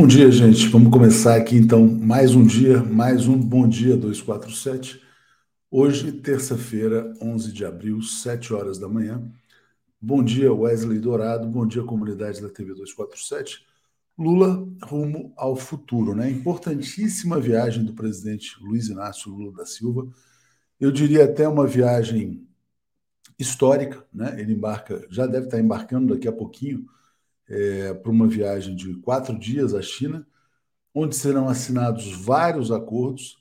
Bom dia, gente. Vamos começar aqui então mais um dia, mais um Bom Dia 247. Hoje, terça-feira, 11 de abril, 7 horas da manhã. Bom dia, Wesley Dourado. Bom dia, comunidade da TV 247. Lula rumo ao futuro, né? Importantíssima viagem do presidente Luiz Inácio Lula da Silva. Eu diria até uma viagem histórica, né? Ele embarca, já deve estar embarcando daqui a pouquinho é, para uma viagem de quatro dias à China, onde serão assinados vários acordos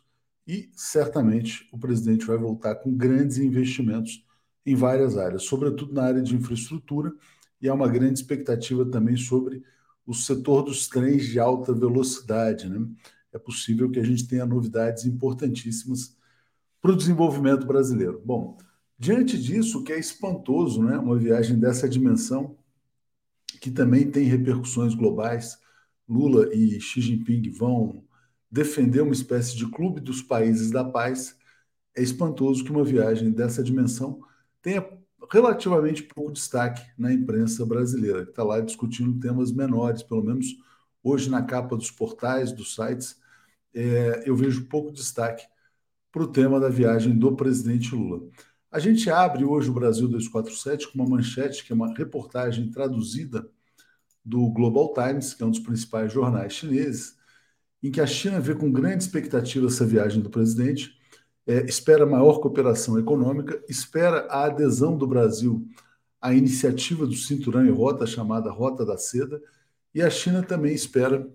e certamente o presidente vai voltar com grandes investimentos em várias áreas, sobretudo na área de infraestrutura, e há uma grande expectativa também sobre o setor dos trens de alta velocidade. Né? É possível que a gente tenha novidades importantíssimas para o desenvolvimento brasileiro. Bom, diante disso, o que é espantoso, né? uma viagem dessa dimensão, que também tem repercussões globais. Lula e Xi Jinping vão defender uma espécie de clube dos países da paz. É espantoso que uma viagem dessa dimensão tenha relativamente pouco destaque na imprensa brasileira, que está lá discutindo temas menores, pelo menos hoje na capa dos portais, dos sites, é, eu vejo pouco destaque para o tema da viagem do presidente Lula. A gente abre hoje o Brasil 247 com uma manchete, que é uma reportagem traduzida do Global Times, que é um dos principais jornais chineses, em que a China vê com grande expectativa essa viagem do presidente, é, espera maior cooperação econômica, espera a adesão do Brasil à iniciativa do Cinturão e Rota, chamada Rota da Seda, e a China também espera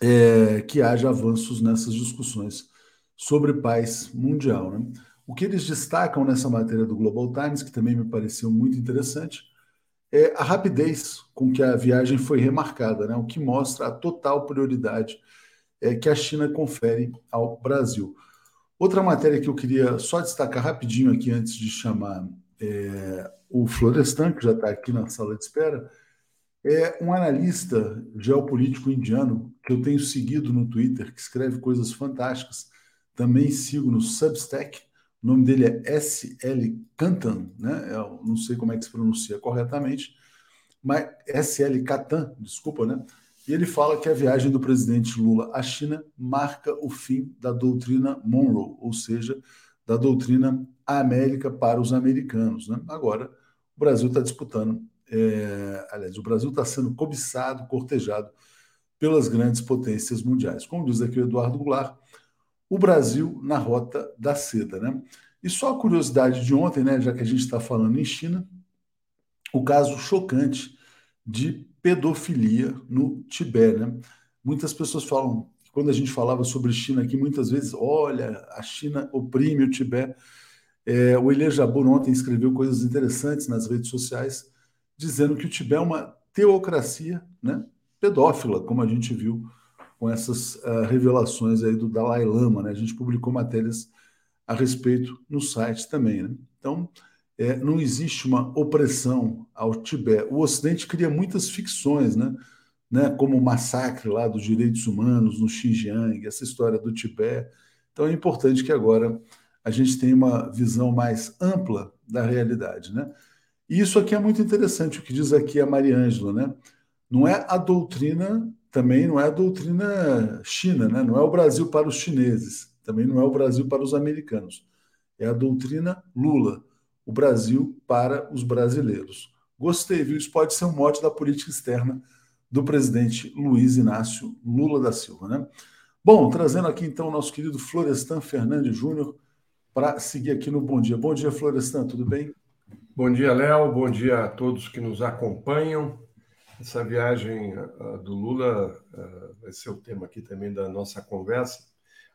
é, que haja avanços nessas discussões sobre paz mundial. Né? O que eles destacam nessa matéria do Global Times, que também me pareceu muito interessante, é a rapidez com que a viagem foi remarcada, né? o que mostra a total prioridade é, que a China confere ao Brasil. Outra matéria que eu queria só destacar rapidinho aqui antes de chamar é, o Florestan, que já está aqui na sala de espera, é um analista geopolítico indiano que eu tenho seguido no Twitter, que escreve coisas fantásticas. Também sigo no Substack, o nome dele é S.L. Kantan, né? Eu não sei como é que se pronuncia corretamente, mas S.L. Katan, desculpa, né? E ele fala que a viagem do presidente Lula à China marca o fim da doutrina Monroe, ou seja, da doutrina América para os americanos. Né? Agora, o Brasil está disputando, é, aliás, o Brasil está sendo cobiçado, cortejado pelas grandes potências mundiais. Como diz aqui o Eduardo Goulart, o Brasil na rota da seda. Né? E só a curiosidade de ontem, né, já que a gente está falando em China, o caso chocante de pedofilia no Tibete. Né? Muitas pessoas falam, quando a gente falava sobre China aqui, muitas vezes, olha, a China oprime o Tibete. É, o Elia Jabur ontem escreveu coisas interessantes nas redes sociais, dizendo que o Tibete é uma teocracia né, pedófila, como a gente viu com essas uh, revelações aí do Dalai Lama. Né? A gente publicou matérias a respeito no site também. Né? Então, é, não existe uma opressão ao Tibete. O Ocidente cria muitas ficções, né? né? como o massacre lá dos direitos humanos no Xinjiang, essa história do Tibete. Então, é importante que agora a gente tenha uma visão mais ampla da realidade. Né? E isso aqui é muito interessante, o que diz aqui a Mariângela. Né? Não é a doutrina também não é a doutrina China, né? não é o Brasil para os chineses, também não é o Brasil para os americanos. É a doutrina Lula, o Brasil para os brasileiros. Gostei, viu? Isso pode ser um mote da política externa do presidente Luiz Inácio Lula da Silva. Né? Bom, trazendo aqui então o nosso querido Florestan Fernandes Júnior para seguir aqui no Bom Dia. Bom dia, Florestan, tudo bem? Bom dia, Léo. Bom dia a todos que nos acompanham. Essa viagem uh, do Lula uh, vai ser o tema aqui também da nossa conversa.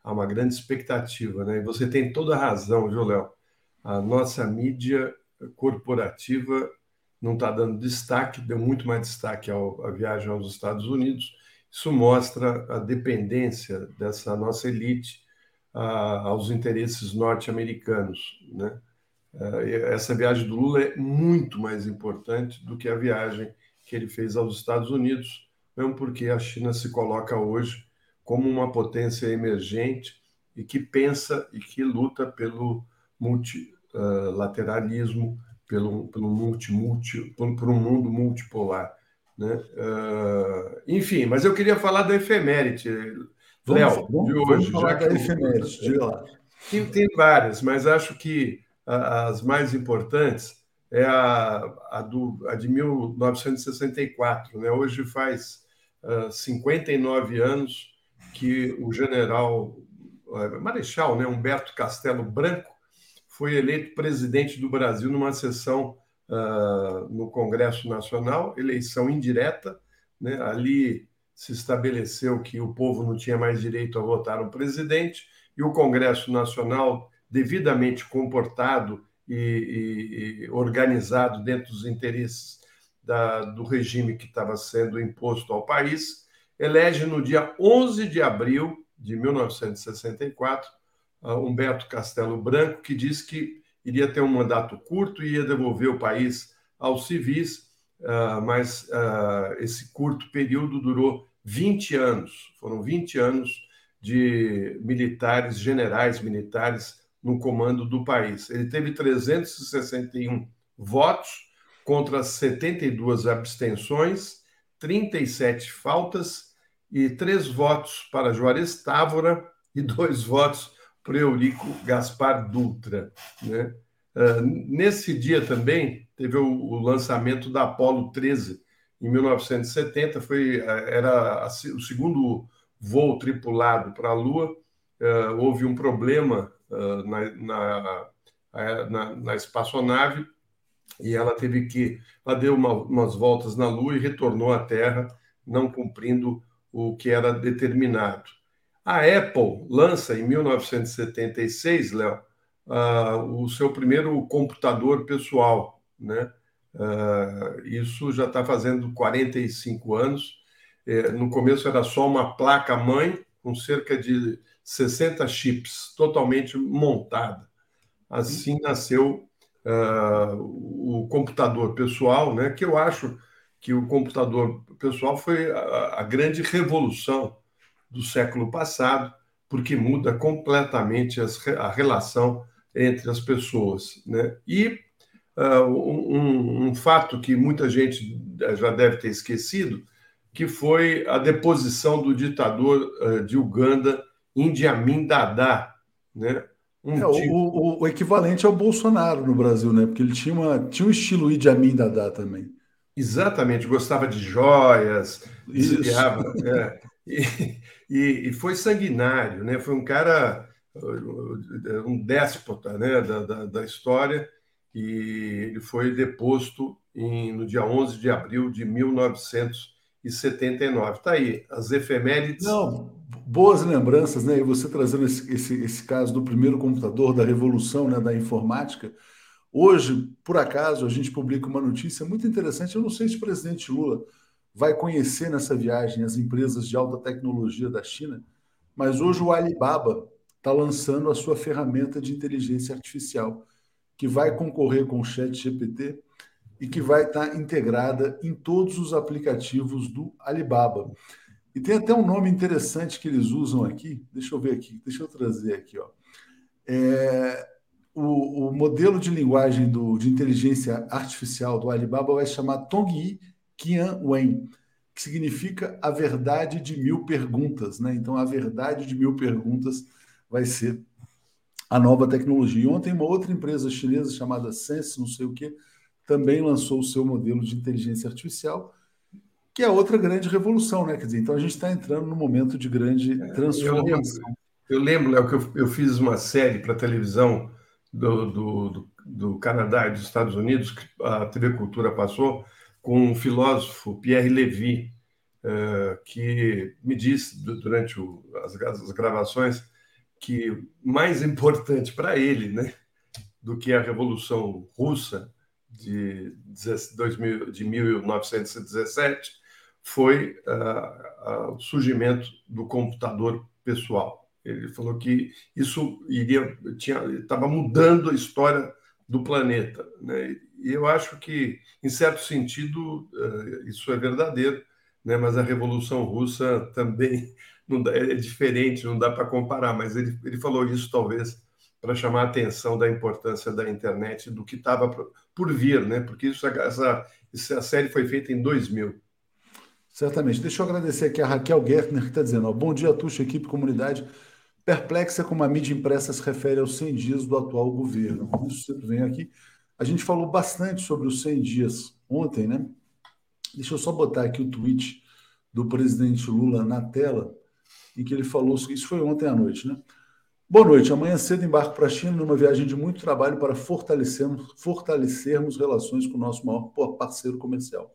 Há uma grande expectativa, né? E você tem toda a razão, viu, Léo? A nossa mídia corporativa não está dando destaque, deu muito mais destaque ao, à viagem aos Estados Unidos. Isso mostra a dependência dessa nossa elite uh, aos interesses norte-americanos, né? essa viagem do Lula é muito mais importante do que a viagem que ele fez aos Estados Unidos, mesmo porque a China se coloca hoje como uma potência emergente e que pensa e que luta pelo multilateralismo, pelo, pelo multi, multi, por, por um mundo multipolar. Né? Uh, enfim, mas eu queria falar da efeméride, Léo, de hoje. Vamos falar da efeméride. Tem, tem várias, mas acho que as mais importantes é a, a, do, a de 1964. Né? Hoje faz uh, 59 anos que o general uh, Marechal né, Humberto Castelo Branco foi eleito presidente do Brasil numa sessão uh, no Congresso Nacional, eleição indireta. Né? Ali se estabeleceu que o povo não tinha mais direito a votar no presidente e o Congresso Nacional, devidamente comportado e, e, organizado dentro dos interesses da, do regime que estava sendo imposto ao país, elege no dia 11 de abril de 1964 Humberto Castelo Branco, que disse que iria ter um mandato curto e ia devolver o país aos civis, ah, mas ah, esse curto período durou 20 anos. Foram 20 anos de militares, generais militares no comando do país. Ele teve 361 votos contra 72 abstenções, 37 faltas e três votos para Juarez Távora e dois votos para Eurico Gaspar Dutra. Né? Uh, nesse dia também teve o, o, lançamento da Apollo 13, em 1970, foi, ah, era o segundo voo tripulado para a Lua. Uh, houve um problema na, na, na, na, espaçonave e ela teve que. Ela deu uma, umas voltas na Lua e retornou à Terra, não cumprindo o que era determinado. A Apple lança em 1976, Léo, uh, o seu primeiro computador pessoal, né? Uh, isso já está fazendo 45 anos. É, no começo era só uma placa mãe com cerca de 60 chips, totalmente montada. Assim nasceu uh, o computador pessoal, né? Que eu acho que o computador pessoal foi a, a grande revolução do século passado, porque muda completamente as, a relação entre as pessoas. Né? E uh, um, um, fato que muita gente já deve ter esquecido, que foi a deposição do ditador uh, de Uganda, Idi Amin Dada, né? Um é, tipo... o, o, equivalente ao Bolsonaro no Brasil, né? Porque ele tinha, uma, tinha um estilo Idi Amin Dada também. Exatamente, gostava de joias, desviava. É, e, e, e, foi sanguinário, né? Foi um cara, um déspota né? da, da, da história, e ele foi deposto em, no dia 11 de abril de 1979. Está aí, as efemérides. Não, boas lembranças, né? E você trazendo esse, esse, esse caso do primeiro computador, da revolução né? da informática. Hoje, por acaso, a gente publica uma notícia muito interessante. Eu não sei se o presidente Lula vai conhecer nessa viagem as empresas de alta tecnologia da China, mas hoje o Alibaba está lançando a sua ferramenta de inteligência artificial, que vai concorrer com o Chat GPT e que vai estar tá integrada em todos os aplicativos do Alibaba. E tem até um nome interessante que eles usam aqui. Deixa eu ver aqui, deixa eu trazer aqui. Ó. É, o, o, modelo de linguagem do, de inteligência artificial do Alibaba vai chamar Tongyi Qian-Wen, que significa a verdade de mil perguntas. Né? Então, a verdade de mil perguntas vai ser a nova tecnologia. E ontem, uma outra empresa chinesa chamada Sense, não sei o que, também lançou o seu modelo de inteligência artificial, que é outra grande revolução, né? Quer dizer, então a gente está entrando num momento de grande é, transformação. Eu lembro, Léo, que eu, eu, fiz uma série para televisão do, do, do, do, Canadá e dos Estados Unidos, que a TV Cultura passou, com um filósofo, Pierre Levy, uh, que me disse durante o, as, as, gravações que mais importante para ele né, do que a Revolução Russa de, 2000, de 1917 foi uh, uh, o surgimento do computador pessoal. Ele falou que isso iria estava mudando a história do planeta, né? E eu acho que, em certo sentido, eh, isso é verdadeiro, né? mas a Revolução Russa também dá, é diferente, não dá para comparar, mas ele, ele falou isso talvez para chamar a atenção da importância da internet, do que estava por vir, né? porque isso, essa, essa série foi feita em 2000. Certamente. Deixa eu agradecer aqui a Raquel Gertner, que está dizendo: ó, bom dia, Tuxa, equipe, comunidade. Perplexa como a mídia impressa se refere aos 100 dias do atual governo. Isso sempre vem aqui. A gente falou bastante sobre os 100 dias ontem, né? Deixa eu só botar aqui o tweet do presidente Lula na tela, em que ele falou, isso foi ontem à noite, né? Boa noite. Amanhã cedo embarco para a China numa viagem de muito trabalho para fortalecermos, fortalecermos relações com o nosso maior parceiro comercial.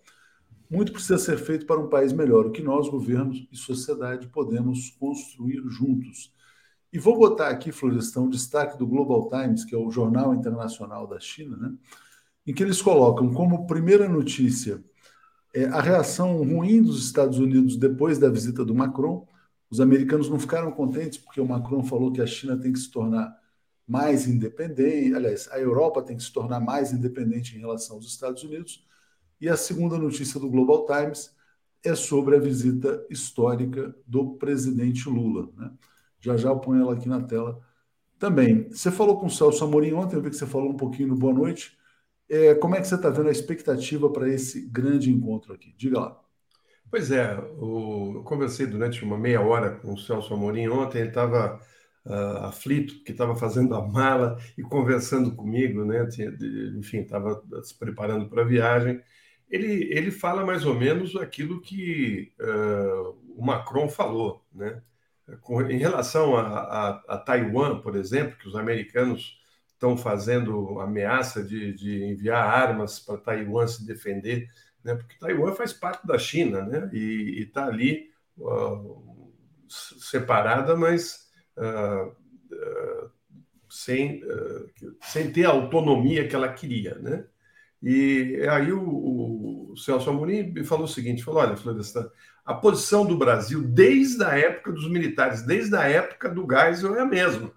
Muito precisa ser feito para um país melhor, o que nós, governos e sociedade, podemos construir juntos. E vou botar aqui, Florestão, um destaque do Global Times, que é o jornal internacional da China, né? em que eles colocam como primeira notícia é, a reação ruim dos Estados Unidos depois da visita do Macron. Os americanos não ficaram contentes porque o Macron falou que a China tem que se tornar mais independente, aliás, a Europa tem que se tornar mais independente em relação aos Estados Unidos. E a segunda notícia do Global Times é sobre a visita histórica do presidente Lula. Né? Já já eu ponho ela aqui na tela também. Você falou com o Celso Amorim ontem, eu vi que você falou um pouquinho no Boa Noite. É, como é que você está vendo a expectativa para esse grande encontro aqui? Diga lá. Pois é, eu conversei durante uma meia hora com o Celso Amorim ontem, ele estava uh, ah, aflito, porque estava fazendo a mala e conversando comigo, né? enfim, estava se preparando para a viagem. Ele, ele fala mais ou menos aquilo que uh, o Macron falou, né? Em relação a, a, a, Taiwan, por exemplo, que os americanos estão fazendo ameaça de, de enviar armas para Taiwan se defender, né? porque Taiwan faz parte da China né? e está ali uh, separada, mas uh, uh, sem, sem ter a autonomia que ela queria. Né? E aí o, o Celso Amorim falou o seguinte, falou, olha, Florestan, a posição do Brasil desde a época dos militares, desde a época do Geisel é a mesma.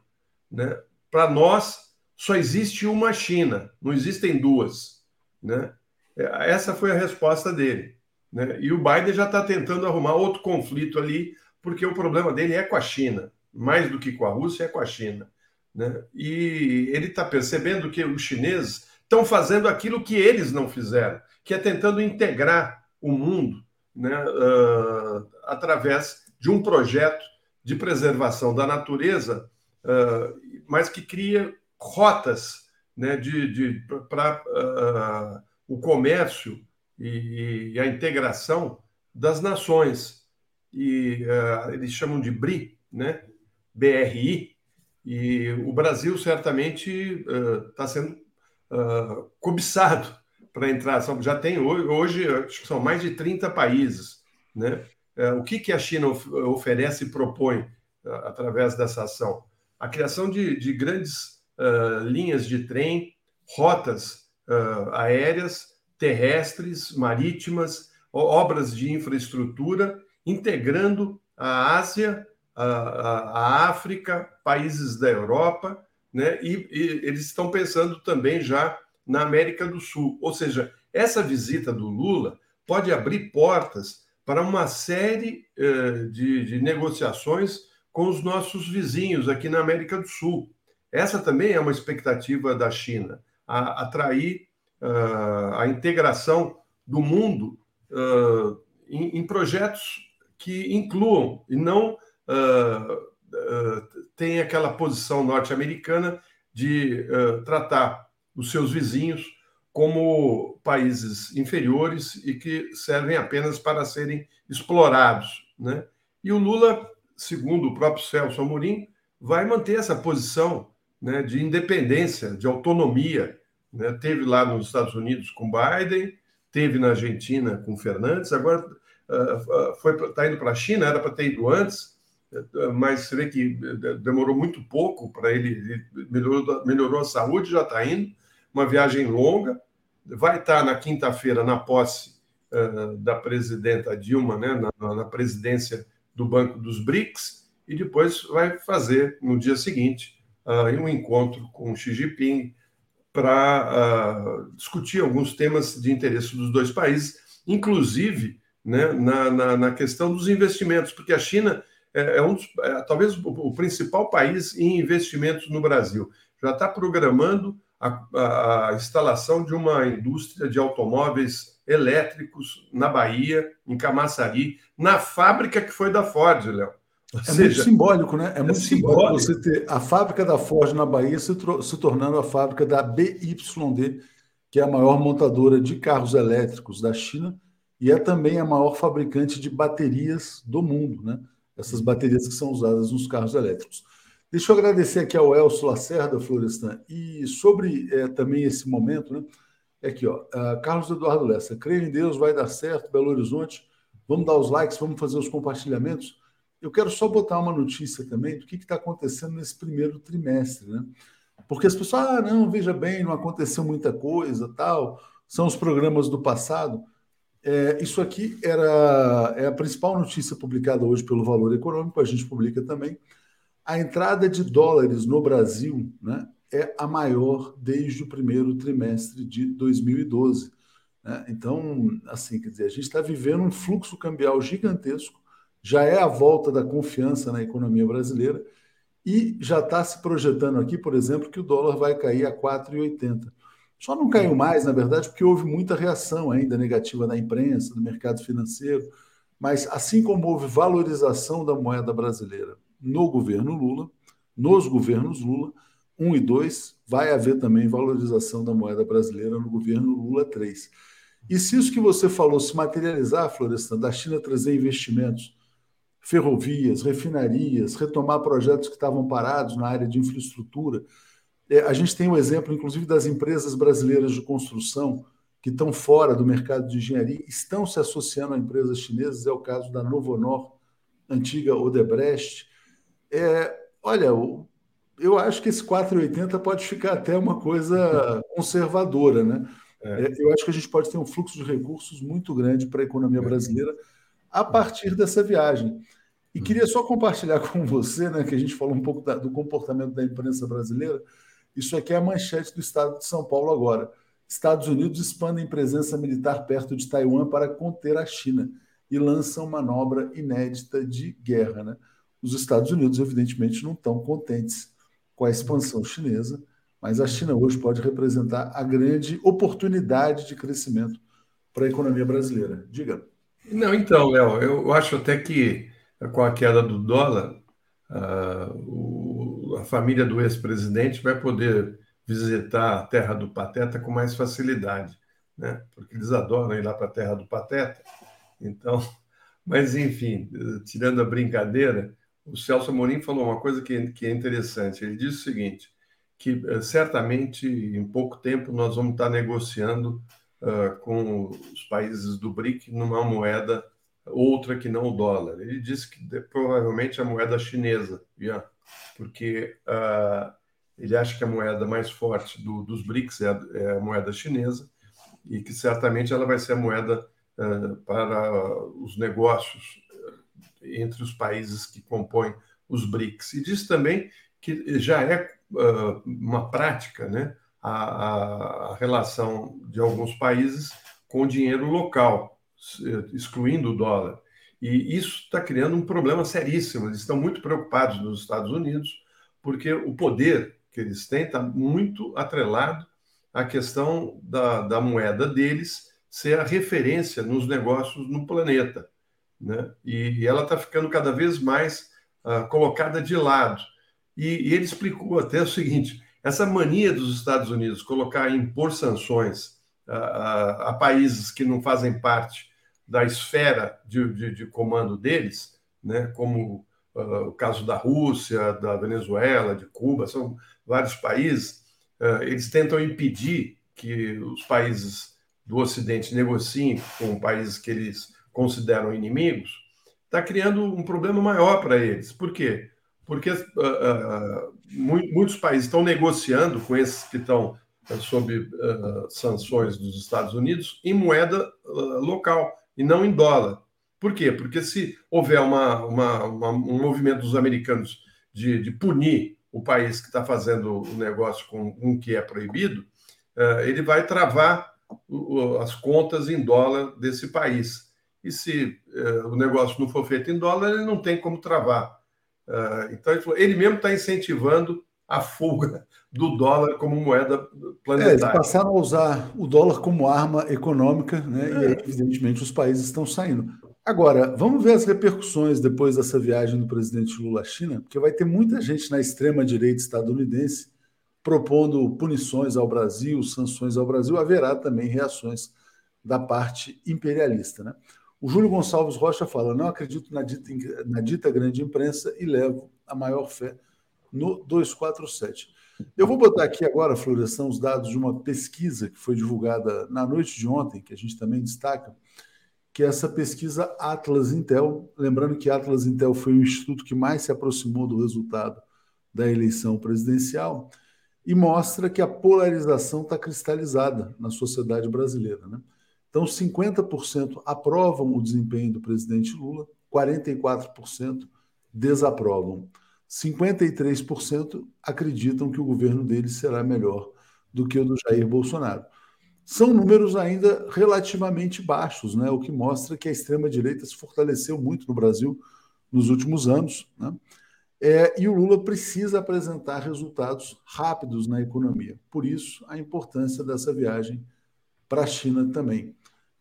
Né? Para nós, só existe uma China, não existem duas. Né? É, essa foi a resposta dele. Né? E o Biden já está tentando arrumar outro conflito ali, porque o problema dele é com a China, mais do que com a Rússia, é com a China. Né? E ele está percebendo que os chineses estão fazendo aquilo que eles não fizeram, que é tentando integrar o mundo né, uh, através de um projeto de preservação da natureza, uh, mas que cria rotas né, de, de para uh, o comércio e, e, a integração das nações. E eles chamam de BRI, né, BRI, e o Brasil certamente está sendo cobiçado para entrar. Já tem hoje, acho que são mais de 30 países. Né? É, o que, que a China oferece e propõe através dessa ação? A criação de, de grandes uh, linhas de trem, rotas uh, aéreas, terrestres, marítimas, obras de infraestrutura, integrando a Ásia, a, a África, países da Europa, né? e, e eles estão pensando também já na América do Sul. Ou seja, essa visita do Lula pode abrir portas para uma série uh, de, de negociações com os nossos vizinhos aqui na América do Sul. Essa também é uma expectativa da China, a, atrair uh, a integração do mundo uh, em, em, projetos que incluam e não uh, tenha aquela posição norte-americana de tratar os seus vizinhos como países inferiores e que servem apenas para serem explorados. Né? E o Lula, segundo o próprio Celso Amorim, vai manter essa posição né, de independência, de autonomia. Né? Teve lá nos Estados Unidos com Biden, teve na Argentina com Fernandes, agora uh, está indo para a China, era para ter ido antes, mas você vê que demorou muito pouco para ele, ele melhorou, melhorou a saúde, já está indo. Uma viagem longa. Vai estar na quinta-feira na posse uh, da presidenta Dilma, né, na, na, presidência do Banco dos BRICS, e depois vai fazer, no dia seguinte, uh, um encontro com Xi Jinping para uh, discutir alguns temas de interesse dos dois países, inclusive né, na, na, na, questão dos investimentos, porque a China é, é um dos, é, talvez o, principal país em investimentos no Brasil. Já está programando a, a, instalação de uma indústria de automóveis elétricos na Bahia, em Camaçari, na fábrica que foi da Ford, Léo. É seja, muito simbólico, né? É, é muito simbólico. simbólico você ter a fábrica da Ford na Bahia se, se tornando a fábrica da BYD, que é a maior montadora de carros elétricos da China e é também a maior fabricante de baterias do mundo, né? Essas baterias que são usadas nos carros elétricos. Deixa eu agradecer aqui ao Elcio Lacerda, Florestan, e sobre é, também esse momento, né? É aqui, ó, uh, Carlos Eduardo Lessa, creio em Deus, vai dar certo, Belo Horizonte, vamos dar os likes, vamos fazer os compartilhamentos. Eu quero só botar uma notícia também do que está acontecendo nesse primeiro trimestre, né? Porque as pessoas, ah, não, veja bem, não aconteceu muita coisa, tal, são os programas do passado. É, isso aqui era é a principal notícia publicada hoje pelo Valor Econômico, a gente publica também. A entrada de dólares no Brasil né, é a maior desde o primeiro trimestre de 2012. Né? Então, assim, quer dizer, a gente está vivendo um fluxo cambial gigantesco, já é a volta da confiança na economia brasileira e já está se projetando aqui, por exemplo, que o dólar vai cair a 4,80. Só não caiu mais, na verdade, porque houve muita reação ainda negativa da imprensa, do mercado financeiro. Mas assim como houve valorização da moeda brasileira no governo Lula, nos governos Lula, 1 e 2, vai haver também valorização da moeda brasileira no governo Lula 3. E se isso que você falou se materializar, Florestan, da China trazer investimentos, ferrovias, refinarias, retomar projetos que estavam parados na área de infraestrutura, é, a gente tem o um exemplo, inclusive, das empresas brasileiras de construção que estão fora do mercado de engenharia, estão se associando a empresas chinesas, é o caso da Novonor, antiga Odebrecht. É, olha, eu acho que esse 4,80 pode ficar até uma coisa conservadora, né? É. é. Eu acho que a gente pode ter um fluxo de recursos muito grande para a economia é. brasileira a partir dessa viagem. E queria só compartilhar com você, né, que a gente falou um pouco da, do comportamento da imprensa brasileira. Isso aqui é a manchete do estado de São Paulo agora. Estados Unidos expandem presença militar perto de Taiwan para conter a China e lançam manobra inédita de guerra. Né? Os Estados Unidos, evidentemente, não estão contentes com a expansão chinesa, mas a China hoje pode representar a grande oportunidade de crescimento para a economia brasileira. Diga. Não, então, Léo, eu acho até que com a queda do dólar, uh, o a família do ex-presidente vai poder visitar a terra do Pateta com mais facilidade, né? Porque eles adoram ir lá para a terra do Pateta. Então, mas enfim, tirando a brincadeira, o Celso Amorim falou uma coisa que, que é interessante. Ele disse o seguinte: que eh, certamente em pouco tempo nós vamos estar negociando uh, com os países do BRIC numa moeda outra que não o dólar. Ele disse que provavelmente a moeda chinesa, yeah, porque uh, ele acha que a moeda mais forte do, dos BRICS é a, é a, moeda chinesa e que certamente ela vai ser a moeda uh, para os negócios entre os países que compõem os BRICS. E diz também que já é uh, uma prática né, a, a relação de alguns países com dinheiro local, excluindo o dólar. E isso está criando um problema seríssimo. Eles estão muito preocupados nos Estados Unidos, porque o poder que eles têm está muito atrelado à questão da, da moeda deles ser a referência nos negócios no planeta. Né? E, e ela está ficando cada vez mais uh, colocada de lado. E, e, ele explicou até o seguinte: essa mania dos Estados Unidos colocar, impor sanções a, a, a países que não fazem parte da esfera de, de, de comando deles, né, como uh, o caso da Rússia, da Venezuela, de Cuba, são vários países, uh, eles tentam impedir que os países do Ocidente negociem com países que eles consideram inimigos, está criando um problema maior para eles. Por quê? Porque uh, muitos países estão negociando com esses que estão sob sanções dos Estados Unidos em moeda local e não em dólar. Por quê? Porque se houver uma, uma, uma, um movimento dos americanos de, de punir o país que está fazendo o negócio com um que é proibido, uh, ele vai travar o, as contas em dólar desse país. E se uh, o negócio não for feito em dólar, ele não tem como travar. Uh, então, ele, ele mesmo está incentivando a fuga do dólar como moeda planetária. É, eles passaram a usar o dólar como arma econômica, né? É. E aí, evidentemente, os países estão saindo. Agora, vamos ver as repercussões depois dessa viagem do presidente Lula à China, porque vai ter muita gente na extrema-direita estadunidense propondo punições ao Brasil, sanções ao Brasil. Haverá também reações da parte imperialista. Né? O Júlio Gonçalves Rocha fala: não acredito na dita, na dita grande imprensa e levo a maior fé no 247. Eu vou botar aqui agora, Floresção, os dados de uma pesquisa que foi divulgada na noite de ontem, que a gente também destaca, que é essa pesquisa Atlas Intel. Lembrando que Atlas Intel foi o instituto que mais se aproximou do resultado da eleição presidencial e mostra que a polarização está cristalizada na sociedade brasileira. Né? Então, 50% aprovam o desempenho do presidente Lula, 44% desaprovam. 53% acreditam que o governo dele será melhor do que o do Jair Bolsonaro. São números ainda relativamente baixos, né? o que mostra que a extrema-direita se fortaleceu muito no Brasil nos últimos anos. Né? É, e o Lula precisa apresentar resultados rápidos na economia. Por isso, a importância dessa viagem para a China também.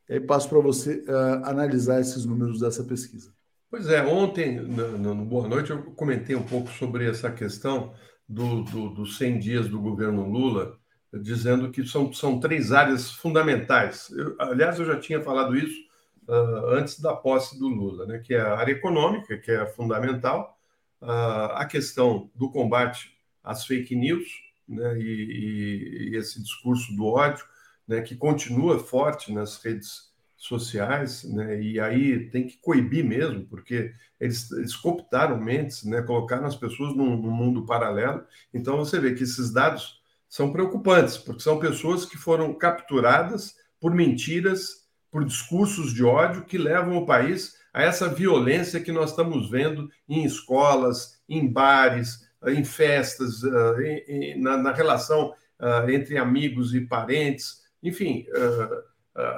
E aí passo para você uh, analisar esses números dessa pesquisa. Pois é, ontem, no, no, Boa Noite, eu comentei um pouco sobre essa questão do, do, dos 100 dias do governo Lula, dizendo que são, são três áreas fundamentais. Eu, aliás, eu já tinha falado isso uh, antes da posse do Lula, né, que é a área econômica, que é fundamental, uh, a questão do combate às fake news né, e, e, e esse discurso do ódio, né, que continua forte nas redes sociais, né, e aí tem que coibir mesmo, porque eles, eles cooptaram mentes, né, colocaram as pessoas num, num mundo paralelo. Então você vê que esses dados são preocupantes, porque são pessoas que foram capturadas por mentiras, por discursos de ódio que levam o país a essa violência que nós estamos vendo em escolas, em bares, em festas, eh, na, relação eh, entre amigos e parentes enfim, uh,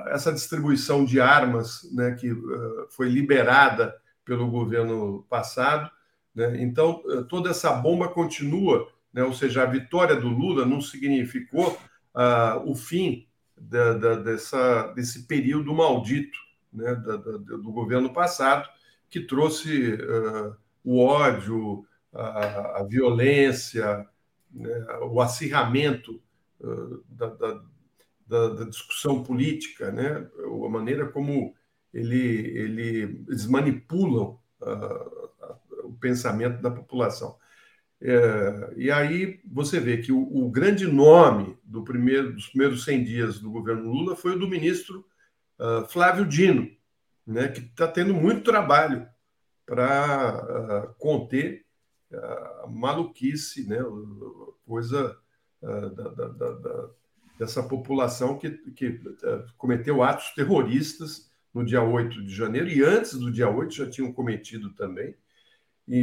essa distribuição de armas né, que uh, foi liberada pelo governo passado. Né, então, toda essa bomba continua, né, ou seja, a vitória do Lula não significou o fim da, da, dessa, desse período maldito né, da, do governo passado, que trouxe o ódio, a, a violência, né, o acirramento da, da, da, da discussão política, né? a maneira como ele, ele, eles manipulam uh, o pensamento da população. É, e aí você vê que o, o, grande nome do primeiro, dos primeiros 100 dias do governo Lula foi o do ministro uh, Flávio Dino, né, que está tendo muito trabalho para uh, conter a maluquice, né, coisa da, da, da, dessa população que, que eh, cometeu atos terroristas no dia 8 de janeiro, e antes do dia 8 já tinham cometido também, e,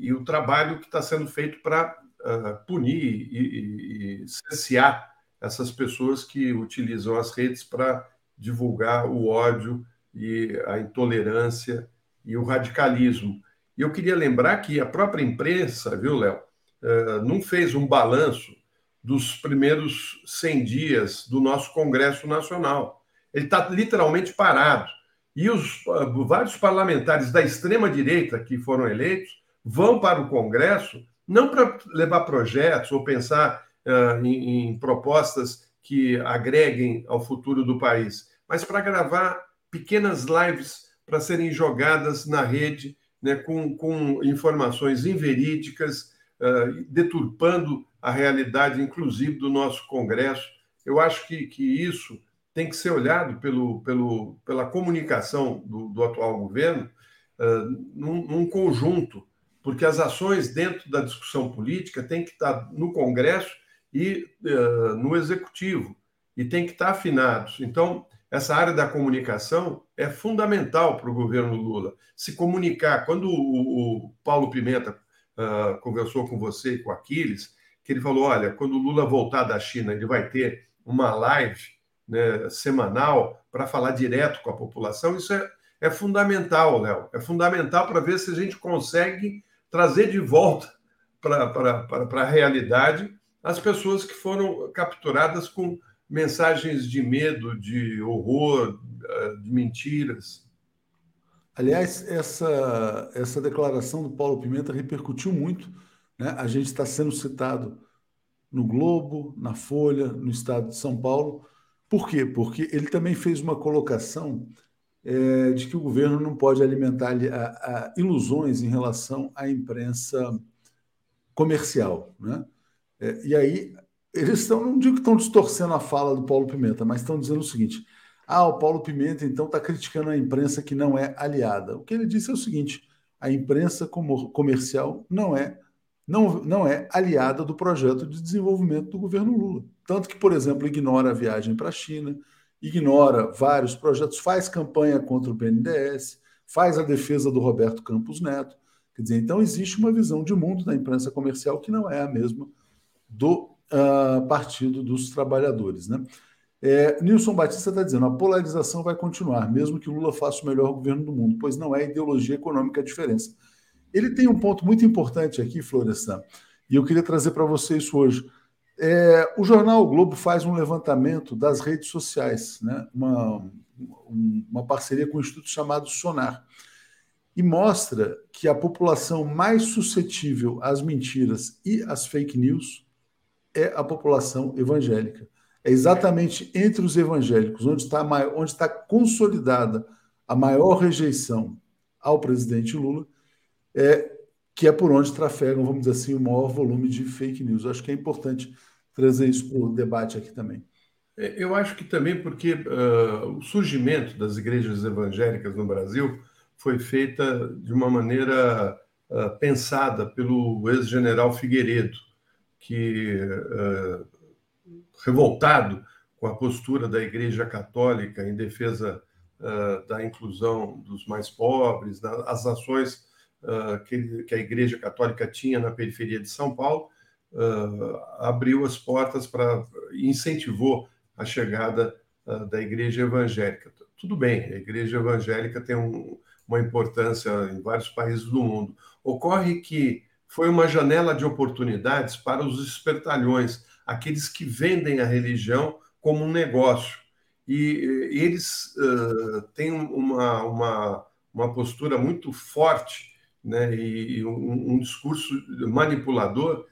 e, e o trabalho que está sendo feito para uh, punir e, e, cercear essas pessoas que utilizam as redes para divulgar o ódio e a intolerância e o radicalismo. E eu queria lembrar que a própria imprensa, viu, Léo, uh, não fez um balanço dos primeiros 100 dias do nosso Congresso Nacional. Ele está literalmente parado. E os uh, vários parlamentares da extrema-direita que foram eleitos vão para o Congresso não para levar projetos ou pensar uh, em, em propostas que agreguem ao futuro do país, mas para gravar pequenas lives para serem jogadas na rede né, com, com informações inverídicas, uh, deturpando a realidade, inclusive, do nosso Congresso. Eu acho que, que isso tem que ser olhado pelo, pelo, pela comunicação do, do atual governo uh, num, num, conjunto, porque as ações dentro da discussão política têm que estar no Congresso e uh, no Executivo, e têm que estar afinados. Então, essa área da comunicação é fundamental para o governo Lula. Se comunicar. Quando o, o Paulo Pimenta uh, conversou com você e com Aquiles, que ele falou: olha, quando o Lula voltar da China, ele vai ter uma live né, semanal para falar direto com a população. Isso é, é fundamental, Léo. É fundamental para ver se a gente consegue trazer de volta para a realidade as pessoas que foram capturadas com mensagens de medo, de horror, eh, de mentiras. Aliás, essa, essa declaração do Paulo Pimenta repercutiu muito. Né? A gente está sendo citado no Globo, na Folha, no estado de São Paulo. Por quê? Porque ele também fez uma colocação é, de que o governo não pode alimentar a, a ilusões em relação à imprensa comercial. Né? É, e aí, eles estão, não digo que estão distorcendo a fala do Paulo Pimenta, mas estão dizendo o seguinte: ah, o Paulo Pimenta então está criticando a imprensa que não é aliada. O que ele disse é o seguinte: a imprensa comercial não é não, não é aliada do projeto de desenvolvimento do governo Lula. Tanto que, por exemplo, ignora a viagem para a China, ignora vários projetos, faz campanha contra o BNDES, faz a defesa do Roberto Campos Neto. Quer dizer, então existe uma visão de mundo da imprensa comercial que não é a mesma do uh, Partido dos Trabalhadores. Né? É, Nilson Batista está dizendo: a polarização vai continuar, mesmo que Lula faça o melhor governo do mundo, pois não é ideologia econômica a diferença. Ele tem um ponto muito importante aqui, Florestan, e eu queria trazer para você isso hoje. É, o jornal o Globo faz um levantamento das redes sociais, né? uma, uma parceria com um instituto chamado Sonar, e mostra que a população mais suscetível às mentiras e às fake news é a população evangélica. É exatamente entre os evangélicos, onde está, onde está consolidada a maior rejeição ao presidente Lula, é, que é por onde trafegam, vamos dizer assim, o maior volume de fake news. Acho que é importante trazer isso para o debate aqui também. É, eu acho que também porque uh, o surgimento das igrejas evangélicas no Brasil foi feita de uma maneira uh, pensada pelo ex-general Figueiredo, que, uh, revoltado com a postura da Igreja Católica em defesa da inclusão dos mais pobres, das ações que, que a Igreja Católica tinha na periferia de São Paulo, uh, abriu as portas para incentivou a chegada uh, da igreja evangélica. Tudo bem, a igreja evangélica tem um, uma importância em vários países do mundo. Ocorre que foi uma janela de oportunidades para os espertalhões, aqueles que vendem a religião como um negócio. E eles uh, têm uma, uma, uma postura muito forte né, e um, um discurso manipulador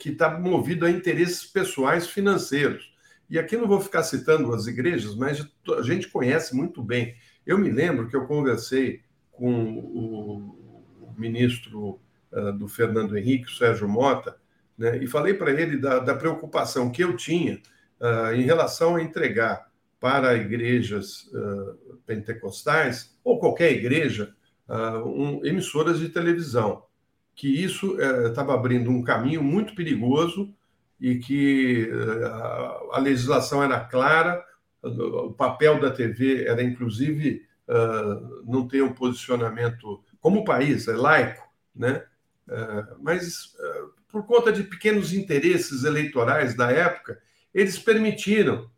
que está movido a interesses pessoais financeiros. E aqui não vou ficar citando as igrejas, mas a gente conhece muito bem. Eu me lembro que eu conversei com o ministro uh, do Fernando Henrique, Sérgio Mota, né, e falei para ele da, da, preocupação que eu tinha uh, em relação a entregar para igrejas uh, pentecostais, ou qualquer igreja, um, emissoras de televisão que isso estava é, abrindo um caminho muito perigoso e que é, a, legislação era clara, o papel da TV era, inclusive, uh, não ter um posicionamento como país, é laico, né? Uh, mas, uh, por conta de pequenos interesses eleitorais da época, eles permitiram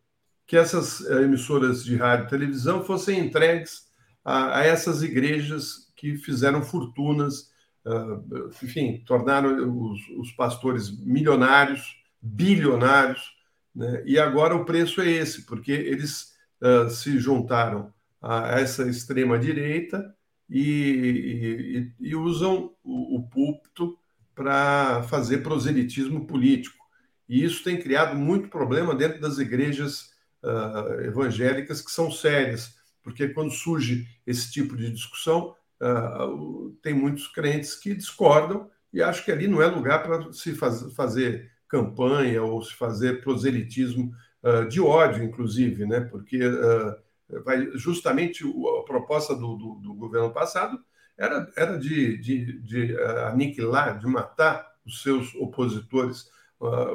que essas emissoras de rádio e televisão fossem entregues a, a essas igrejas que fizeram fortunas uh, enfim, tornaram os, os, pastores milionários, bilionários, né? e agora o preço é esse, porque eles uh, se juntaram a essa extrema-direita e, e, e, usam o, o púlpito para fazer proselitismo político. E isso tem criado muito problema dentro das igrejas uh, evangélicas, que são sérias, porque quando surge esse tipo de discussão, uh, tem muitos crentes que discordam e acho que ali não é lugar para se faz, fazer campanha ou se fazer proselitismo uh, de ódio, inclusive, né? porque uh, vai, justamente a proposta do, do, do, governo passado era, era de, de, de aniquilar, de matar os seus opositores.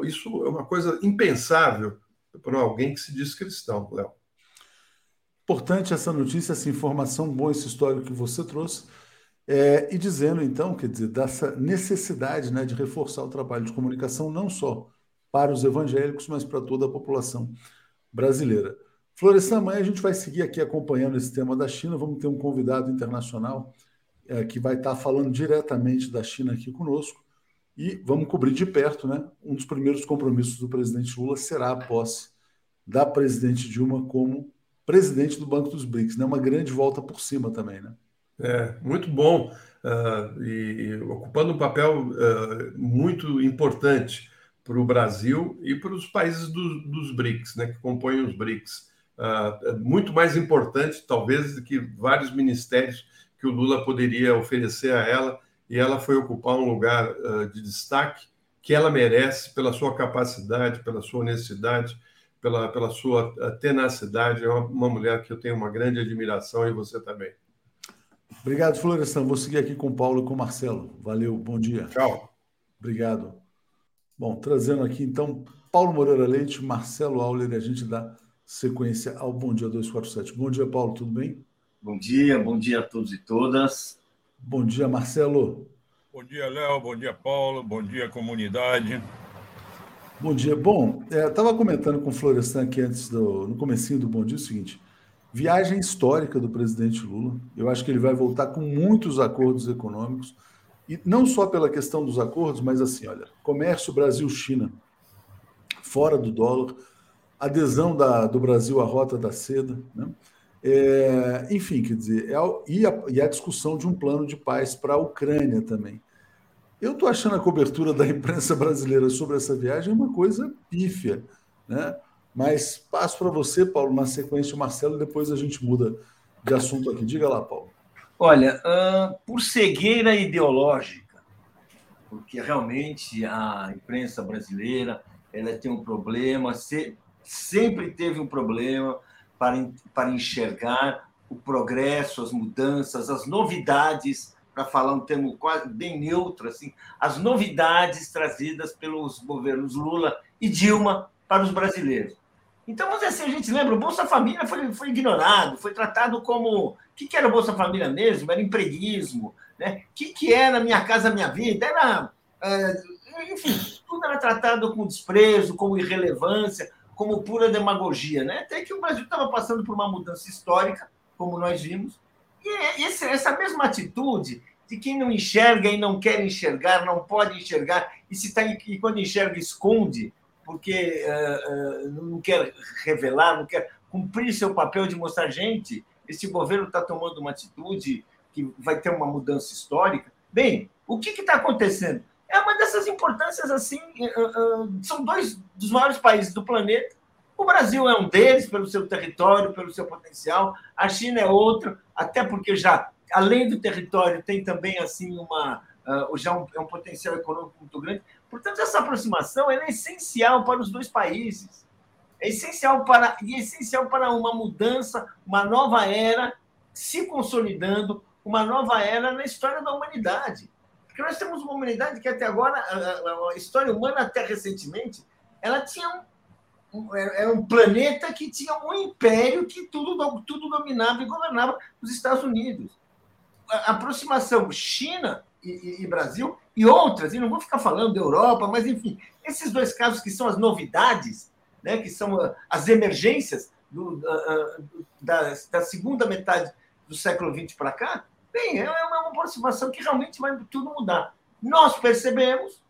isso é uma coisa impensável para alguém que se diz cristão, Léo. Importante essa notícia, essa informação, bom esse histórico que você trouxe. É, e dizendo, então, quer dizer, dessa necessidade né, de reforçar o trabalho de comunicação, não só para os evangélicos, mas para toda a população brasileira. Florestan, amanhã a gente vai seguir aqui acompanhando esse tema da China. Vamos ter um convidado internacional é, que vai estar falando diretamente da China aqui conosco. E vamos cobrir de perto, né? Um dos primeiros compromissos do presidente Lula será a posse da presidente Dilma como presidente do Banco dos BRICS, né? Uma grande volta por cima também, né? É, muito bom uh, e, e, ocupando um papel uh, muito importante para o Brasil e para os países do, dos BRICS, né, que compõem os BRICS. Uh, muito mais importante, talvez, do que vários ministérios que o Lula poderia oferecer a ela, e ela foi ocupar um lugar de destaque que ela merece pela sua capacidade, pela sua honestidade, pela, pela sua tenacidade. É uma, uma mulher que eu tenho uma grande admiração e você também. Obrigado, Florestan. Vou seguir aqui com o Paulo e com o Marcelo. Valeu, bom dia. Tchau. Obrigado. Bom, trazendo aqui então Paulo Moreira Leite, Marcelo Auler, e a gente dá sequência ao Bom Dia 247. Bom dia, Paulo, tudo bem? Bom dia, bom dia a todos e todas. Bom dia, Marcelo. Bom dia, Léo, bom dia, Paulo, bom dia, comunidade. Bom dia. Bom, é, estava comentando com o Florestan aqui antes do, no comecinho do Bom Dia o seguinte, viagem histórica do presidente Lula. Eu acho que ele vai voltar com muitos acordos econômicos, e não só pela questão dos acordos, mas assim, olha, comércio Brasil-China, fora do dólar, adesão da, do Brasil à rota da seda, né? É, enfim, quer dizer, é, e, a, e, a, discussão de um plano de paz para a Ucrânia também. Eu estou achando a cobertura da imprensa brasileira sobre essa viagem uma coisa pífia, né? Mas passo para você, Paulo, na sequência, Marcelo, e depois a gente muda de assunto aqui. Diga lá, Paulo. Olha, uh, por cegueira ideológica, porque realmente a imprensa brasileira ela tem um problema, se, sempre teve um problema para, para enxergar o progresso, as mudanças, as novidades, para falar um termo quase bem neutro, assim, as novidades trazidas pelos governos Lula e Dilma para os brasileiros. Então, vamos dizer assim, a gente lembra, o Bolsa Família foi, foi ignorado, foi tratado como. O que, que era o Bolsa Família mesmo? Era empreguismo. Né? O que, que era Minha Casa Minha Vida? Era. É, enfim, tudo era tratado com desprezo, como irrelevância, como pura demagogia. Né? Até que o Brasil estava passando por uma mudança histórica, como nós vimos. E essa mesma atitude de quem não enxerga e não quer enxergar, não pode enxergar, e, se tá, e quando enxerga, esconde porque uh, uh, não quer revelar, não quer cumprir seu papel de mostrar, gente, esse governo está tomando uma atitude que vai ter uma mudança histórica. Bem, o que está acontecendo? É uma dessas importâncias assim. Uh, são dois dos maiores países do planeta. O Brasil é um deles pelo seu território, pelo seu potencial. A China é outro, até porque já além do território tem também assim uma já um, é um potencial econômico muito grande. Portanto, essa aproximação é essencial para os dois países. É essencial para e é essencial para uma mudança, uma nova era se consolidando, uma nova era na história da humanidade. Porque nós temos uma humanidade que até agora, a, a história humana até recentemente, ela tinha um, era um planeta que tinha um império que tudo, tudo dominava e governava os Estados Unidos. A aproximação China e, e, Brasil, e outras, e não vou ficar falando da Europa, mas enfim, esses dois casos que são as novidades, né, que são ah, as emergências do, da, da, da, segunda metade do século XX para cá, bem, é uma aproximação que realmente vai tudo mudar. Nós percebemos, ah,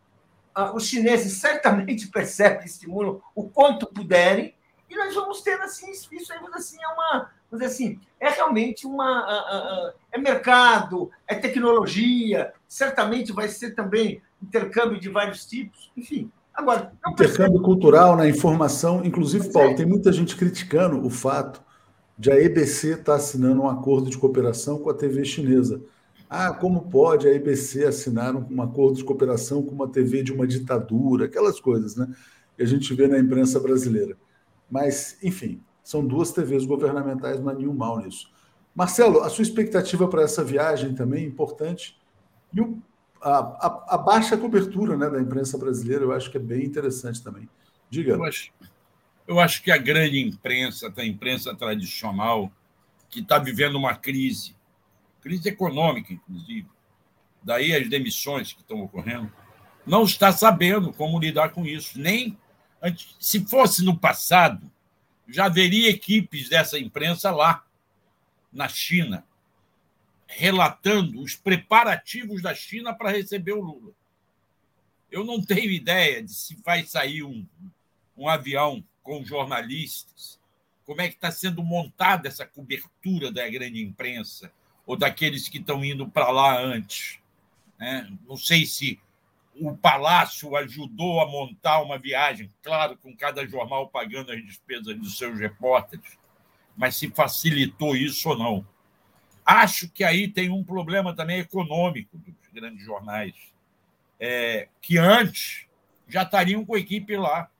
os chineses certamente percebem e estimulam o quanto puderem, e nós vamos ter assim, isso aí, assim, é uma, vamos assim, é realmente uma. é mercado, é tecnologia, certamente vai ser também intercâmbio de vários tipos, enfim. Agora, intercâmbio cultural, na né, informação, inclusive, Paulo, é. tem muita gente criticando o fato de a EBC estar tá assinando um acordo de cooperação com a TV chinesa. Ah, como pode a EBC assinar um acordo de cooperação com uma TV de uma ditadura, aquelas coisas, né? Que a gente vê na imprensa brasileira. Mas, enfim, são duas TVs governamentais, não há nenhum mal nisso. Marcelo, a sua expectativa para essa viagem também é importante. E o, a, a, a, baixa cobertura né, da imprensa brasileira, eu acho que é bem interessante também. Diga. Eu acho, eu acho que a grande imprensa, a imprensa tradicional, que está vivendo uma crise, crise econômica, inclusive, daí as demissões que estão ocorrendo, não está sabendo como lidar com isso. Nem se fosse no passado, já haveria equipes dessa imprensa lá, na China, relatando os preparativos da China para receber o Lula. Eu não tenho ideia de se vai sair um, um avião com jornalistas, como é que está sendo montada essa cobertura da grande imprensa ou daqueles que estão indo para lá antes. Né? Não sei se o Palácio ajudou a montar uma viagem, claro, com cada jornal pagando as despesas dos seus repórteres, mas se facilitou isso ou não. Acho que aí tem um problema também econômico dos grandes jornais, é, que antes já estariam com a equipe lá.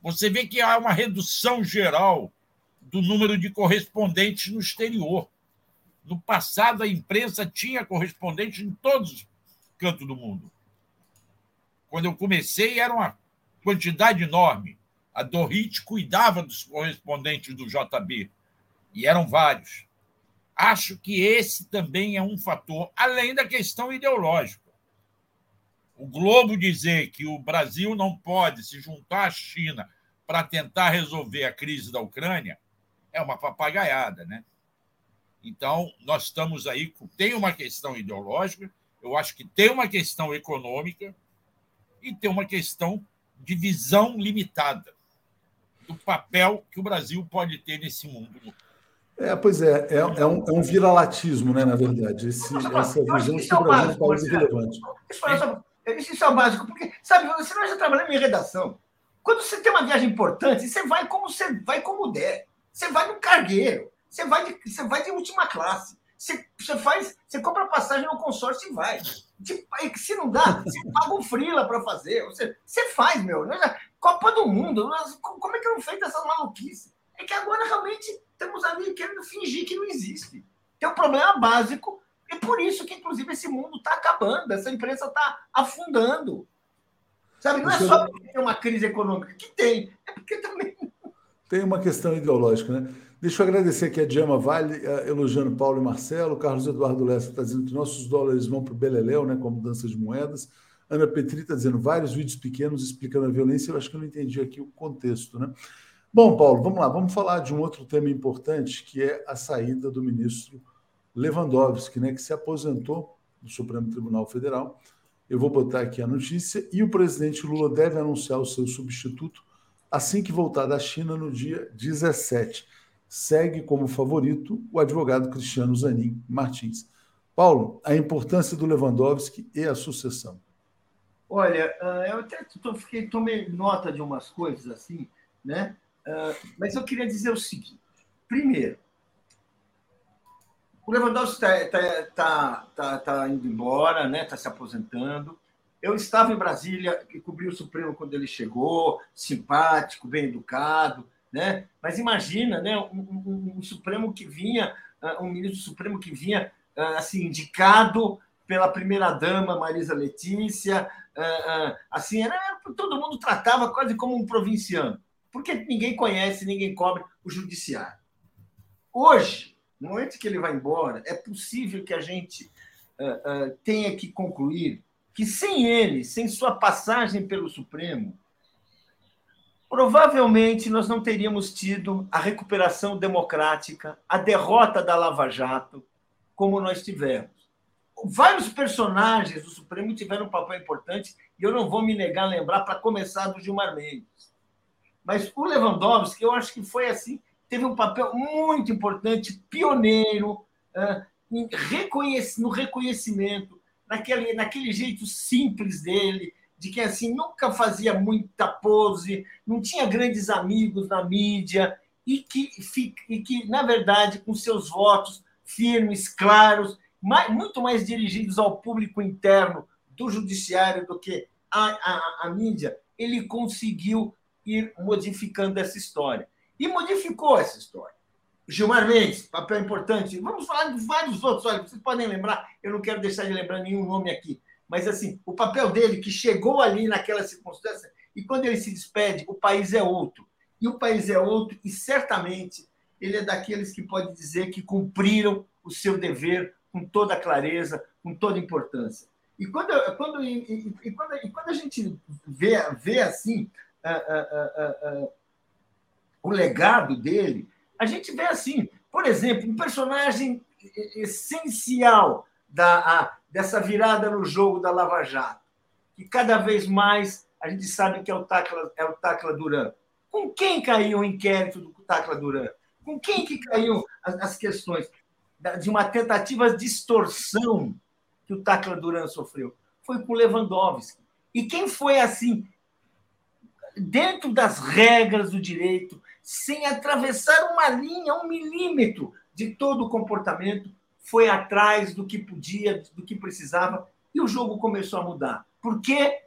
Você vê que há uma redução geral do número de correspondentes no exterior. No passado, a imprensa tinha correspondentes em todos os cantos do mundo. Quando eu comecei, era uma quantidade enorme. A Dorit cuidava dos correspondentes do JB, e eram vários. Acho que esse também é um fator, além da questão ideológica. O Globo dizer que o Brasil não pode se juntar à China para tentar resolver a crise da Ucrânia é uma papagaiada, né? Então, nós estamos aí, tem uma questão ideológica, eu acho que tem uma questão econômica e tem uma questão de visão limitada do papel que o Brasil pode ter nesse mundo. É, pois é, é, é um, é um viralatismo, né, na verdade, esse, essa visão que o Brasil é um país irrelevante. Isso é o básico, porque, sabe, você nós já trabalhamos em redação. Quando você tem uma viagem importante, você vai como você vai como der. Você vai no cargueiro, você vai de, você vai de última classe. Você, você faz, você compra passagem no consórcio e vai. se não dá, você paga um frila para fazer. Você, você faz, meu. Copa do Mundo, como é que não fez essa maluquice? É que agora realmente estamos ali querendo fingir que não existe. Tem um problema básico e por isso que, inclusive, esse mundo está acabando, essa imprensa está afundando. Sabe, não é só porque tem uma crise econômica, que tem, é porque também. Tem uma questão ideológica, né? Deixa eu agradecer aqui a Diama Vale, elogiando Paulo e Marcelo. Carlos Eduardo Lessa está dizendo que nossos dólares vão para o Beleléu, né, como dança de moedas. Ana Petri está dizendo vários vídeos pequenos explicando a violência. Eu acho que eu não entendi aqui o contexto, né? Bom, Paulo, vamos lá. Vamos falar de um outro tema importante, que é a saída do ministro Lewandowski, né, que se aposentou do Supremo Tribunal Federal. Eu vou botar aqui a notícia. E o presidente Lula deve anunciar o seu substituto assim que voltar da China no dia 17. Segue como favorito o advogado Cristiano Zanin Martins. Paulo, a importância do Lewandowski e a sucessão. Olha, ah, eu até fiquei, tomei nota de umas coisas assim, né? Ah, mas eu queria dizer o seguinte: primeiro, o Lewandowski está tá, tá, tá, tá, indo embora, né? Está se aposentando. Eu estava em Brasília e cobri o Supremo quando ele chegou, simpático, bem educado, né? Mas imagina, né? Um, um, um Supremo que vinha, ah, um ministro Supremo que vinha ah, assim indicado pela primeira dama Marisa Letícia, ah, assim era todo mundo tratava quase como um provinciano, porque ninguém conhece, ninguém cobre o judiciário. Hoje no momento que ele vai embora, é possível que a gente tenha que concluir que sem ele, sem sua passagem pelo Supremo, provavelmente nós não teríamos tido a recuperação democrática, a derrota da Lava Jato, como nós tivemos. Vários personagens do Supremo tiveram um papel importante, e eu não vou me negar a lembrar, para começar, do Gilmar Mendes. Mas o Lewandowski, eu acho que foi assim teve um papel muito importante, pioneiro, no reconhecimento, naquele, naquele jeito simples dele, de que assim nunca fazia muita pose, não tinha grandes amigos na mídia e que, e que na verdade, com seus votos firmes, claros, mais, muito mais dirigidos ao público interno do judiciário do que a, a, a mídia, ele conseguiu ir modificando essa história e modificou essa história. Gilmar Mendes, papel importante. Vamos falar de vários outros. Olha, vocês podem lembrar, eu não quero deixar de lembrar nenhum nome aqui, mas assim, o papel dele que chegou ali naquela circunstância e quando ele se despede, o país é outro. E o país é outro e certamente ele é daqueles que pode dizer que cumpriram o seu dever com toda clareza, com toda importância. E quando, quando, e, e, quando, e quando a gente vê, vê assim, uh, uh, uh, o legado dele, a gente vê assim, por exemplo, um personagem essencial da, dessa virada no jogo da Lava Jato. que cada vez mais a gente sabe que é o Tacla, é o Tacla Duran. Com quem caiu o inquérito do Tacla Duran? Com quem que caiu as, as questões de uma tentativa de extorsão que o Tacla Duran sofreu? Foi com Lewandowski. E quem foi assim, dentro das regras do direito, sem atravessar uma linha, um milímetro de todo o comportamento, foi atrás do que podia, do que precisava, e o jogo começou a mudar. Por quê?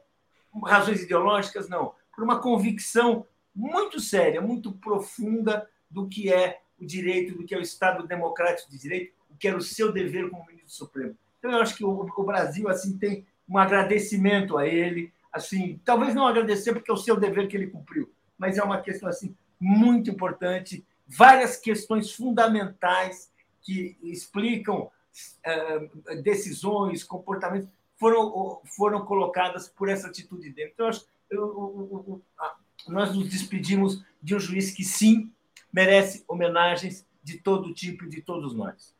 Razões ideológicas? Não. Por uma convicção muito séria, muito profunda do que é o direito, do que é o Estado democrático de direito, o que era o seu dever como ministro supremo. Então, eu acho que o, o Brasil assim tem um agradecimento a ele, assim, talvez não agradecer porque é o seu dever que ele cumpriu, mas é uma questão assim muito importante, várias questões fundamentais que explicam uh, decisões, comportamentos foram foram colocadas por essa atitude dele. Então, eu, eu, eu, nós nos despedimos de um juiz que sim merece homenagens de todo tipo e de todos nós.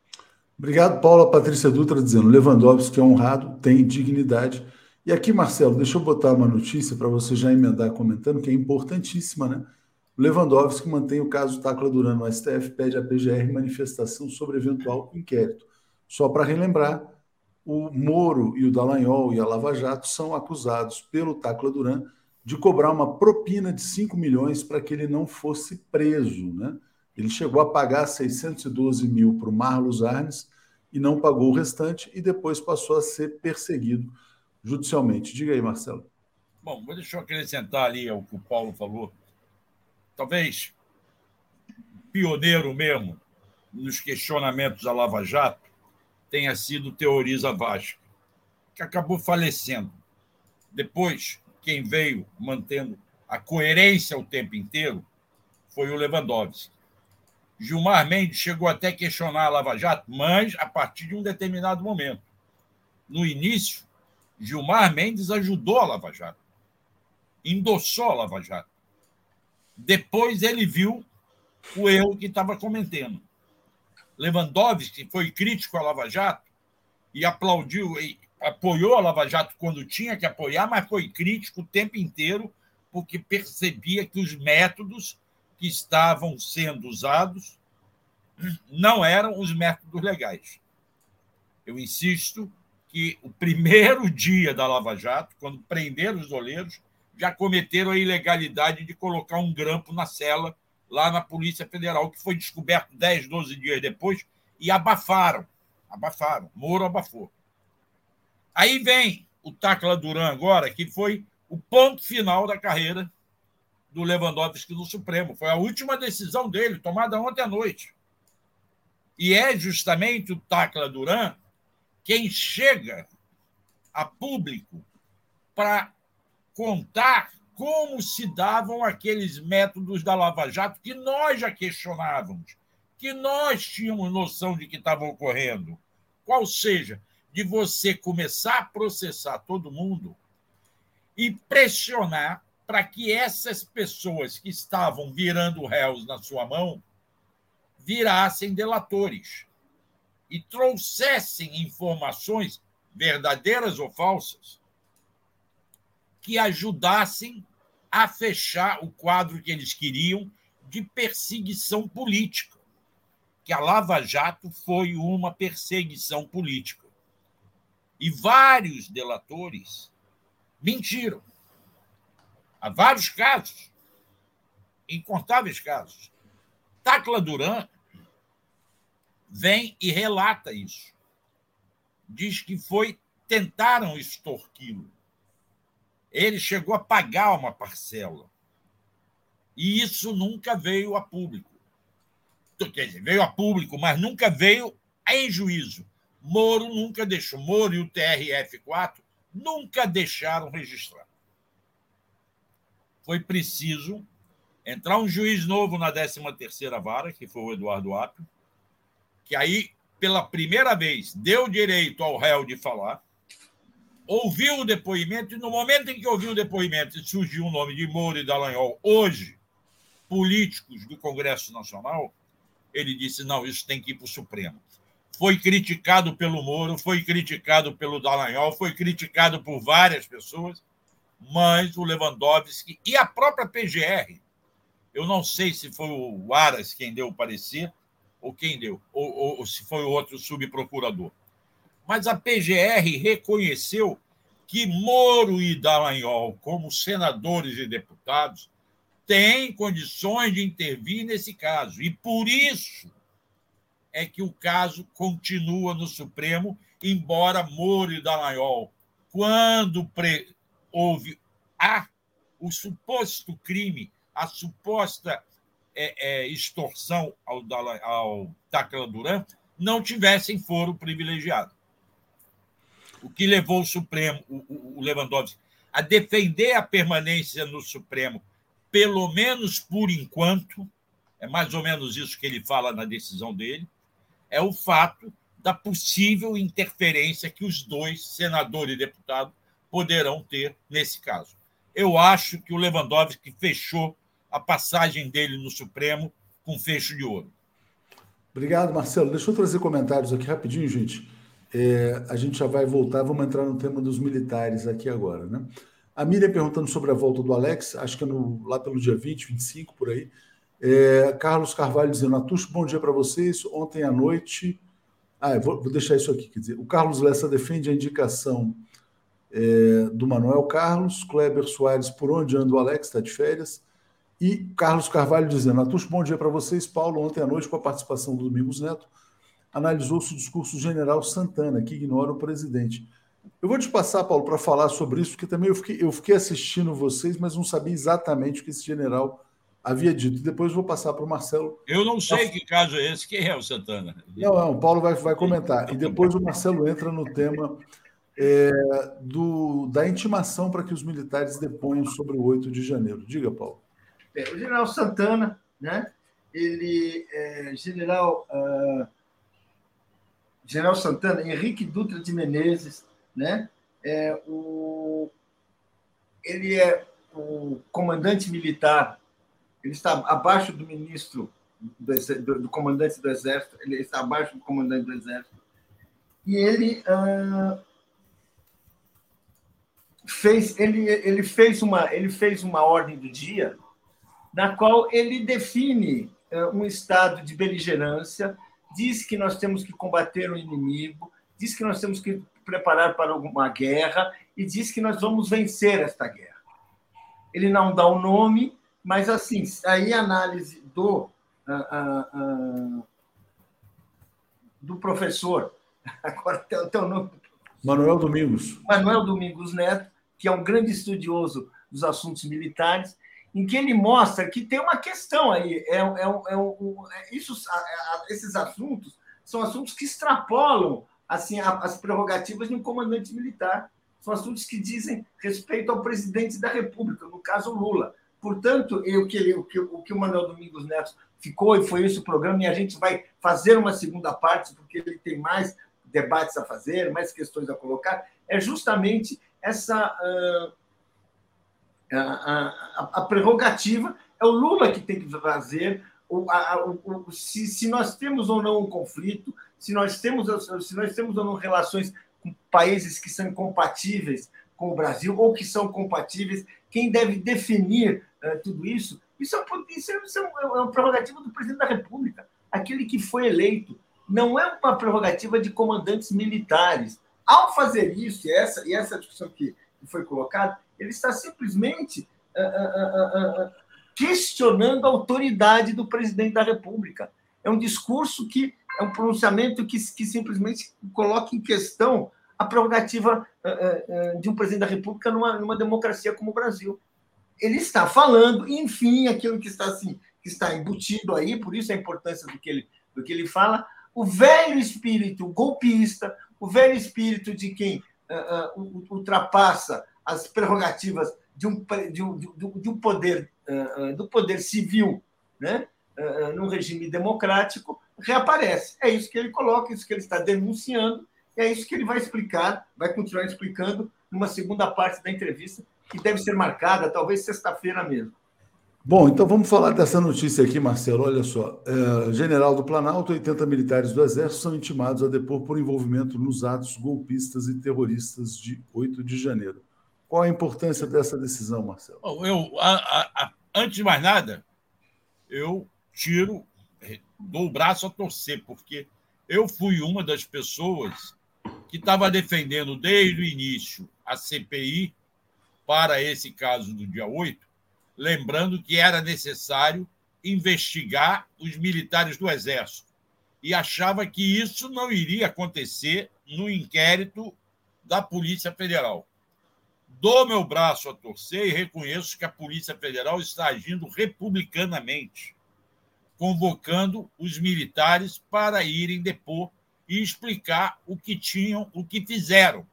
Obrigado, Paula Patrícia Dutra, dizendo Lewandowski é honrado, tem dignidade. E aqui, Marcelo, deixa eu botar uma notícia para você já emendar comentando, que é importantíssima, né? Lewandowski mantém o caso Tacla Duran no STF, pede à PGR manifestação sobre eventual inquérito. Só para relembrar, o Moro e o Dallagnol e a Lava Jato são acusados pelo Tacla Duran de cobrar uma propina de 5 milhões para que ele não fosse preso. Né? Ele chegou a pagar 612 mil para o Marlos Arnes e não pagou o restante e depois passou a ser perseguido judicialmente. Diga aí, Marcelo. Bom, deixa eu acrescentar ali ao que o Paulo falou. Talvez pioneiro mesmo nos questionamentos da Lava Jato tenha sido Teoriza Vasco, que acabou falecendo. Depois, quem veio mantendo a coerência o tempo inteiro foi o Lewandowski. Gilmar Mendes chegou até a questionar a Lava Jato, mas a partir de um determinado momento. No início, Gilmar Mendes ajudou a Lava Jato, endossou a Lava Jato. Depois ele viu o erro que estava cometendo. Lewandowski foi crítico à Lava Jato e aplaudiu e apoiou a Lava Jato quando tinha que apoiar, mas foi crítico o tempo inteiro porque percebia que os métodos que estavam sendo usados não eram os métodos legais. Eu insisto que o primeiro dia da Lava Jato, quando prenderam os doleiros, já cometeram a ilegalidade de colocar um grampo na cela lá na Polícia Federal, que foi descoberto 10, 12 dias depois, e abafaram. Abafaram. Moro abafou. Aí vem o Tacla Duran agora, que foi o ponto final da carreira do Lewandowski no Supremo. Foi a última decisão dele, tomada ontem à noite. E é justamente o Tacla Duran quem chega a público para contar como se davam aqueles métodos da Lava Jato que nós já questionávamos, que nós tínhamos noção de que estavam ocorrendo. Qual seja, de você começar a processar todo mundo e pressionar para que essas pessoas que estavam virando réus na sua mão virassem delatores e trouxessem informações verdadeiras ou falsas que ajudassem a fechar o quadro que eles queriam de perseguição política. Que a Lava Jato foi uma perseguição política. E vários delatores mentiram. Há vários casos, incontáveis casos. Tacla Duran vem e relata isso. Diz que foi tentaram extorquí-lo. Ele chegou a pagar uma parcela. E isso nunca veio a público. Quer dizer, veio a público, mas nunca veio em juízo. Moro nunca deixou. Moro e o TRF4 nunca deixaram registrar foi preciso entrar um juiz novo na 13ª vara, que foi o Eduardo Apio, que aí, pela primeira vez, deu direito ao réu de falar, ouviu o depoimento, e no momento em que ouviu o depoimento surgiu o nome de Moro e Dallagnol, hoje, políticos do Congresso Nacional, ele disse, não, isso tem que ir para o Supremo. foi criticado pelo Moro, foi criticado pelo Dallagnol, foi criticado por várias pessoas, mas o Lewandowski e a própria PGR, eu não sei se foi o Aras quem deu o parecer, ou quem deu, ou, ou, ou se foi o outro subprocurador. Mas a PGR reconheceu que Moro e Dallagnol, como senadores e deputados, têm condições de intervir nesse caso. E por isso é que o caso continua no Supremo, embora Moro e Dallagnol, quando houve a, o suposto crime, a suposta é, é, extorsão ao, ao Tacla Duran, não tivessem foro privilegiado. O que levou o Supremo, o, Lewandowski, a defender a permanência no Supremo, pelo menos por enquanto, é mais ou menos isso que ele fala na decisão dele, é o fato da possível interferência que os dois, senador e deputado, poderão ter nesse caso. Eu acho que o Lewandowski fechou a passagem dele no Supremo com fecho de ouro. Obrigado, Marcelo. Deixa eu trazer comentários aqui rapidinho, gente. É, a gente já vai voltar, vamos entrar no tema dos militares aqui agora, né? A Miriam perguntando sobre a volta do Alex, acho que é no, lá pelo dia 20, 25, por aí. É, Carlos Carvalho dizendo, Atucho, bom dia para vocês. Ontem à noite. Ah, vou, vou, deixar isso aqui. Quer dizer, o Carlos Lessa defende a indicação é, do Manuel Carlos, Kleber Soares, por onde anda o Alex, está de férias. E Carlos Carvalho dizendo: Atucho, bom dia para vocês. Paulo, ontem à noite, com a participação do Domingos Neto, analisou-se o discurso do general Santana, que ignora o presidente. Eu vou te passar, Paulo, para falar sobre isso, porque também eu fiquei, eu fiquei assistindo vocês, mas não sabia exatamente o que esse general havia dito. E depois vou passar para o Marcelo. Eu não sei que caso é esse. Quem é o Santana? Não, não, o Paulo vai, vai comentar. E depois o Marcelo entra no tema é, do, da intimação para que os militares deponham sobre o 8 de janeiro. Diga, Paulo. É, o general Santana, né? Ele é general uh, general Santana, Henrique Dutra de Menezes, né? É o ele é o comandante militar. Ele está abaixo do ministro do, do, do comandante do exército. Ele está abaixo do comandante do exército. E ele uh, fez ele, ele fez uma ele fez uma ordem do dia na qual ele define eh, um estado de beligerância, diz que nós temos que combater o inimigo, diz que nós temos que preparar para uma guerra e diz que nós vamos vencer esta guerra. Ele não dá o nome, mas assim, aí a análise do uh, uh, uh, do professor, agora tem o teu nome. Manuel Domingos. Manuel Domingos Neto, que é um grande estudioso dos assuntos militares, em que ele mostra que tem uma questão aí. É, é, é, é isso, esses assuntos são assuntos que extrapolam assim as prerrogativas de um comandante militar. São assuntos que dizem respeito ao presidente da República, no caso Lula. Portanto, eu, que o, que, o que o Manuel Domingos Neto ficou, e foi esse o programa, e a gente vai fazer uma segunda parte, porque ele tem mais debates a fazer, mais questões a colocar, é justamente essa. Uh, a, prerrogativa é o Lula que tem que fazer. O, a, o, se, se, nós temos ou não um conflito, se nós temos, se nós temos ou não relações com países que são incompatíveis com o Brasil ou que são compatíveis, quem deve definir uh, tudo isso? Isso, é, isso, é, isso é, é uma prerrogativa do presidente da República, aquele que foi eleito. Não é uma prerrogativa de comandantes militares. Ao fazer isso, e essa, e essa discussão que foi colocada, ele está simplesmente uh, uh, uh, questionando a autoridade do presidente da República. É um discurso que é um pronunciamento que, que simplesmente coloca em questão a prerrogativa de um presidente da República numa, numa democracia como o Brasil. Ele está falando, enfim, aquilo que está assim, que está embutido aí, por isso a importância do que ele, do que ele fala, o velho espírito golpista, o velho espírito de quem uh, uh, ultrapassa as prerrogativas de um, de um, de um poder uh, do poder civil, né, uh, num regime democrático, reaparece. É isso que ele coloca, isso que ele está denunciando, e é isso que ele vai explicar, vai continuar explicando numa segunda parte da entrevista, que deve ser marcada, talvez sexta-feira mesmo. Bom, então vamos falar dessa notícia aqui, Marcelo. Olha só. É, General do Planalto, 80 militares do Exército são intimados a depor por envolvimento nos atos golpistas e terroristas de 8 de janeiro. Qual a importância dessa decisão, Marcelo? Bom, eu, a, a, antes de mais nada, eu tiro, dou o braço a torcer, porque eu fui uma das pessoas que estava defendendo desde o início a CPI para esse caso do dia 8 lembrando que era necessário investigar os militares do Exército. E achava que isso não iria acontecer no inquérito da Polícia Federal. Dou meu braço a torcer e reconheço que a Polícia Federal está agindo republicanamente, convocando os militares para irem depor e explicar o que tinham, o que fizeram.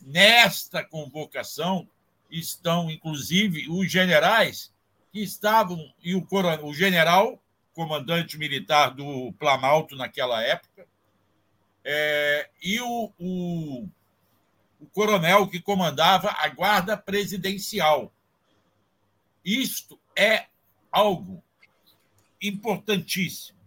Nesta convocação, estão, inclusive, os generais que estavam, e o, coronel, o general, comandante militar do Planalto naquela época, é, e o, o, o coronel que comandava a guarda presidencial. Isto é algo importantíssimo.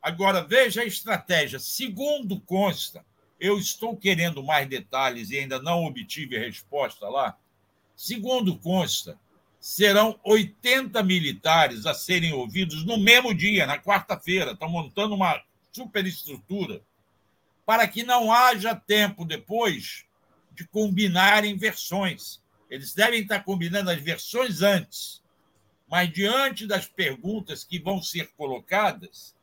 Agora, veja a estratégia. Segundo consta, eu estou querendo mais detalhes e ainda não obtive resposta lá. Segundo consta, serão 80 militares a serem ouvidos no mesmo dia, na quarta-feira. Estão montando uma superestrutura para que não haja tempo depois de combinarem versões. Eles devem estar combinando as versões antes, mas diante das perguntas que vão ser colocadas,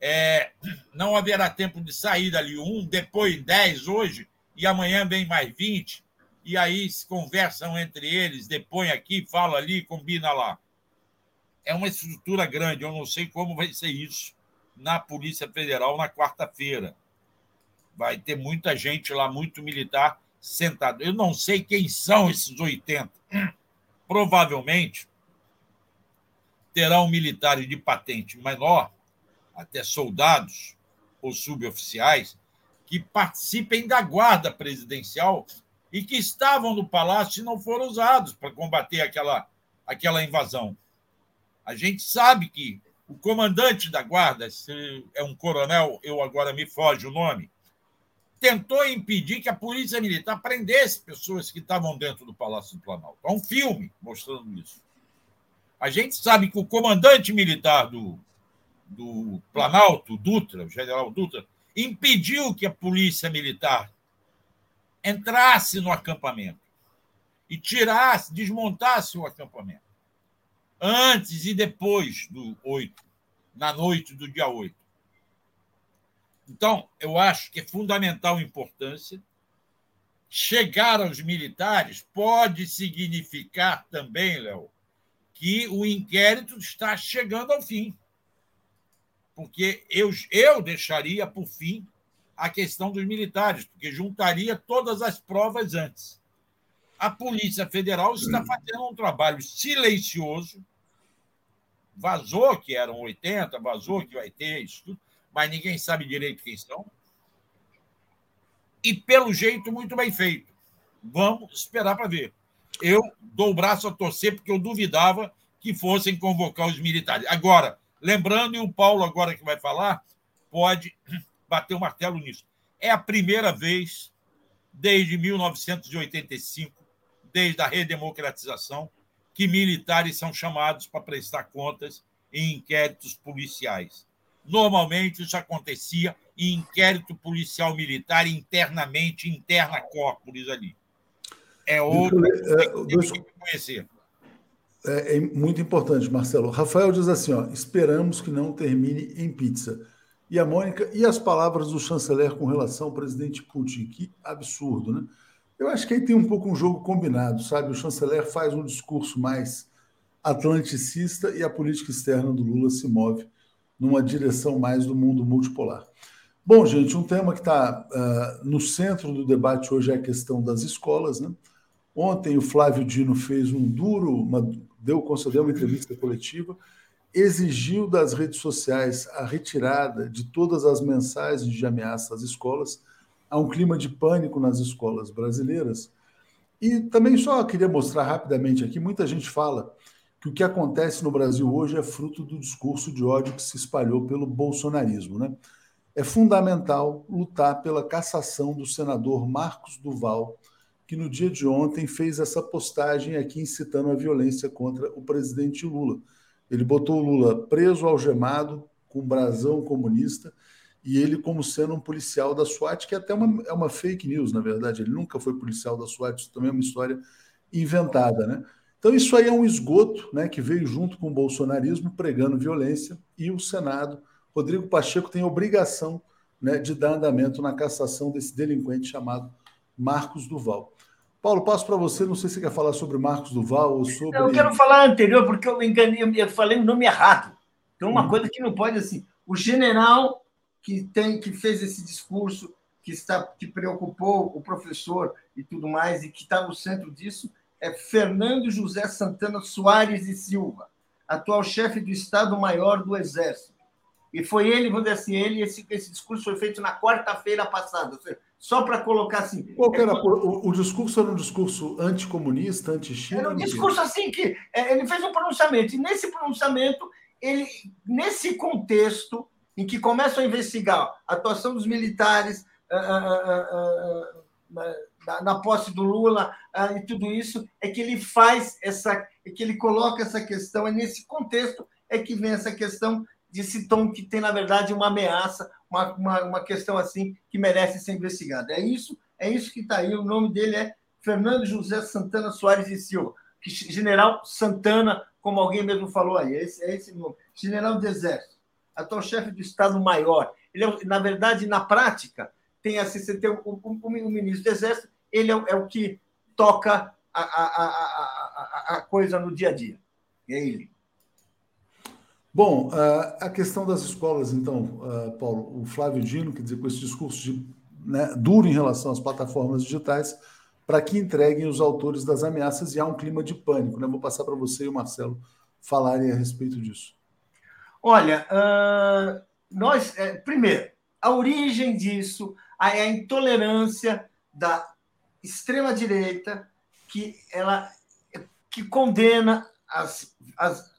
é, não haverá tempo de sair dali um, depois dez hoje, e amanhã vem mais vinte e aí se conversam entre eles, depõem aqui, fala ali, combina lá. É uma estrutura grande, eu não sei como vai ser isso na Polícia Federal na quarta-feira. Vai ter muita gente lá, muito militar sentado. Eu não sei quem são esses 80. Provavelmente terão militares de patente menor, até soldados ou suboficiais, que participem da guarda presidencial e que estavam no palácio e não foram usados para combater aquela, aquela invasão. A gente sabe que o comandante da guarda, é um coronel, eu agora me foge o nome, tentou impedir que a polícia militar prendesse pessoas que estavam dentro do Palácio do Planalto. Há um filme mostrando isso. A gente sabe que o comandante militar do, do Planalto, Dutra, o general Dutra, impediu que a polícia militar entrasse no acampamento e tirasse, desmontasse o acampamento. Antes e depois do 8, na noite do dia 8. Então, eu acho que é fundamental importância. Chegar aos militares pode significar também, Léo, que o inquérito está chegando ao fim. Porque eu, eu deixaria por fim a questão dos militares, porque juntaria todas as provas antes. A Polícia Federal está fazendo um trabalho silencioso. Vazou que eram 80, vazou que vai ter isso tudo, mas ninguém sabe direito quem são. E, pelo jeito, muito bem feito. Vamos esperar para ver. Eu dou o braço a torcer, porque eu duvidava que fossem convocar os militares. Agora, lembrando, e o Paulo, agora que vai falar, pode bater o martelo nisso. É a primeira vez desde 1985, desde a redemocratização, que militares são chamados para prestar contas em inquéritos policiais. Normalmente isso acontecia em inquérito policial militar internamente, interna corporis ali. É outro que tem que conhecer. É, é, muito importante, Marcelo. Rafael diz assim: ó, esperamos que não termine em pizza. E a Mônica, e as palavras do chanceler com relação ao presidente Putin? Que absurdo, né? Eu acho que aí tem um pouco um jogo combinado, sabe? O chanceler faz um discurso mais atlanticista e a política externa do Lula se move numa direção mais do mundo multipolar. Bom, gente, um tema que está uh, ah, no centro do debate hoje é a questão das escolas. Né? Ontem o Flávio Dino fez um duro, uma, deu, concedeu uma entrevista coletiva exigiu das redes sociais a retirada de todas as mensagens de ameaça às escolas. Há um clima de pânico nas escolas brasileiras. E também só queria mostrar rapidamente aqui: muita gente fala que o que acontece no Brasil hoje é fruto do discurso de ódio que se espalhou pelo bolsonarismo. Né? É fundamental lutar pela cassação do senador Marcos Duval, que no dia de ontem fez essa postagem aqui incitando a violência contra o presidente Lula. Ele botou o Lula preso, algemado, com brasão comunista, e ele como sendo um policial da SWAT, que é até uma, é uma fake news, na verdade. Ele nunca foi policial da SWAT, isso também é uma história inventada, né? Então, isso aí é um esgoto né, que veio junto com o bolsonarismo pregando violência e o Senado, Rodrigo Pacheco, tem obrigação né, de dar andamento na cassação desse delinquente chamado Marcos Duval. Paulo, passo para você. Não sei se você quer falar sobre Marcos Duval ou sobre. Eu quero falar anterior, porque eu me enganei, eu falei o nome errado. Tem uma uhum. coisa que não pode assim. O general que tem que fez esse discurso, que está que preocupou o professor e tudo mais, e que está no centro disso, é Fernando José Santana Soares e Silva, atual chefe do Estado-Maior do Exército. E foi ele, vamos dizer assim, ele, esse, esse discurso foi feito na quarta-feira passada, só para colocar assim. Qual era, é, o, o, discurso era um discurso anticomunista, anti-China? Era um discurso assim que é, ele fez um pronunciamento, e nesse pronunciamento, ele, nesse contexto em que começam a investigar a atuação dos militares. Uh, uh, uh, na, posse do Lula ah, e tudo isso, é que ele faz essa, é que ele coloca essa questão, é nesse contexto é que vem essa questão desse tom que tem, na verdade, uma ameaça, uma, uma, uma questão assim que merece ser investigada. É isso, é isso que está aí. O nome dele é Fernando José Santana Soares e Silva, que General Santana, como alguém mesmo falou aí, é esse, é esse nome. General do Exército, atual chefe do Estado-Maior. Ele, é, na verdade, na prática, tem assim, você tem o, o, o, ministro do Exército ele é, é o que toca a, a, a, a, coisa no dia a dia. É ele. Bom, a questão das escolas, então, Paulo, o Flávio Dino, quer dizer, com esse discurso de, né, duro em relação às plataformas digitais, para que entreguem os autores das ameaças e há um clima de pânico. Né? Vou passar para você e o Marcelo falarem a respeito disso. Olha, uh, nós, é, primeiro, a origem disso é a intolerância da extrema-direita que ela que condena as, as,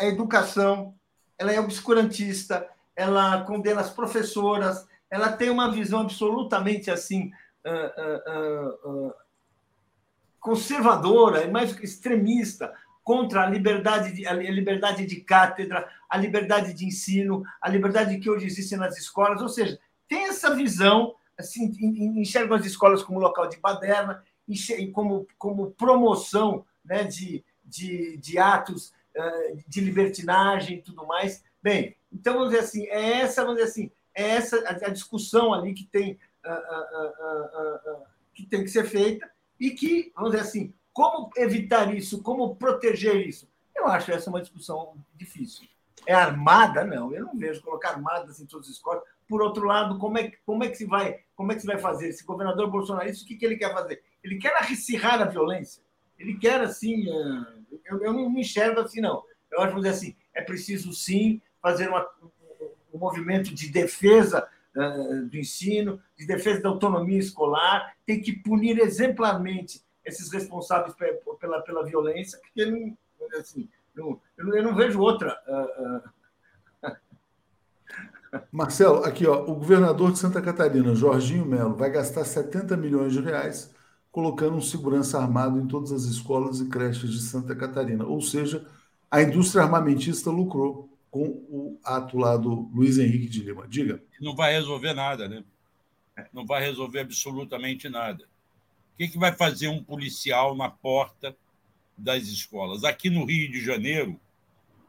a educação, ela é obscurantista, ela condena as professoras, ela tem uma visão absolutamente assim uh, uh, uh, conservadora e mais extremista contra a liberdade, de, a liberdade de cátedra, a liberdade de ensino, a liberdade que hoje existe nas escolas, ou seja, tem essa visão assim, enxergam as escolas como local de baderna, como, como promoção né, de, de, de atos uh, de libertinagem e tudo mais. Bem, então, vamos dizer assim, é essa, vamos dizer assim, é essa a, discussão ali que tem, que tem que ser feita e que, vamos dizer assim, como evitar isso, como proteger isso? Eu acho essa uma discussão difícil. É armada? Não, eu não vejo colocar armadas em todas as escolas. Por outro lado, como é, como é que se vai, como é que se vai fazer? Esse governador bolsonarista, o que, que ele quer fazer? Ele quer acirrar a violência. Ele quer assim, eh, eu, eu não me enxergo assim não. Eu acho que assim, é preciso sim fazer uma, um movimento de defesa uh, do ensino, de defesa da autonomia escolar, tem que punir exemplarmente esses responsáveis pela, pela violência, porque assim, não, eu, não, vejo outra. Uh, uh, Marcelo, aqui ó, o governador de Santa Catarina, Jorginho Melo, vai gastar 70 milhões de reais colocando um segurança armado em todas as escolas e creches de Santa Catarina. Ou seja, a indústria armamentista lucrou com o ato lá do Luiz Henrique de Lima. Diga. Não vai resolver nada, né? Não vai resolver absolutamente nada. O que, que vai fazer um policial na porta das escolas? Aqui no Rio de Janeiro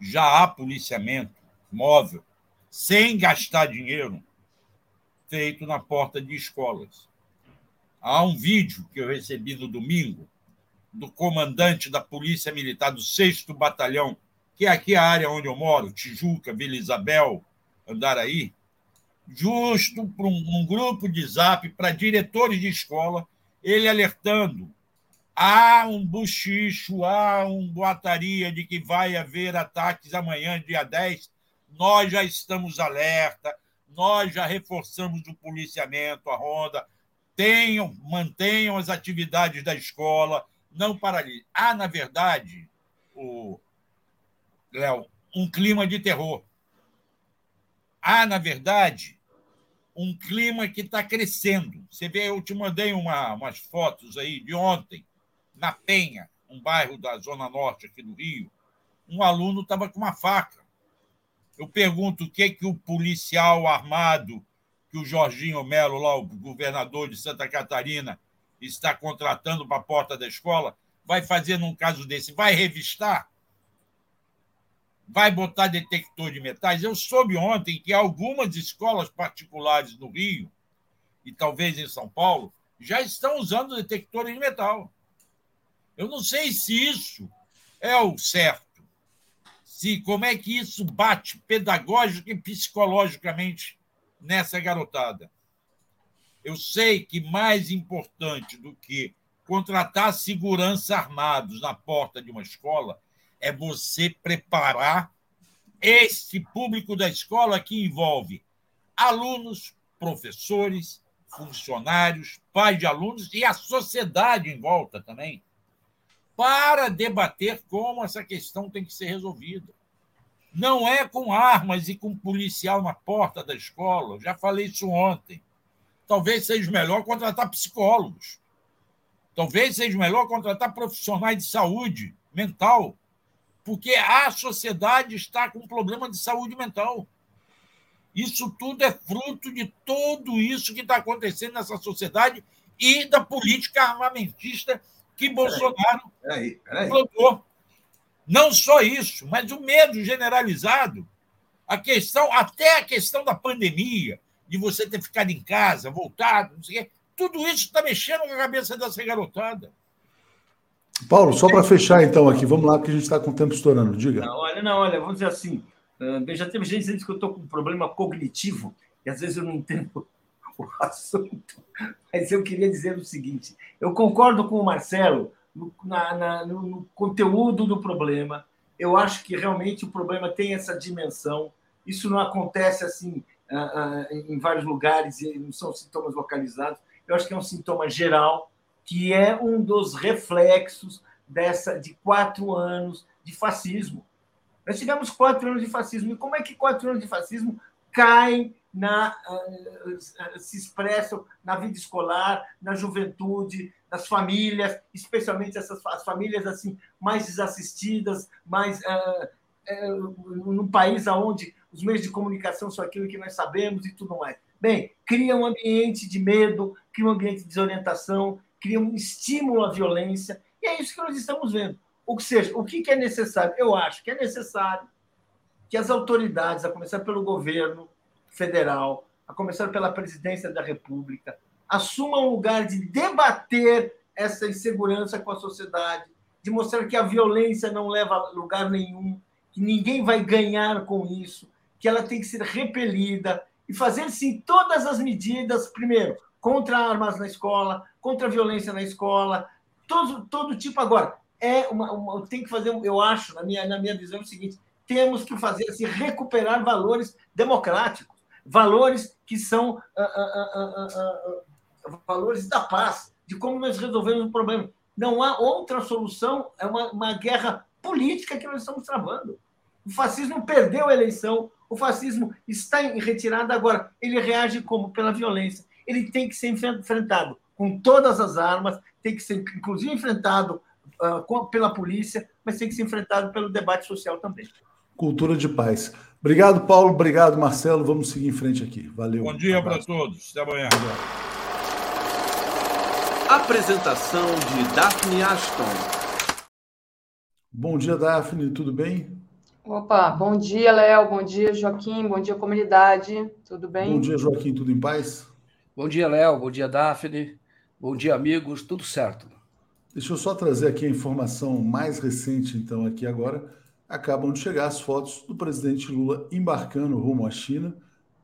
já há policiamento móvel sem gastar dinheiro, feito na porta de escolas. Há um vídeo que eu recebi no domingo do comandante da Polícia Militar do 6 Batalhão, que é aqui a área onde eu moro, Tijuca, Vila Isabel, Andaraí, justo para um, grupo de zap para diretores de escola, ele alertando há um buchicho, há um boataria de que vai haver ataques amanhã, dia 10, nós já estamos alerta, nós já reforçamos o policiamento, a ronda, tenham, mantenham as atividades da escola, não paralisem. Há, na verdade, o Léo, um clima de terror. Há, na verdade, um clima que está crescendo. Você vê, eu te mandei uma, umas fotos aí de ontem, na Penha, um bairro da Zona Norte aqui do Rio. Um aluno estava com uma faca. Eu pergunto o que, que o policial armado, que o Jorginho Melo, lá, o governador de Santa Catarina, está contratando para a porta da escola, vai fazer num caso desse? Vai revistar? Vai botar detector de metais? Eu soube ontem que algumas escolas particulares no Rio, e talvez em São Paulo, já estão usando detectores de metal. Eu não sei se isso é o certo se como é que isso bate pedagógica e psicologicamente nessa garotada. Eu sei que mais importante do que contratar segurança armados na porta de uma escola é você preparar esse público da escola que envolve alunos, professores, funcionários, pais de alunos e a sociedade em volta também para debater como essa questão tem que ser resolvida. Não é com armas e com policial na porta da escola. Eu já falei isso ontem. Talvez seja melhor contratar psicólogos. Talvez seja melhor contratar profissionais de saúde mental, porque a sociedade está com um problema de saúde mental. Isso tudo é fruto de tudo isso que está acontecendo nessa sociedade e da política armamentista que Bolsonaro peraí, peraí. plantou. Não só isso, mas o medo generalizado, a questão, até a questão da pandemia, de você ter ficado em casa, voltado, não sei o quê, tudo isso está mexendo com a cabeça dessa garotada. Paulo, só para fechar então aqui, vamos lá, porque a gente está com o tempo estourando, diga. Não, olha, não, olha, vamos dizer assim, uh, já teve gente dizendo que eu estou com um problema cognitivo, e às vezes eu não entendo o assunto. Mas eu queria dizer o seguinte: eu concordo com o Marcelo no, na, na, no, no conteúdo do problema. Eu acho que realmente o problema tem essa dimensão. Isso não acontece assim uh, uh, em vários lugares e não são sintomas localizados. Eu acho que é um sintoma geral que é um dos reflexos dessa de quatro anos de fascismo. Nós tivemos quatro anos de fascismo. E como é que quatro anos de fascismo caem na, uh, se expressam na vida escolar, na juventude, nas famílias, especialmente essas as famílias assim mais desassistidas, mais uh, num país onde os meios de comunicação são aquilo que nós sabemos e tudo mais. Bem, cria um ambiente de medo, cria um ambiente de desorientação, cria um estímulo à violência, e é isso que nós estamos vendo. Ou seja, o que é necessário? Eu acho que é necessário que as autoridades, a começar pelo governo, federal, a começar pela presidência da República, assuma um lugar de debater essa insegurança com a sociedade, de mostrar que a violência não leva a lugar nenhum, que ninguém vai ganhar com isso, que ela tem que ser repelida e fazer sim todas as medidas, primeiro, contra armas na escola, contra a violência na escola, todo, todo tipo agora. É uma, uma, tem que fazer, eu acho, na minha, na minha visão, é o seguinte: temos que fazer assim, recuperar valores democráticos valores que são uh, uh, uh, valores da paz, de como nós resolvemos o problema. Não há outra solução, é uma, uma guerra política que nós estamos travando. O fascismo perdeu a eleição, o fascismo está em retirada agora. Ele reage como? Pela violência. Ele tem que ser enfrentado com todas as armas, tem que ser, inclusive, enfrentado uh, pela polícia, mas tem que ser enfrentado pelo debate social também. Cultura de paz. Obrigado, Paulo. Obrigado, Marcelo. Vamos seguir em frente aqui. Valeu. Bom dia para todos. Até amanhã. Apresentação de Daphne Ashton. Bom dia, Daphne. Tudo bem? Opa, bom dia, Léo. Bom dia, Joaquim. Bom dia, comunidade. Tudo bem? Bom dia, Joaquim. Tudo em paz? Bom dia, Léo. Bom dia, Daphne. Bom dia, amigos. Tudo certo. Deixa eu só trazer aqui a informação mais recente, então, aqui agora acabam de chegar as fotos do presidente Lula embarcando rumo à China,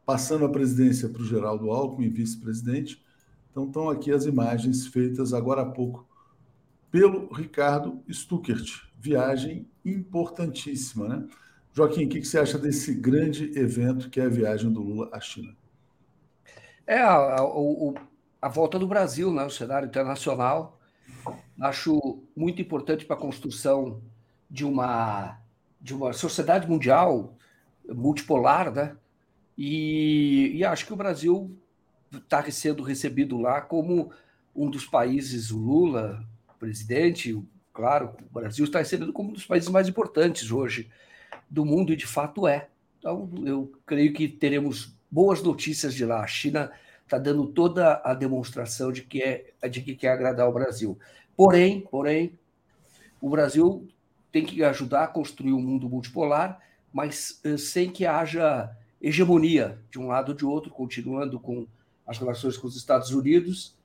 passando a presidência para o Geraldo Alckmin, vice-presidente. Então, estão aqui as imagens feitas agora há pouco pelo Ricardo Stuckert. Viagem importantíssima, né? Joaquim, o que você acha desse grande evento que é a viagem do Lula à China? É a, a, a volta do Brasil né, no cenário internacional. Acho muito importante para a construção de uma, de uma sociedade mundial multipolar, né? E, e acho que o Brasil está sendo recebido lá como um dos países, o Lula, presidente, claro, o Brasil está recebendo como um dos países mais importantes hoje do mundo, e de fato é. Então, eu creio que teremos boas notícias de lá. A China está dando toda a demonstração de que é de que quer agradar o Brasil. Porém, porém, o Brasil tem que ajudar a construir um mundo multipolar, mas eh, sem que haja hegemonia de um lado ou de outro, continuando com as relações com os Estados Unidos,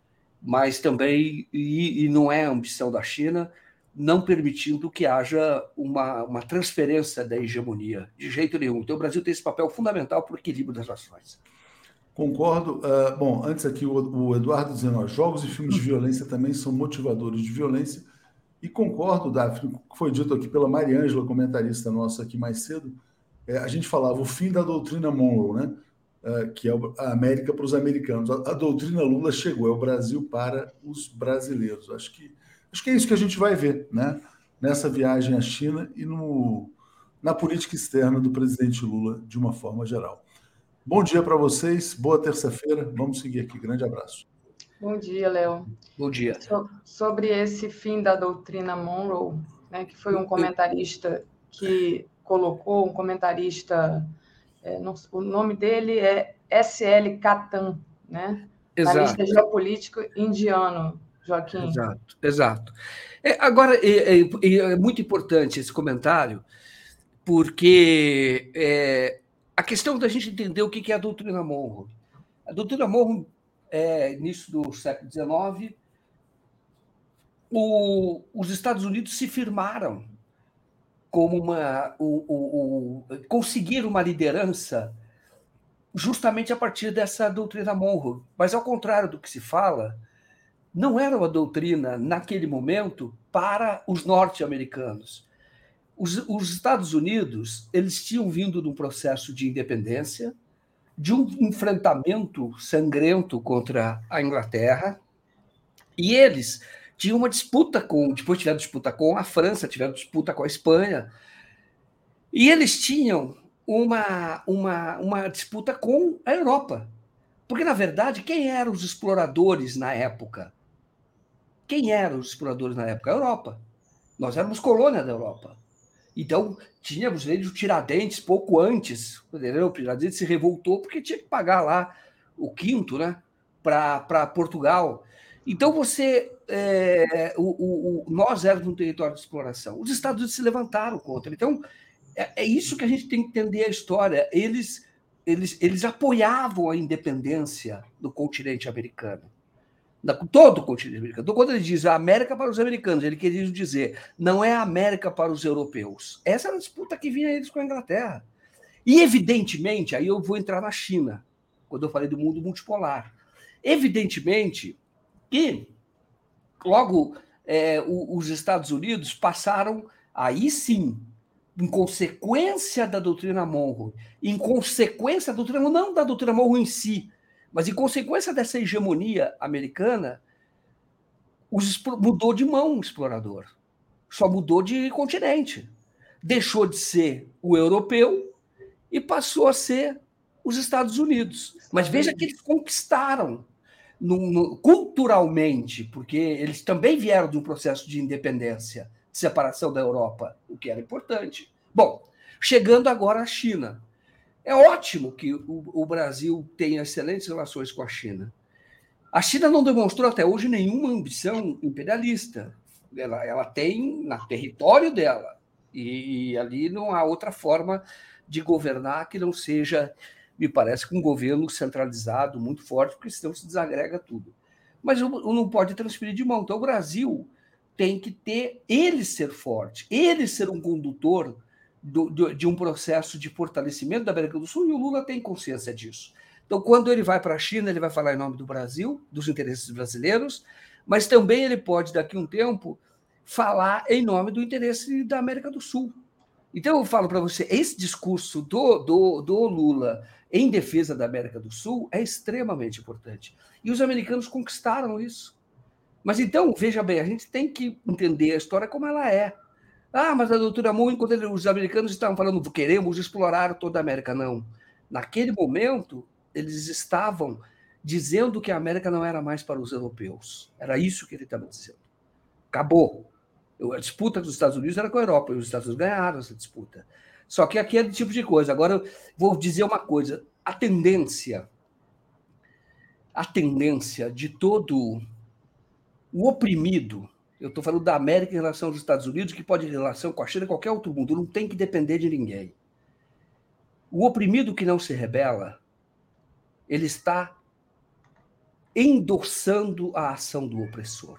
mas também, e, e não é a ambição da China, não permitindo que haja uma, uma transferência da hegemonia, de jeito nenhum. Então, o Brasil tem esse papel fundamental para o equilíbrio das nações. Concordo. Uh, bom, antes aqui o, o Eduardo dizendo, ó, jogos e filmes de violência também são motivadores de violência. E concordo, Daphne, que foi dito aqui pela Mariângela, comentarista nossa aqui mais cedo. É, a gente falava o fim da doutrina Monroe, né? É, que é a América para os americanos. A, a, doutrina Lula chegou, é o Brasil para os brasileiros. Acho que, acho que é isso que a gente vai ver né? nessa viagem à China e no, na política externa do presidente Lula, de uma forma geral. Bom dia para vocês, boa terça-feira. Vamos seguir aqui. Grande abraço. Bom dia, Léo. Bom dia. So, sobre esse fim da doutrina Monroe, né, que foi um comentarista que colocou, um comentarista, é, não, o nome dele é S.L. Catan, né? Exato. Geopolítico indiano, Joaquim. Exato, exato. É, agora, é, é, é, muito importante esse comentário, porque é, a questão da gente entender o que é a doutrina Monroe. A doutrina Monroe, é, início do século XIX, o, os Estados Unidos se firmaram como uma o, o, o, conseguir uma liderança justamente a partir dessa doutrina Monroe. Mas ao contrário do que se fala, não era uma doutrina naquele momento para os norte-americanos. Os, os, Estados Unidos eles tinham vindo de um processo de independência, de um enfrentamento sangrento contra a Inglaterra, e eles tinham uma disputa com, depois tiveram disputa com a França, tiveram disputa com a Espanha, e eles tinham uma, uma, uma disputa com a Europa. Porque, na verdade, quem eram os exploradores na época? Quem eram os exploradores na época? A Europa. Nós éramos colônia da Europa. Então, tínhamos ele o Tiradentes pouco antes. O Tiradentes se revoltou porque tinha que pagar lá o quinto né, para Portugal. Então, você. É, o, o, nós éramos um território de exploração. Os Estados Unidos se levantaram contra. Então, é, é isso que a gente tem que entender a história. Eles, eles, eles apoiavam a independência do continente americano todo o continente americano. Então, quando ele diz a América para os americanos, ele queria dizer não é a América para os europeus. Essa era a disputa que vinha eles com a Inglaterra. E, evidentemente, aí eu vou entrar na China, quando eu falei do mundo multipolar. Evidentemente que, logo, é, os Estados Unidos passaram, aí sim, em consequência da doutrina Monroe, em consequência da doutrina, não da doutrina Monroe em si, mas, em consequência dessa hegemonia americana, os, mudou de mão o explorador. Só mudou de continente. Deixou de ser o europeu e passou a ser os Estados Unidos. Mas veja que eles conquistaram no, no, culturalmente, porque eles também vieram de um processo de independência, de separação da Europa, o que era importante. Bom, chegando agora à China. É ótimo que o, o Brasil tenha excelentes relações com a China. A China não demonstrou até hoje nenhuma ambição imperialista. Ela, ela tem no território dela. E, e, ali não há outra forma de governar que não seja, me parece, com um governo centralizado muito forte, porque senão se desagrega tudo. Mas não pode transferir de mão. Então o Brasil tem que ter ele ser forte, ele ser um condutor do, do, de um processo de fortalecimento da América do Sul e o Lula tem consciência disso. Então, quando ele vai para a China, ele vai falar em nome do Brasil, dos interesses brasileiros, mas também ele pode, daqui a um tempo, falar em nome do interesse da América do Sul. Então, eu falo para você, esse discurso do, do, do Lula em defesa da América do Sul é extremamente importante. E os americanos conquistaram isso. Mas então, veja bem, a gente tem que entender a história como ela é. Ah, mas a doutrina Monroe, enquanto os americanos estavam falando queremos explorar toda a América, não. Naquele momento, eles estavam dizendo que a América não era mais para os europeus. Era isso que ele estava dizendo. Acabou. A disputa dos Estados Unidos era com a Europa, e os Estados Unidos ganharam essa disputa. Só que aqui é do tipo de coisa. Agora, eu vou dizer uma coisa: a tendência, a tendência de todo o oprimido, eu estou falando da América em relação aos Estados Unidos, que pode em relação com a China, qualquer outro mundo, não tem que depender de ninguém. O oprimido que não se rebela, ele está endossando a ação do opressor.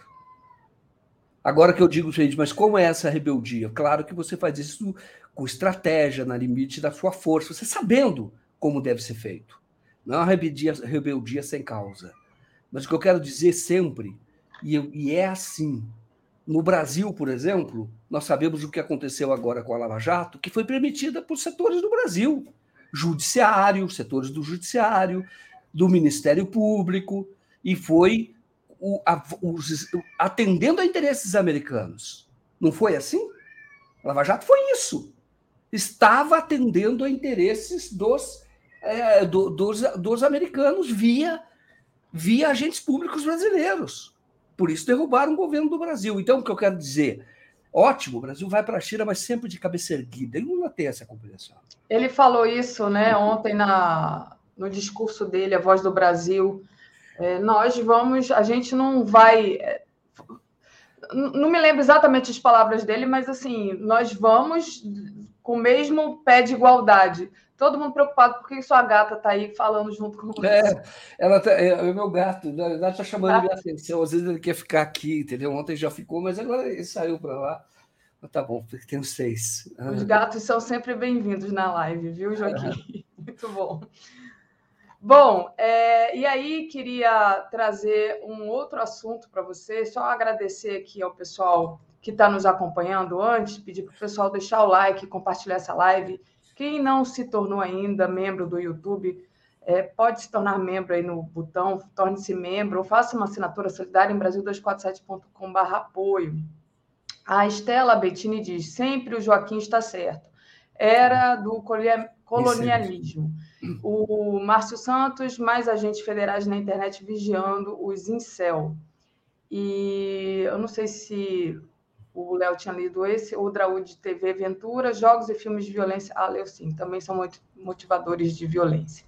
Agora que eu digo, gente, mas como é essa rebeldia? Claro que você faz isso com estratégia, na limite da sua força, você sabendo como deve ser feito. Não é uma rebeldia, rebeldia sem causa. Mas o que eu quero dizer sempre, e, e é assim, no Brasil, por exemplo, nós sabemos o que aconteceu agora com a Lava Jato, que foi permitida por setores do Brasil, judiciário, setores do judiciário, do Ministério Público, e foi o, a, os, atendendo a interesses americanos. Não foi assim? A Lava Jato foi isso. Estava atendendo a interesses dos, é, do, dos, dos americanos via, via agentes públicos brasileiros. Por isso derrubaram o governo do Brasil. Então, o que eu quero dizer? Ótimo, o Brasil vai para a China, mas sempre de cabeça erguida. Ele não tem essa compreensão. Ele falou isso né, ontem na, no discurso dele, A Voz do Brasil. É, nós vamos, a gente não vai. É, não me lembro exatamente as palavras dele, mas assim, nós vamos com o mesmo pé de igualdade. Todo mundo preocupado porque sua gata está aí falando junto com você. É, ela tá, é, é o meu gato, na verdade está chamando ah. minha atenção. Às vezes ele quer ficar aqui, entendeu? Ontem já ficou, mas agora ele saiu para lá. Tá bom, tem seis. Os gatos são sempre bem-vindos na live, viu, Joaquim? Muito bom. Bom, é, e aí queria trazer um outro assunto para você, só agradecer aqui ao pessoal que está nos acompanhando antes, pedir para o pessoal deixar o like, compartilhar essa live. Quem não se tornou ainda membro do YouTube, é, pode se tornar membro aí no botão, torne-se membro, ou faça uma assinatura solidária em brasil247.com.br apoio. A Estela Bettini diz, sempre o Joaquim está certo. Era do colonialismo. O Márcio Santos, mais agentes federais na internet vigiando os incel. E eu não sei se o Léo tinha lido esse, o Draúde TV Ventura, jogos e filmes de violência. Ah, leu sim, também são motivadores de violência.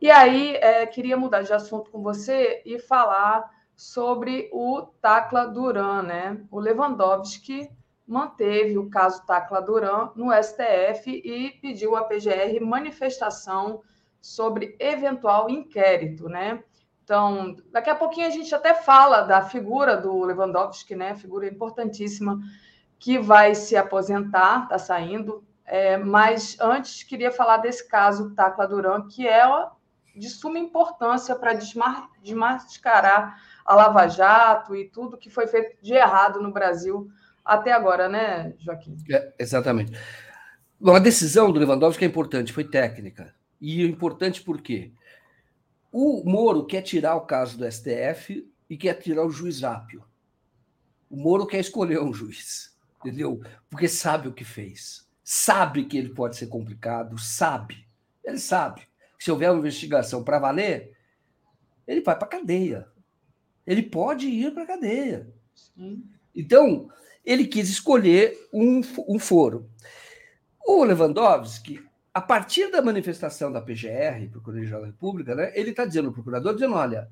E aí, é, queria mudar de assunto com você e falar sobre o Tacla Duran, né? O Lewandowski manteve o caso Tacla Duran no STF e pediu à PGR manifestação sobre eventual inquérito, né? Então, daqui a pouquinho a gente até fala da figura do Lewandowski, né? Figura importantíssima que vai se aposentar, está saindo. É, mas antes queria falar desse caso Tacla Duran, que é de suma importância para desmascarar a Lava Jato e tudo que foi feito de errado no Brasil até agora, né, Joaquim? É, exatamente. Bom, a decisão do Lewandowski é importante, foi técnica. E é importante por quê? O Moro quer tirar o caso do STF e quer tirar o juiz Ápio. O Moro quer escolher um juiz, entendeu? Porque sabe o que fez. Sabe que ele pode ser complicado, sabe. Ele sabe. Se houver uma investigação para valer, ele vai para cadeia. Ele pode ir para cadeia. Sim. Então, ele quis escolher um, um foro. O Lewandowski, a partir da manifestação da PGR, Procuradoria da República, né, ele está dizendo, o procurador dizendo, olha,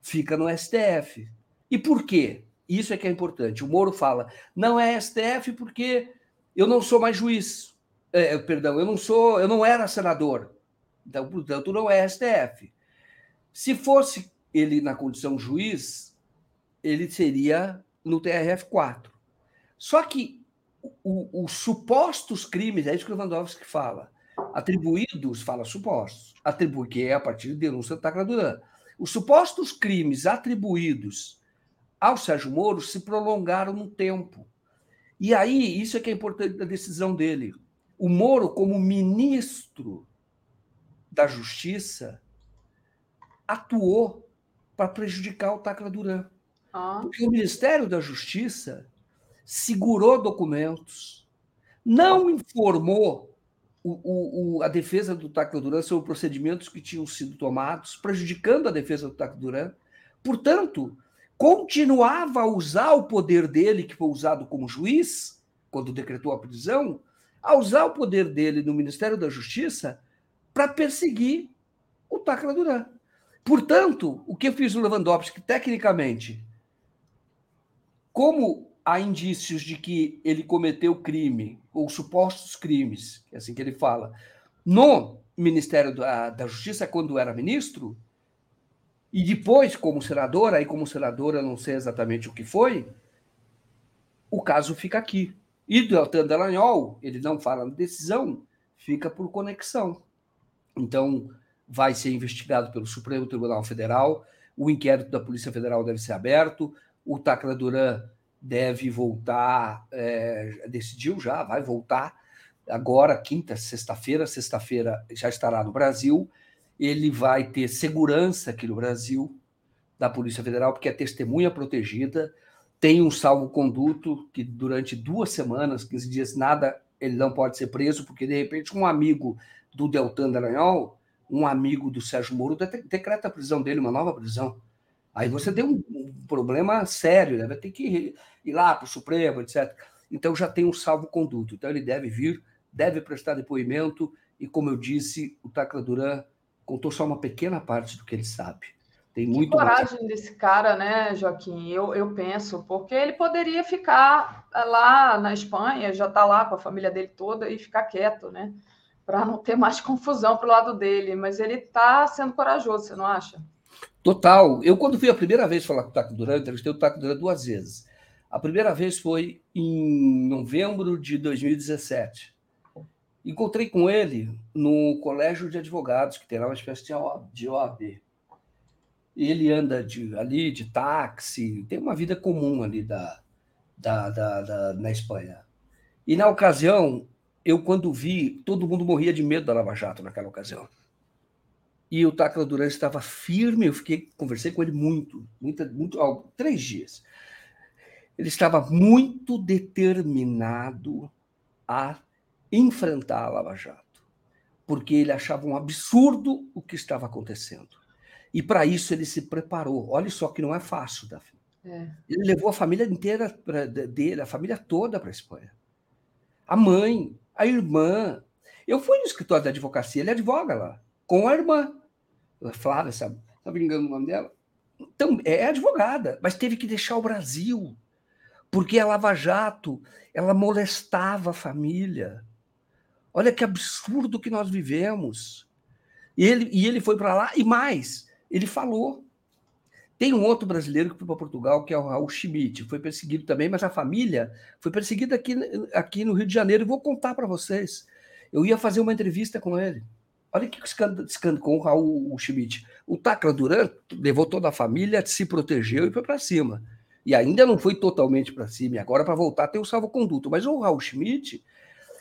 fica no STF. E por quê? Isso é que é importante. O Moro fala, não é STF porque eu não sou mais juiz. É, perdão, eu não sou, eu não era senador. Então, portanto, não é STF. Se fosse ele na condição juiz, ele seria no TRF4. Só que os supostos crimes, é isso que o Lewandowski fala, atribuídos, fala supostos, atribui, que é a partir de denúncia da Tacla Duran. Os supostos crimes atribuídos ao Sérgio Moro se prolongaram no tempo. E aí, isso é que é importante da decisão dele. O Moro, como ministro da Justiça, atuou para prejudicar o Tacla Duran. Ah. Porque o Ministério da Justiça segurou documentos, não informou o, o, a defesa do Tacla Duran sobre procedimentos que tinham sido tomados, prejudicando a defesa do Tacla Duran. Portanto, continuava a usar o poder dele, que foi usado como juiz, quando decretou a prisão, a usar o poder dele no Ministério da Justiça para perseguir o Tacla Duran. Portanto, o que fez o Lewandowski, tecnicamente, como há indícios de que ele cometeu crime, ou supostos crimes, é assim que ele fala, no Ministério da, da Justiça, quando era ministro, e depois como senador, aí como senador eu não sei exatamente o que foi, o caso fica aqui. E Deltan Dallagnol, ele não fala na decisão, fica por conexão. Então, vai ser investigado pelo Supremo Tribunal Federal, o inquérito da Polícia Federal deve ser aberto, o Tacla Duran deve voltar, é, decidiu já, vai voltar agora, quinta, sexta-feira, sexta-feira já estará no Brasil, ele vai ter segurança aqui no Brasil, da Polícia Federal, porque é testemunha protegida, tem um salvo-conduto que durante duas semanas, 15 dias, nada, ele não pode ser preso, porque de repente um amigo do Deltan Dallagnol, um amigo do Sérgio Moro, decreta a prisão dele, uma nova prisão. Aí você tem um, um problema sério, né? vai ter que ir lá para o Supremo, etc. Então já tem um salvo-conduto. Então ele deve vir, deve prestar depoimento, e como eu disse, o Tacla Duran contou só uma pequena parte do que ele sabe. Tem muito que coragem mais... desse cara, né, Joaquim? Eu, eu penso, porque ele poderia ficar lá na Espanha, já está lá com a família dele toda e ficar quieto, né? Para não ter mais confusão para o lado dele. Mas ele está sendo corajoso, você não acha? Total. Eu, quando fui a primeira vez falar com o Taco Duran, eu entrevistei o Taco Duran duas vezes. A primeira vez foi em novembro de 2017. Encontrei com ele no colégio de advogados, que tem lá uma espécie de OAB. Ele anda de, ali de táxi, tem uma vida comum ali da, da, da, da, na Espanha. E na ocasião, eu quando vi, todo mundo morria de medo da Lava Jato naquela ocasião. E o Tacla Duran estava firme, eu fiquei, conversei com ele muito, muito, muito ó, três dias. Ele estava muito determinado a enfrentar a Lava Jato, porque ele achava um absurdo o que estava acontecendo. E para isso ele se preparou. Olha só que não é fácil, Davi. É. Ele levou a família inteira pra, dele, a família toda para a Espanha. A mãe, a irmã. Eu fui no escritório da advocacia, ele advoga lá, com a irmã. Flávia, sabe? Está brincando o nome dela? Então, é advogada, mas teve que deixar o Brasil, porque a Lava Jato ela molestava a família. Olha que absurdo que nós vivemos. E ele, e ele foi para lá, e mais, ele falou. Tem um outro brasileiro que foi para Portugal, que é o Raul Schmidt, foi perseguido também, mas a família foi perseguida aqui, aqui no Rio de Janeiro. E vou contar para vocês. Eu ia fazer uma entrevista com ele. Olha que escândalo com o Raul Schmidt. O Tacla Duran levou toda a família, se protegeu e foi para cima. E ainda não foi totalmente para cima, e agora para voltar tem o salvo-conduto. Mas o Raul Schmidt,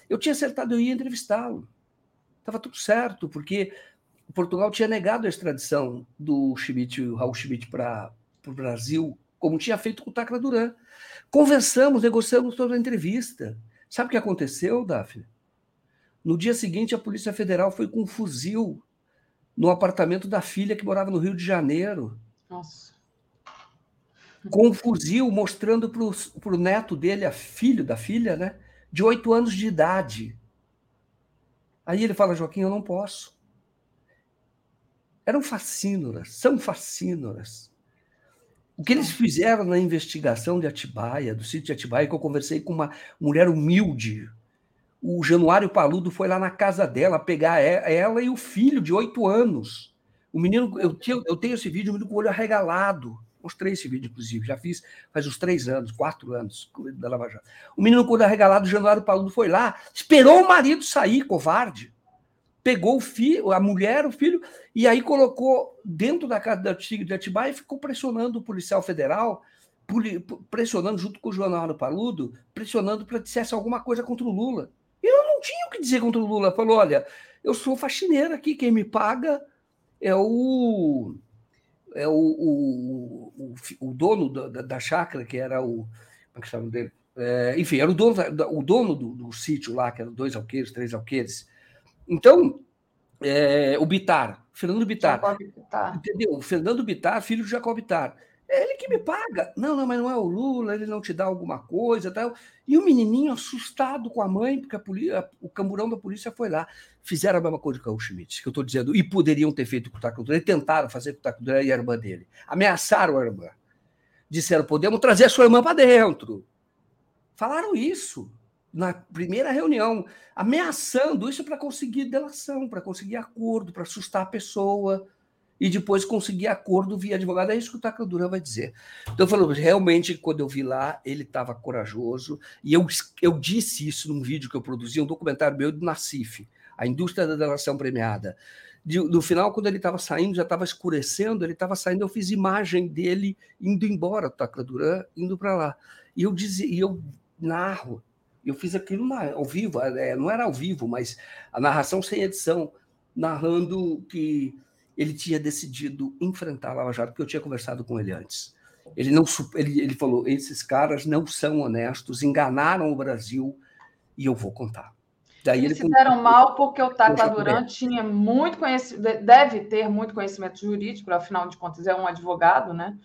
eu tinha acertado, eu ia entrevistá-lo. Estava tudo certo, porque Portugal tinha negado a extradição do Schmidt, o Raul Schmidt, para o Brasil, como tinha feito com o Tacla Duran. Conversamos, negociamos toda a entrevista. Sabe o que aconteceu, Daphne? No dia seguinte, a Polícia Federal foi com um fuzil no apartamento da filha que morava no Rio de Janeiro. Nossa. Com um fuzil mostrando para o neto dele, a filho da filha, né? De oito anos de idade. Aí ele fala, Joaquim, eu não posso. Eram fascínoras, são fascínoras. O que eles fizeram na investigação de Atibaia, do sítio de Atibaia, que eu conversei com uma mulher humilde, o Januário Paludo foi lá na casa dela pegar ela e o filho de oito anos. O menino, eu, tinha, eu tenho esse vídeo, o menino com o olho arregalado. Mostrei esse vídeo, inclusive, já fiz faz uns três anos, quatro anos, da Lava Jato. O menino com o olho arregalado, o Januário Paludo, foi lá, esperou o marido sair, covarde. Pegou o filho, a mulher, o filho, e aí colocou dentro da casa de Atibaia e ficou pressionando o policial federal, pressionando junto com o Januário Paludo, pressionando para que dissesse alguma coisa contra o Lula. Tinha o que dizer contra o Lula. Falou: olha, eu sou faxineira aqui, quem me paga é o. É o, o, o, o dono da, da, chácara, que era o. Como é que chama dele? É, enfim, era o dono, o dono do, do, sítio lá, que eram dois alqueires, três alqueires. Então, é, o Bitar, Fernando Bitar, entendeu? O Fernando Bitar, filho de Jacob Bitar. É ele que me paga. Não, não, mas não é o Lula, ele não te dá alguma coisa. Tal. E o menininho assustado com a mãe, porque a polícia, o camburão da polícia foi lá. Fizeram a mesma coisa com o Schmidt, que eu estou dizendo, e poderiam ter feito com o Taco Eles tentaram fazer com o Taco e a irmã dele. Ameaçaram a irmã. Disseram, podemos trazer a sua irmã para dentro. Falaram isso na primeira reunião, ameaçando isso para conseguir delação, para conseguir acordo, para assustar a pessoa e depois conseguir acordo via advogado. É isso que o Taco Duran vai dizer. Então, falo, realmente, quando eu vi lá, ele estava corajoso, e eu, eu disse isso num vídeo que eu produzi, um documentário meu do Nacif, a indústria da delação premiada. No final, quando ele estava saindo, já estava escurecendo, ele estava saindo, eu fiz imagem dele indo embora, Taco Duran, indo para lá. E eu, dizia, e eu narro, eu fiz aquilo na, ao vivo, é, não era ao vivo, mas a narração sem edição, narrando que ele tinha decidido enfrentar a Lava Jato, porque eu tinha conversado com ele antes. Ele, não, ele, ele falou: esses caras não são honestos, enganaram o Brasil e eu vou contar. Daí Eles ele se deram mal porque o Tata Duran tinha muito conhecimento, deve ter muito conhecimento jurídico, afinal de contas é um advogado, né?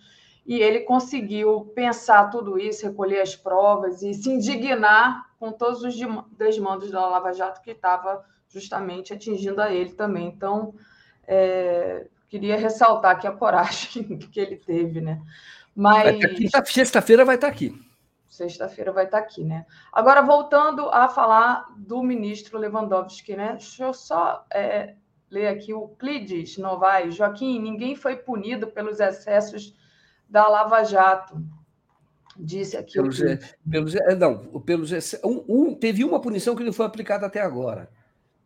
E ele conseguiu pensar tudo isso, recolher as provas e se indignar com todos os desmandos da Lava Jato que estava justamente atingindo a ele também. Então, é, queria ressaltar aqui a coragem que ele teve, né? Mas sexta-feira vai estar aqui. Sexta-feira vai estar aqui, né? Agora voltando a falar do ministro Lewandowski, né? Deixa eu só é, ler aqui o Clides Novaes. Joaquim, ninguém foi punido pelos excessos da Lava Jato. Disse aqui pelos, o pelos, Não, pelos, um, um, teve uma punição que não foi aplicada até agora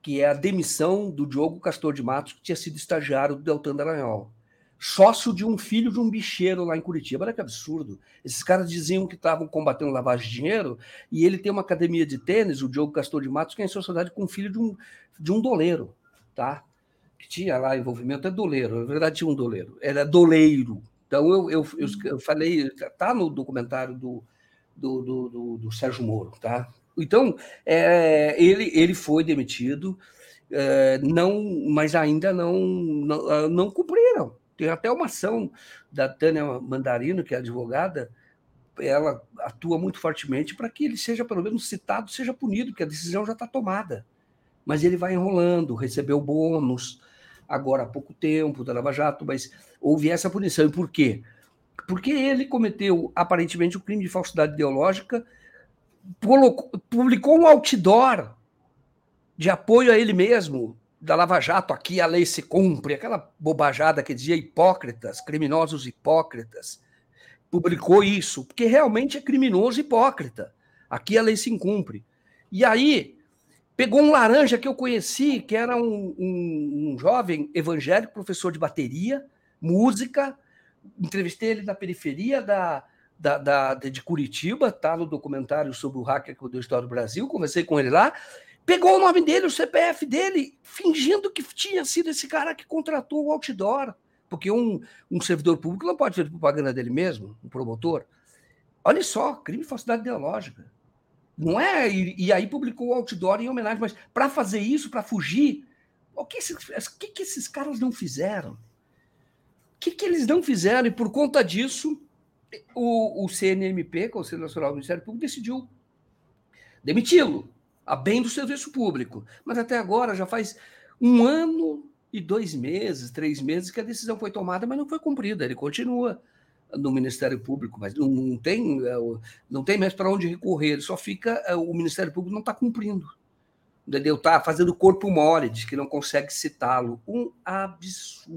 que é a demissão do Diogo Castor de Matos, que tinha sido estagiário do Deltan Dallagnol. Sócio de um filho de um bicheiro lá em Curitiba. Olha que absurdo. Esses caras diziam que estavam combatendo lavagem de dinheiro e ele tem uma academia de tênis, o Diogo Castor de Matos, que é em sociedade com o filho de um, de um doleiro, tá? Que tinha lá envolvimento, é doleiro, na verdade tinha um doleiro, era doleiro. Então eu, eu, eu, eu falei, tá no documentário do, do, do, do, do Sérgio Moro, tá? Então, é, ele, ele foi demitido, é, não, mas ainda não, não, ah, não cumpriram. Tem até uma ação da Tânia Mandarino, que é advogada, ela atua muito fortemente para que ele seja, pelo menos, citado, seja punido, porque a decisão já está tomada. Mas ele vai enrolando, recebeu bônus agora há pouco tempo da Lava Jato, mas houve essa punição. E por quê? Porque ele cometeu, aparentemente, o um crime de falsidade ideológica publicou um outdoor de apoio a ele mesmo, da Lava Jato, aqui a lei se cumpre, aquela bobajada que dizia hipócritas, criminosos hipócritas. Publicou isso, porque realmente é criminoso hipócrita. Aqui a lei se cumpre. E aí, pegou um laranja que eu conheci, que era um, um, um jovem evangélico, professor de bateria, música. Entrevistei ele na periferia da, da, da, de Curitiba, tá no documentário sobre o hacker que deu história do Brasil, conversei com ele lá, pegou o nome dele, o CPF dele, fingindo que tinha sido esse cara que contratou o outdoor, porque um, um servidor público não pode fazer propaganda dele mesmo, um promotor. Olha só, crime de falsidade ideológica. Não é? E, e aí publicou o outdoor em homenagem, mas para fazer isso, para fugir, o que, esses, o que, que esses caras não fizeram? O que, que eles não fizeram? E por conta disso, o, o CNMP, Conselho Nacional do Ministério Público, decidiu demiti-lo, a bem do serviço público. Mas até agora já faz um ano e dois meses, três meses que a decisão foi tomada, mas não foi cumprida. Ele continua no Ministério Público, mas não, não tem, é, não tem mais para onde recorrer. Só fica, é, o Ministério Público não está cumprindo. Entendeu? Está fazendo corpo mole, diz que não consegue citá-lo. Um absurdo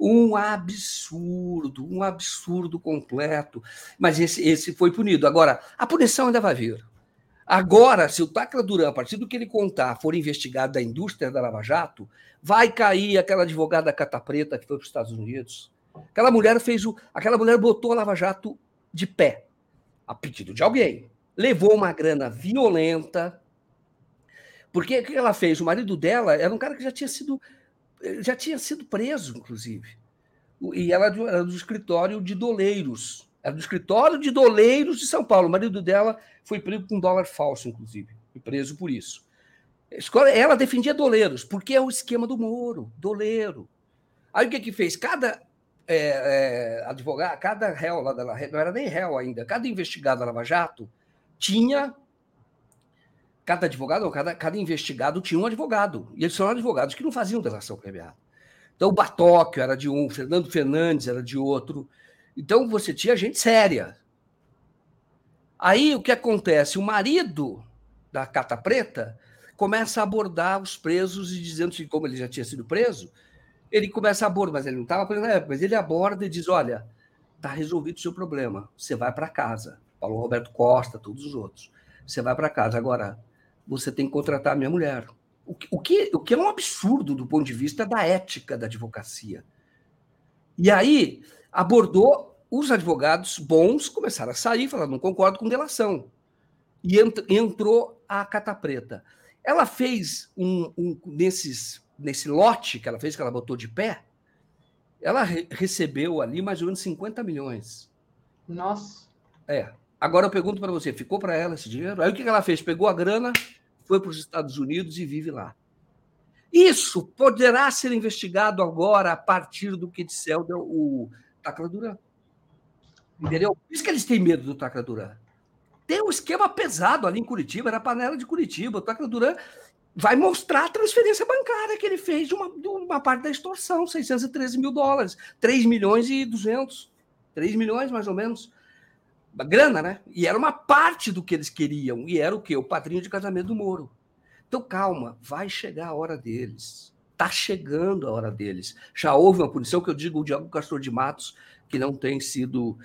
um absurdo, um absurdo completo. Mas esse, esse foi punido. Agora, a punição ainda vai vir. Agora, se o Tacla Duran, a partir do que ele contar, for investigado da indústria da Lava Jato, vai cair aquela advogada cata preta que foi para os Estados Unidos. Aquela mulher fez o. Aquela mulher botou a Lava Jato de pé, a pedido de alguém. Levou uma grana violenta. Porque o que ela fez? O marido dela era um cara que já tinha sido já tinha sido preso, inclusive. E ela era do escritório de doleiros, Era do escritório de doleiros de São Paulo. O marido dela foi preso com dólar falso, inclusive. Preso por isso. Ela defendia doleiros, porque é o esquema do Moro, doleiro. Aí o que que fez? Cada é, é, advogado, cada réu lá da não era nem réu ainda, cada investigado da Lava Jato tinha cada advogado, cada, cada investigado tinha um advogado. E eles são advogados que não faziam delação premiada. Então, o Batóquio era de um, Fernando Fernandes era de outro. Então, você tinha gente séria. Aí, o que acontece? O marido da Cata Preta começa a abordar os presos e dizendo que, como ele já tinha sido preso, ele começa a abordar, mas ele não estava preso na época, mas ele aborda e diz: Olha, está resolvido o seu problema, você vai para casa. Paulo Roberto Costa, todos os outros. Você vai para casa. Agora, você tem que contratar a minha mulher. O que, o, que, o que é um absurdo do ponto de vista da ética da advocacia. E aí abordou os advogados bons, começaram a sair, falaram, não concordo com delação. E entrou a Cata Preta. Ela fez um, um nesses, nesse lote que ela fez, que ela botou de pé, ela re recebeu ali mais ou menos 50 milhões. Nossa. É. Agora eu pergunto para você, ficou para ela esse dinheiro? Aí o que ela fez? Pegou a grana, foi para os Estados Unidos e vive lá. Isso poderá ser investigado agora a partir do que disse o Tacla Duran. Entendeu? Por isso que eles têm medo do Tacla Duran. Tem um esquema pesado ali em Curitiba, era a panela de Curitiba. O Tacla Duran vai mostrar a transferência bancária que ele fez de uma, de uma parte da extorsão, 613 mil dólares, 3 milhões e 200. 3 milhões, mais ou menos grana, né? E era uma parte do que eles queriam. E era o quê? O padrinho de casamento do Moro. Então, calma, vai chegar a hora deles. Está chegando a hora deles. Já houve uma punição que eu digo o Diogo Castor de Matos, que não tem sido.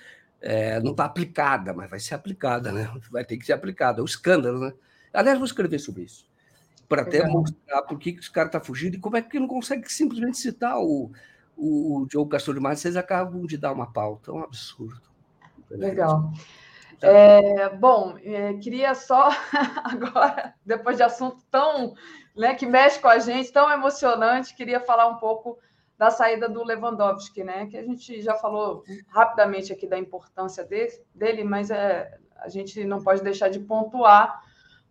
É, não está aplicada, mas vai ser aplicada, né? Vai ter que ser aplicada. É o escândalo, né? Aliás, vou escrever sobre isso. Para até mostrar por que, que os caras estão tá fugindo e como é que não consegue simplesmente citar o, o, o Diogo Castor de Matos. Vocês acabam de dar uma pauta. É um absurdo. Legal. É, bom, é, queria só agora, depois de assunto tão né, que mexe com a gente, tão emocionante, queria falar um pouco da saída do Lewandowski, né? Que a gente já falou rapidamente aqui da importância dele, dele mas é, a gente não pode deixar de pontuar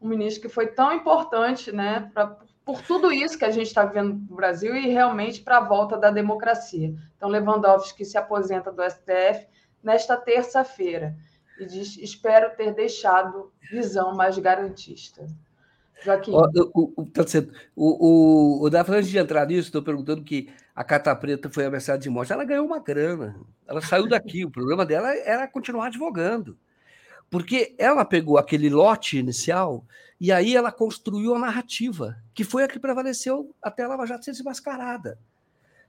um ministro que foi tão importante, né? Pra, por tudo isso que a gente está vivendo no Brasil e realmente para a volta da democracia. Então, Lewandowski se aposenta do STF nesta terça-feira e diz: espero ter deixado visão mais garantista. Joaquim. O, o, o, tá o, o, o antes de entrar nisso, estou perguntando que a Cata Preta foi ameaçada de morte. Ela ganhou uma grana. Ela saiu daqui. o problema dela era continuar advogando. Porque ela pegou aquele lote inicial e aí ela construiu a narrativa, que foi a que prevaleceu até a Lava Jato ser desmascarada.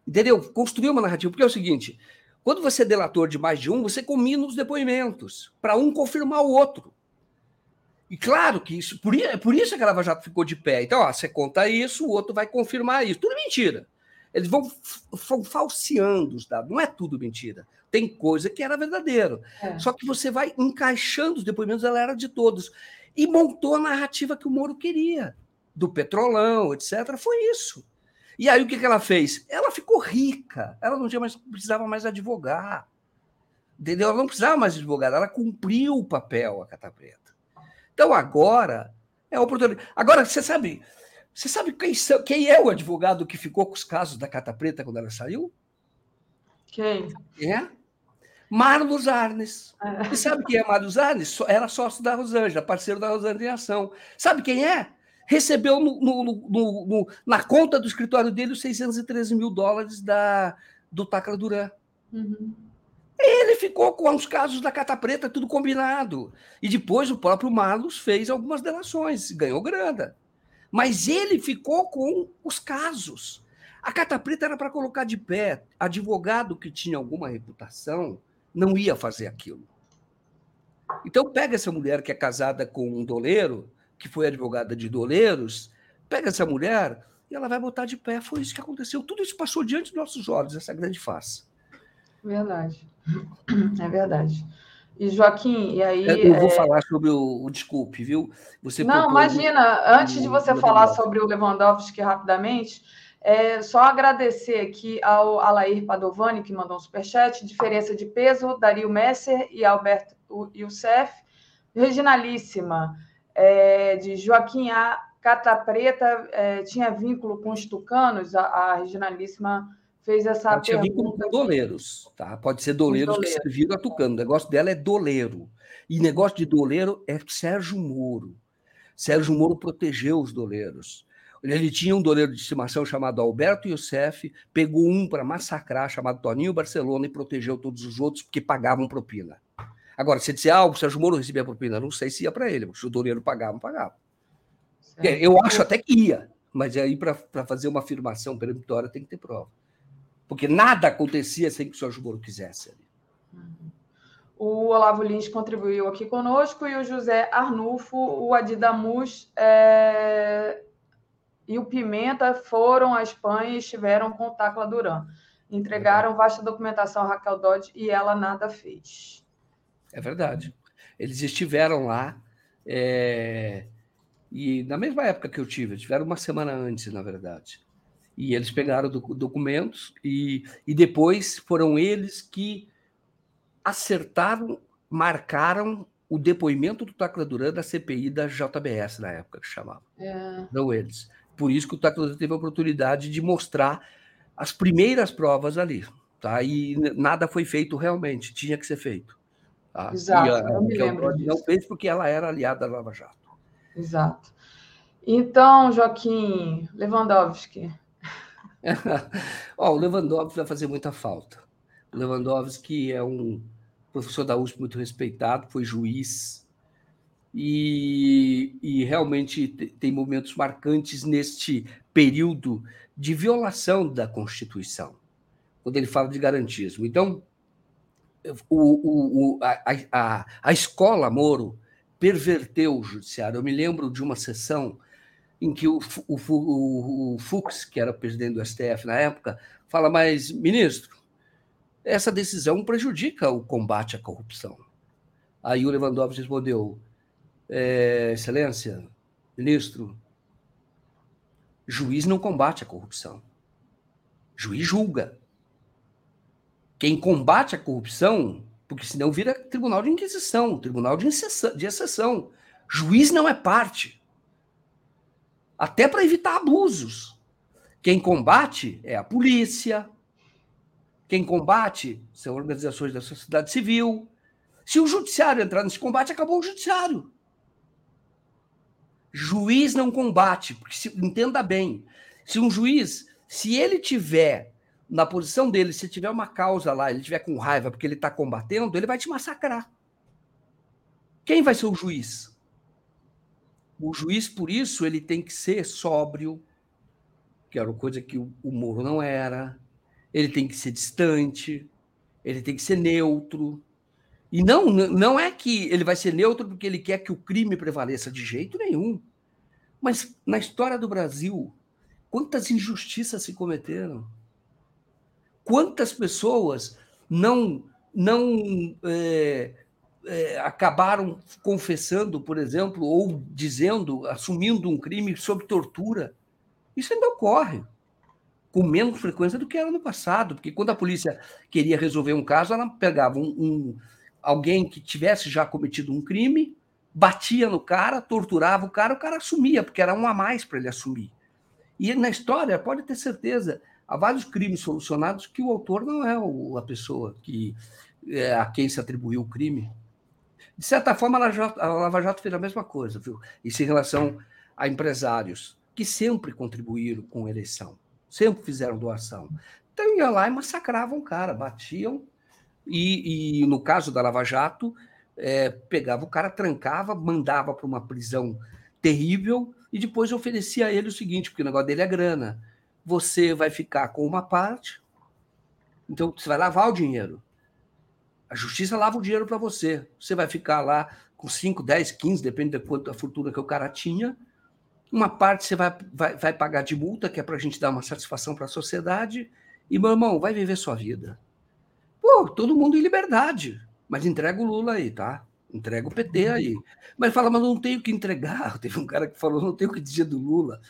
Entendeu? Construiu uma narrativa. Porque é o seguinte: quando você é delator de mais de um, você combina os depoimentos para um confirmar o outro. E claro que isso, por, por isso que a Lava Jato ficou de pé. Então, ó, você conta isso, o outro vai confirmar isso. Tudo mentira. Eles vão, vão falseando os dados. Não é tudo mentira. Tem coisa que era verdadeiro. É. Só que você vai encaixando os depoimentos, ela era de todos. E montou a narrativa que o Moro queria, do petrolão, etc. Foi isso. E aí o que, que ela fez? Ela ficou rica, ela não tinha mais, precisava mais advogar. Entendeu? Ela não precisava mais advogar, ela cumpriu o papel, a Cata Preta. Então agora é a oportunidade. Agora, você sabe, você sabe quem, quem é o advogado que ficou com os casos da Cata Preta quando ela saiu? Quem? É? Marlos Arnes. É. E sabe quem é Marlos Arnes? Era sócio da Rosângela, parceiro da Rosângela em ação. Sabe quem é? Recebeu no, no, no, na conta do escritório dele os 613 mil dólares da, do Tacla Duran. Uhum. Ele ficou com os casos da Cata Preta, tudo combinado. E depois o próprio Marlos fez algumas delações, ganhou grana. Mas ele ficou com os casos. A Cata Preta era para colocar de pé. Advogado que tinha alguma reputação não ia fazer aquilo. Então, pega essa mulher que é casada com um doleiro, que foi advogada de doleiros, pega essa mulher e ela vai botar de pé. Foi isso que aconteceu. Tudo isso passou diante dos nossos olhos, essa grande farsa. Verdade. É verdade. E Joaquim, e aí. Eu vou é... falar sobre o, o, desculpe, viu? Você Não, imagina, antes de você falar sobre o Lewandowski rapidamente, É, só agradecer aqui ao Alair Padovani, que mandou um superchat. Diferença de peso, Dario Messer e Alberto Youssef. Reginalíssima, é, de Joaquim A. Cata Preta, é, tinha vínculo com os tucanos? A, a Reginalíssima fez essa Ela tinha vínculo com doleiros, tá? Pode ser doleiros, doleiros. que serviram a tucano. O negócio dela é doleiro. E negócio de doleiro é Sérgio Moro. Sérgio Moro protegeu os doleiros. Ele tinha um doleiro de estimação chamado Alberto Youssef, pegou um para massacrar, chamado Toninho Barcelona, e protegeu todos os outros porque pagavam propina. Agora, você dizer, ah, o Sérgio Moro recebia propina, não sei se ia para ele, se o doleiro pagava, pagava. Certo. Eu acho até que ia, mas aí para fazer uma afirmação peremptória tem que ter prova. Porque nada acontecia sem que o Sérgio Moro quisesse. Uhum. O Olavo Lins contribuiu aqui conosco e o José Arnulfo, o Adidamus é... e o Pimenta foram à Espanha e estiveram com o Tacla Duran. Entregaram vasta documentação a Raquel Dodge e ela nada fez. É verdade. Eles estiveram lá é... e na mesma época que eu tive, tiveram uma semana antes, na verdade. E eles pegaram documentos e, e depois foram eles que acertaram, marcaram o depoimento do Tacla Duran da CPI da JBS na época que chamava. É. Não eles. Por isso que o Tacla Duran teve a oportunidade de mostrar as primeiras provas ali. Tá? E nada foi feito realmente, tinha que ser feito. Tá? Exato, a, eu me lembro Não fez porque ela era aliada da Lava Jato. Exato. Então, Joaquim Lewandowski. oh, o Lewandowski vai fazer muita falta. O Lewandowski é um professor da USP muito respeitado, foi juiz, e, e realmente tem momentos marcantes neste período de violação da Constituição, quando ele fala de garantismo. Então, o, o, a, a, a escola Moro perverteu o judiciário. Eu me lembro de uma sessão em que o, o, o, Fux, que era presidente do STF na época, fala, mas, ministro, essa decisão prejudica o combate à corrupção. Aí o Lewandowski respondeu: é, Excelência, ministro, juiz não combate a corrupção. Juiz julga. Quem combate a corrupção, porque senão vira tribunal de inquisição, tribunal de exceção. De exceção. Juiz não é parte. Até para evitar abusos. Quem combate é a polícia, quem combate são organizações da sociedade civil. Se o judiciário entrar nesse combate, acabou o judiciário. Juiz não combate, porque se, entenda bem, se um juiz, se ele tiver na posição dele, se tiver uma causa lá, ele tiver com raiva porque ele está combatendo, ele vai te massacrar. Quem vai ser o juiz? O juiz, por isso, ele tem que ser sóbrio, que era uma coisa que o, Moro não era ele tem que ser distante, ele tem que ser neutro. E não, não é que ele vai ser neutro porque ele quer que o crime prevaleça de jeito nenhum. Mas na história do Brasil, quantas injustiças se cometeram? Quantas pessoas não não é, é, acabaram confessando, por exemplo, ou dizendo, assumindo um crime sob tortura? Isso ainda ocorre com menos frequência do que era no passado, porque quando a polícia queria resolver um caso, ela pegava um, um alguém que tivesse já cometido um crime, batia no cara, torturava o cara, o cara assumia, porque era um a mais para ele assumir. E na história, pode ter certeza, há vários crimes solucionados que o autor não é a pessoa que é, a quem se atribuiu o crime. De certa forma, a Lava Jato fez a mesma coisa, viu? Isso em relação a empresários que sempre contribuíram com a eleição sempre fizeram doação. Então iam lá e massacravam o cara, batiam, e, e no caso da Lava Jato, é, pegava o cara, trancava, mandava para uma prisão terrível e depois oferecia a ele o seguinte, porque o negócio dele é grana. Você vai ficar com uma parte, então você vai lavar o dinheiro. A justiça lava o dinheiro para você. Você vai ficar lá com 5, 10, 15, depende da quanto a fortuna que o cara tinha, uma parte você vai, vai, vai pagar de multa, que é para a gente dar uma satisfação para a sociedade, e, meu irmão, vai viver sua vida. Pô, todo mundo em liberdade, mas entrega o Lula aí, tá? Entrega o PT aí. Mas fala, mas não tenho que entregar. Teve um cara que falou, não tenho que dizer do Lula.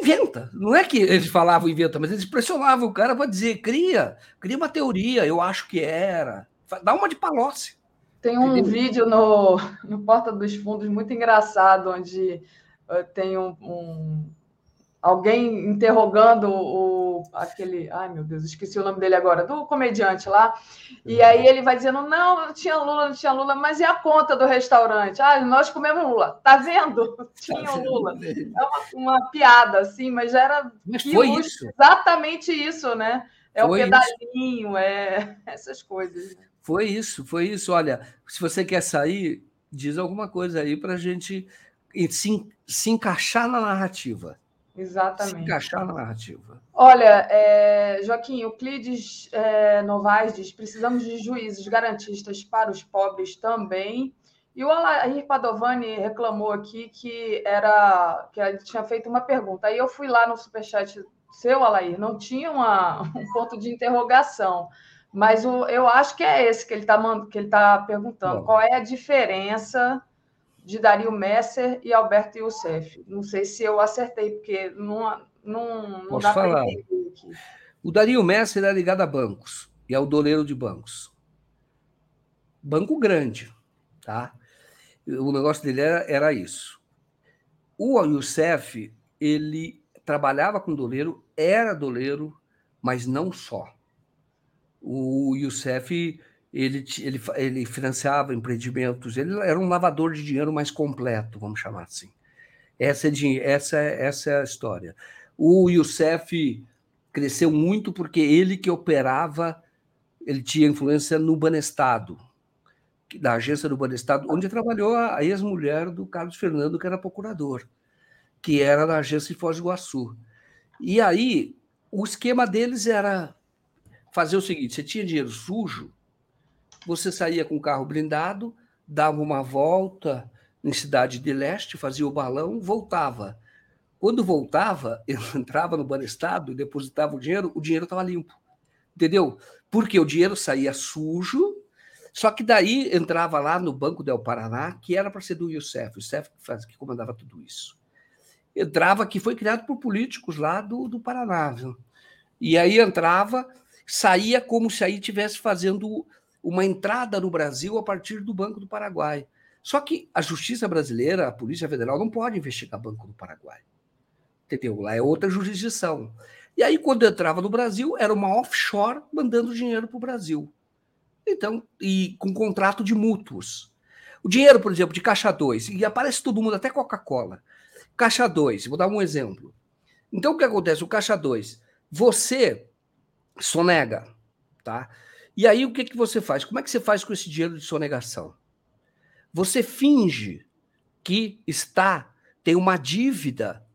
Inventa. Não é que eles falavam inventa, mas eles pressionavam o cara para dizer, cria, cria uma teoria, eu acho que era. Dá uma de Palocci. Tem um Entendeu? vídeo no, no Porta dos Fundos muito engraçado, onde uh, tem um, um, alguém interrogando o aquele, ai meu Deus, esqueci o nome dele agora, do comediante lá. E aí ele vai dizendo: "Não, não tinha Lula, não tinha Lula, mas e a conta do restaurante? Ah, nós comemos Lula. Tá vendo? Tinha o Lula". É uma, uma, piada assim, mas já era mas foi isso. exatamente isso, né? É foi o pedalinho, isso. é essas coisas. Né? Foi isso, foi isso. Olha, se você quer sair, diz alguma coisa aí para a gente se, se encaixar na narrativa. Exatamente. Se encaixar na narrativa. Olha, é, Joaquim, Euclides é, Novaes diz: precisamos de juízes garantistas para os pobres também. E o Alair Padovani reclamou aqui que era que ele tinha feito uma pergunta. Aí eu fui lá no superchat seu, Alair, não tinha uma, um ponto de interrogação. Mas o, eu acho que é esse que ele está tá perguntando. Bom. Qual é a diferença de Dario Messer e Alberto Youssef? Não sei se eu acertei, porque não, não, não Posso dá para entender aqui. O Dario Messer é ligado a bancos e é o doleiro de bancos. Banco grande, tá? O negócio dele era, era isso. O Youssef, ele trabalhava com doleiro, era doleiro, mas não só o Youssef ele, ele, ele financiava empreendimentos, ele era um lavador de dinheiro mais completo, vamos chamar assim. Essa é, essa, essa é a história. O Youssef cresceu muito porque ele que operava, ele tinha influência no Banestado, da agência do Banestado, onde trabalhou a ex-mulher do Carlos Fernando, que era procurador, que era da agência de Foz do Iguaçu. E aí, o esquema deles era fazer o seguinte: você tinha dinheiro sujo, você saía com o carro blindado, dava uma volta em cidade de leste, fazia o balão, voltava. Quando voltava, entrava no Banestado depositava o dinheiro, o dinheiro estava limpo. Entendeu? Porque o dinheiro saía sujo, só que daí entrava lá no Banco del Paraná, que era para ser do Youssef, o Youssef que, faz, que comandava tudo isso. Entrava, que foi criado por políticos lá do, do Paraná. Viu? E aí entrava, saía como se aí tivesse fazendo uma entrada no Brasil a partir do Banco do Paraguai. Só que a justiça brasileira, a Polícia Federal, não pode investigar Banco do Paraguai. Entendeu? Lá é outra jurisdição. E aí, quando entrava no Brasil, era uma offshore mandando dinheiro para o Brasil. Então, e com contrato de mútuos. O dinheiro, por exemplo, de Caixa 2, e aparece todo mundo, até Coca-Cola. Caixa 2, vou dar um exemplo. Então, o que acontece? O Caixa 2, você sonega, tá? E aí o que, que você faz? Como é que você faz com esse dinheiro de sonegação? Você finge que está tem uma dívida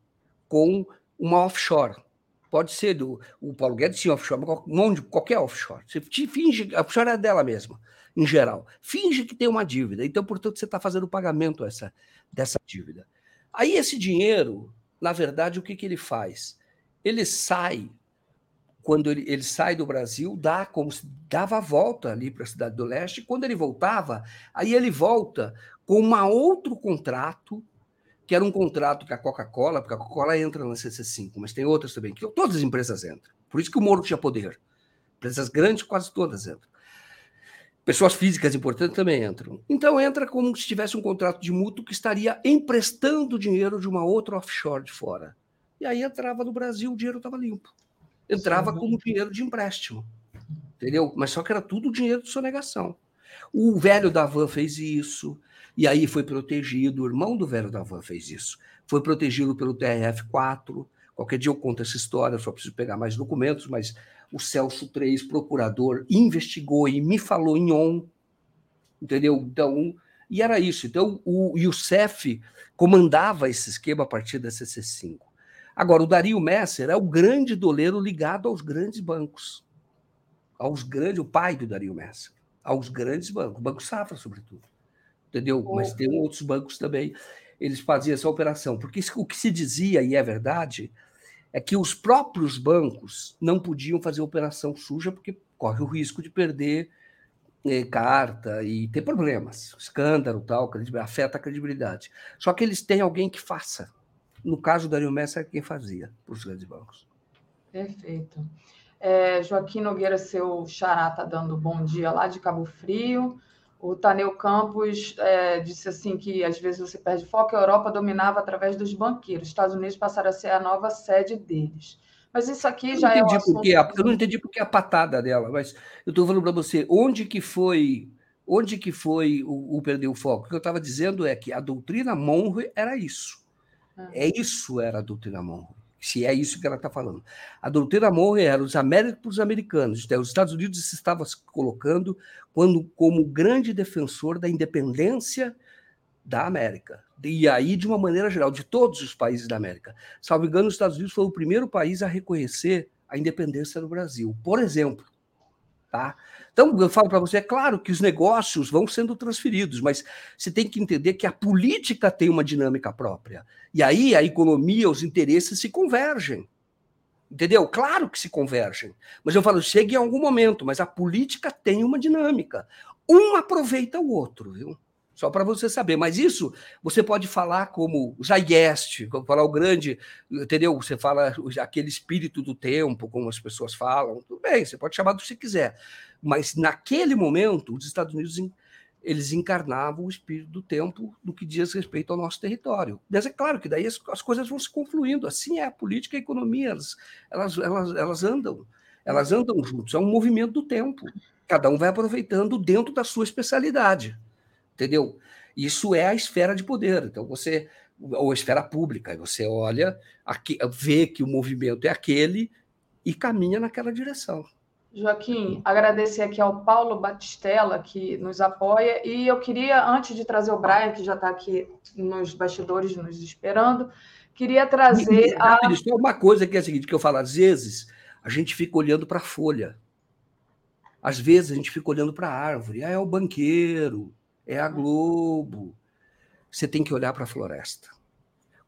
com uma offshore. Pode ser do o Paulo Guedes tinha offshore, mas qualquer offshore. Você finge, a offshore é dela mesma, em geral. Finge que tem uma dívida. Então, portanto, você está fazendo o pagamento essa, dessa dívida. Aí esse dinheiro, na verdade, o que, que ele faz? Ele sai quando ele, ele sai do Brasil, dá como se dava a volta ali para a cidade do leste. Quando ele voltava, aí ele volta com um outro contrato, que era um contrato com a Coca-Cola, porque a Coca-Cola entra na CC5, mas tem outras também, que todas as empresas entram. Por isso que o Moro tinha poder. Empresas grandes, quase todas entram. Pessoas físicas importantes também entram. Então entra como se tivesse um contrato de mútuo que estaria emprestando dinheiro de uma outra offshore de fora. E aí entrava no Brasil, o dinheiro estava limpo entrava como dinheiro de empréstimo. Entendeu? Mas só que era tudo dinheiro de sonegação. O velho da van fez isso, e aí foi protegido, o irmão do velho da van fez isso. Foi protegido pelo TRF4. Qualquer dia eu conto essa história, só preciso pegar mais documentos, mas o Celso 3, procurador, investigou e me falou em on. Entendeu? Então, e era isso. Então, o Youssef comandava esse esquema a partir da CC5. Agora, o Dario Messer é o grande doleiro ligado aos grandes bancos. Aos grandes, o pai do Dario Messer. Aos grandes bancos, Banco Safra, sobretudo. Entendeu? Mas tem outros bancos também. Eles faziam essa operação. Porque o que se dizia, e é verdade, é que os próprios bancos não podiam fazer operação suja porque corre o risco de perder eh, carta e ter problemas, escândalo, tal, afeta a credibilidade. Só que eles têm alguém que faça No caso da Rio Messi, era quem fazia para os grandes bancos. Perfeito. É, Joaquim Nogueira, seu xará, está dando bom dia lá de Cabo Frio. O Taneu Campos é, disse assim que às vezes você perde foco. A Europa dominava através dos banqueiros. Os Estados Unidos passaram a ser a nova sede deles. Mas isso aqui já é um assunto... Eu não entendi porque a patada dela, mas eu estou falando para você, onde que foi onde que foi o, o perder o foco? O que eu estava dizendo é que a doutrina Monroe era isso. Ah. É isso era a doutrina Monroe. Se é isso que ela está falando. A doutrina Monroe era os américos americanos. Então, os Estados Unidos se estava se colocando quando, como grande defensor da independência da América. E aí, de uma maneira geral, de todos os países da América. Salvo engano, os Estados Unidos foi o primeiro país a reconhecer a independência do Brasil. Por exemplo, tá? Então, eu falo para você, é claro que os negócios vão sendo transferidos, mas você tem que entender que a política tem uma dinâmica própria. E aí a economia, os interesses se convergem. Entendeu? Claro que se convergem. Mas eu falo, chega em algum momento, mas a política tem uma dinâmica. Um aproveita o outro, viu? Só para você saber. Mas isso você pode falar como Zayest, falar o grande, entendeu? Você fala aquele espírito do tempo, como as pessoas falam. Tudo bem, você pode chamar do que você quiser. Mas naquele momento, os Estados Unidos eles encarnavam o espírito do tempo no que diz respeito ao nosso território. Mas é claro que daí as, as coisas vão se confluindo. Assim é a política e a economia, elas, elas, elas, elas andam, elas andam juntos. É um movimento do tempo. Cada um vai aproveitando dentro da sua especialidade, entendeu? Isso é a esfera de poder. Então você ou a esfera pública, você olha, aqui, vê que o movimento é aquele e caminha naquela direção. Joaquim, agradecer aqui ao Paulo Batistella, que nos apoia, e eu queria, antes de trazer o Brian, que já está aqui nos bastidores nos esperando, queria trazer a. Só uma coisa que é a seguinte: que eu falo, às vezes a gente fica olhando para a folha, às vezes a gente fica olhando para a árvore, ah, é o banqueiro, é a Globo. Você tem que olhar para a floresta.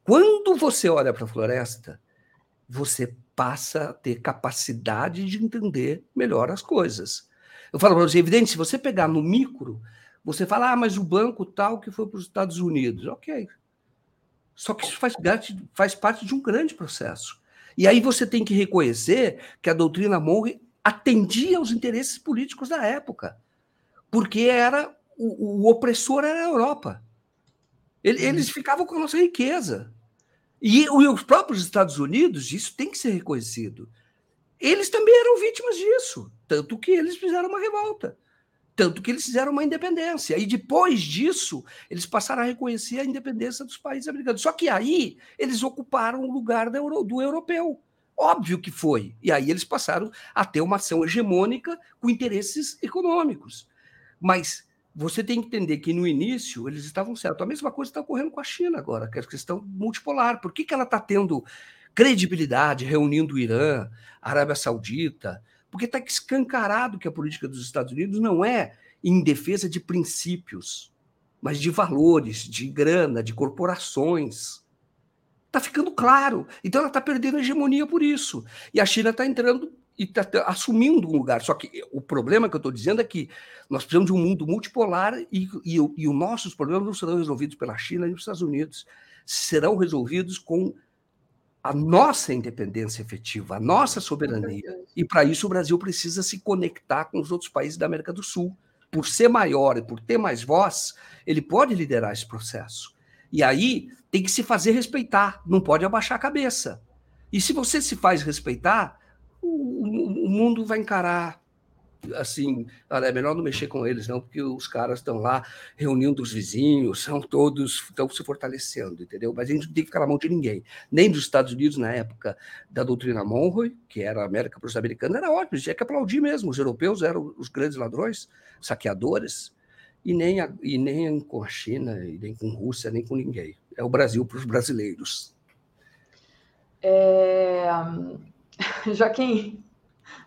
Quando você olha para a floresta, você passa a ter capacidade de entender melhor as coisas. Eu falo para você, é evidente, se você pegar no micro, você fala, ah, mas o banco tal que foi para os Estados Unidos. Ok. Só que isso faz, faz parte de um grande processo. E aí você tem que reconhecer que a doutrina Monroe atendia aos interesses políticos da época, porque era o, o opressor era a Europa. Uhum. Eles ficavam com a nossa riqueza. E, os próprios Estados Unidos, isso tem que ser reconhecido. Eles também eram vítimas disso, tanto que eles fizeram uma revolta, tanto que eles fizeram uma independência. E depois disso, eles passaram a reconhecer a independência dos países americanos. Só que aí eles ocuparam o lugar do, do europeu. Óbvio que foi. E aí eles passaram a ter uma ação hegemônica com interesses econômicos. Mas você tem que entender que no início eles estavam certos. A mesma coisa está ocorrendo com a China agora, que é a questão multipolar. Por que, que ela está tendo credibilidade reunindo o Irã, a Arábia Saudita? Porque está escancarado que a política dos Estados Unidos não é em defesa de princípios, mas de valores, de grana, de corporações. Está ficando claro. Então ela está perdendo a hegemonia por isso. E a China está entrando e está assumindo um lugar. Só que o problema que eu estou dizendo é que nós precisamos de um mundo multipolar e, e, e os nossos problemas não serão resolvidos pela China e os Estados Unidos, serão resolvidos com a nossa independência efetiva, a nossa soberania. E para isso o Brasil precisa se conectar com os outros países da América do Sul. Por ser maior e por ter mais voz, ele pode liderar esse processo. E aí tem que se fazer respeitar, não pode abaixar a cabeça. E se você se faz respeitar, o, o mundo vai encarar assim, é melhor não mexer com eles, não, porque os caras estão lá reunindo os vizinhos, são todos, estão se fortalecendo, entendeu? Mas a gente não tem que ficar na mão de ninguém. Nem dos Estados Unidos, na época da doutrina Monroe, que era a América para os americanos, era ótimo, tinha que aplaudir mesmo. Os europeus eram os grandes ladrões, saqueadores, e nem, a, e nem com a China, e nem com a Rússia, nem com ninguém. É o Brasil para os brasileiros. É Joaquim,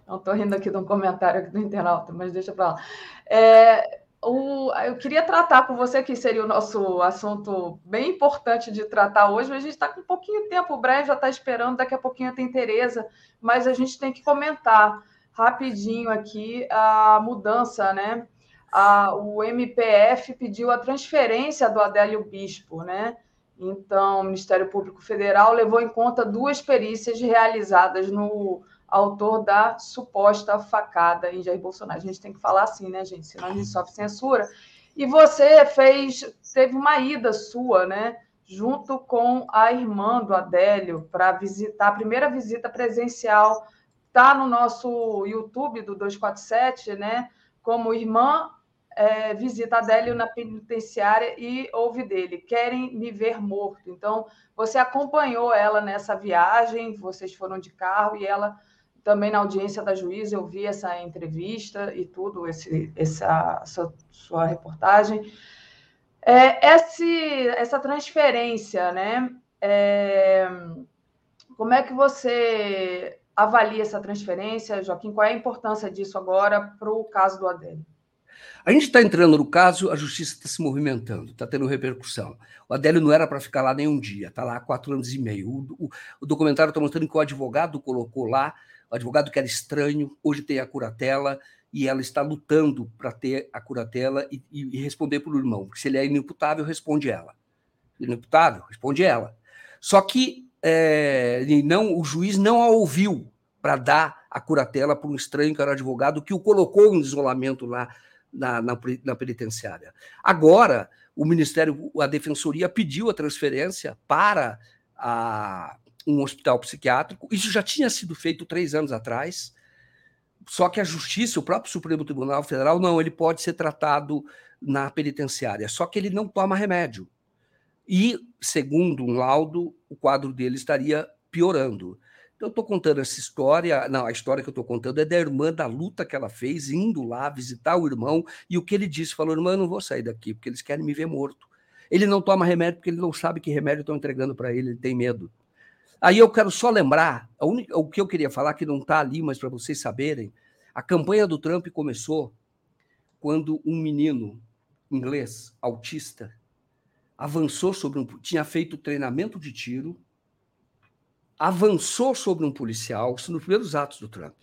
não estou rindo aqui de um comentário aqui do internauta, mas deixa para lá. É, o, eu queria tratar com você, que seria o nosso assunto bem importante de tratar hoje, mas a gente está com um pouquinho de tempo, o já está esperando, daqui a pouquinho tem Tereza, mas a gente tem que comentar rapidinho aqui a mudança, né? A, o MPF pediu a transferência do Adélio Bispo, né? Então, o Ministério Público Federal levou em conta duas perícias realizadas no autor da suposta facada em Jair Bolsonaro. A gente tem que falar assim, né, gente? Senão a gente sofre censura. E você fez, teve uma ida sua, né? Junto com a irmã do Adélio para visitar a primeira visita presencial. Está no nosso YouTube do 247, né? Como irmã é, visita Adélio na penitenciária e ouve dele: querem me ver morto. Então, você acompanhou ela nessa viagem, vocês foram de carro e ela também na audiência da juíza, eu vi essa entrevista e tudo, esse, essa sua, sua reportagem. É, esse, essa transferência, né? É, como é que você avalia essa transferência, Joaquim? Qual é a importância disso agora para o caso do Adélio? A gente está entrando no caso, a justiça está se movimentando, está tendo repercussão. O Adélio não era para ficar lá nem um dia, está lá há quatro anos e meio. O, o, o documentário está mostrando que o advogado colocou lá, o advogado que era estranho, hoje tem a curatela, e ela está lutando para ter a curatela e, e, e responder para o irmão. Porque se ele é inimputável, responde ela. Inimputável, responde ela. Só que é, não, o juiz não a ouviu para dar a curatela para um estranho que era advogado, que o colocou em isolamento lá na, na, na penitenciária. Agora, o Ministério, a Defensoria pediu a transferência para a, um hospital psiquiátrico. Isso já tinha sido feito três anos atrás. Só que a Justiça, o próprio Supremo Tribunal Federal, não, ele pode ser tratado na penitenciária. Só que ele não toma remédio. E, segundo um laudo, o quadro dele estaria piorando. Eu estou contando essa história. Não, a história que eu estou contando é da irmã, da luta que ela fez, indo lá visitar o irmão, e o que ele disse: falou, irmã, eu não vou sair daqui, porque eles querem me ver morto. Ele não toma remédio porque ele não sabe que remédio estão entregando para ele, ele tem medo. Aí eu quero só lembrar, única, o que eu queria falar, que não está ali, mas para vocês saberem, a campanha do Trump começou quando um menino inglês, autista, avançou sobre um. tinha feito treinamento de tiro avançou sobre um policial, isso nos primeiros atos do Trump,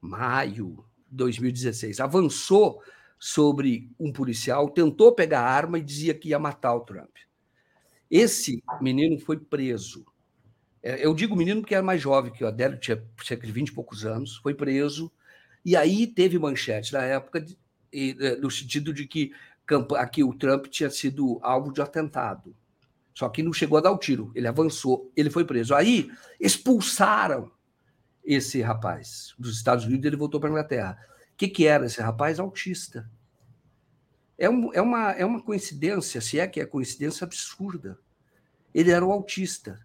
maio de 2016, avançou sobre um policial, tentou pegar a arma e dizia que ia matar o Trump. Esse menino foi preso. É, eu digo menino porque era mais jovem que o Adélio, tinha cerca de 20 e poucos anos, foi preso, e aí teve manchete na época, é, no sentido de que aqui o Trump tinha sido alvo de atentado. Só que não chegou a dar o tiro. Ele avançou, ele foi preso. Aí expulsaram esse rapaz dos Estados Unidos ele voltou para a Inglaterra. O que, que era esse rapaz? Autista. É, um, é, uma, é uma coincidência, se é que é coincidência absurda. Ele era um autista.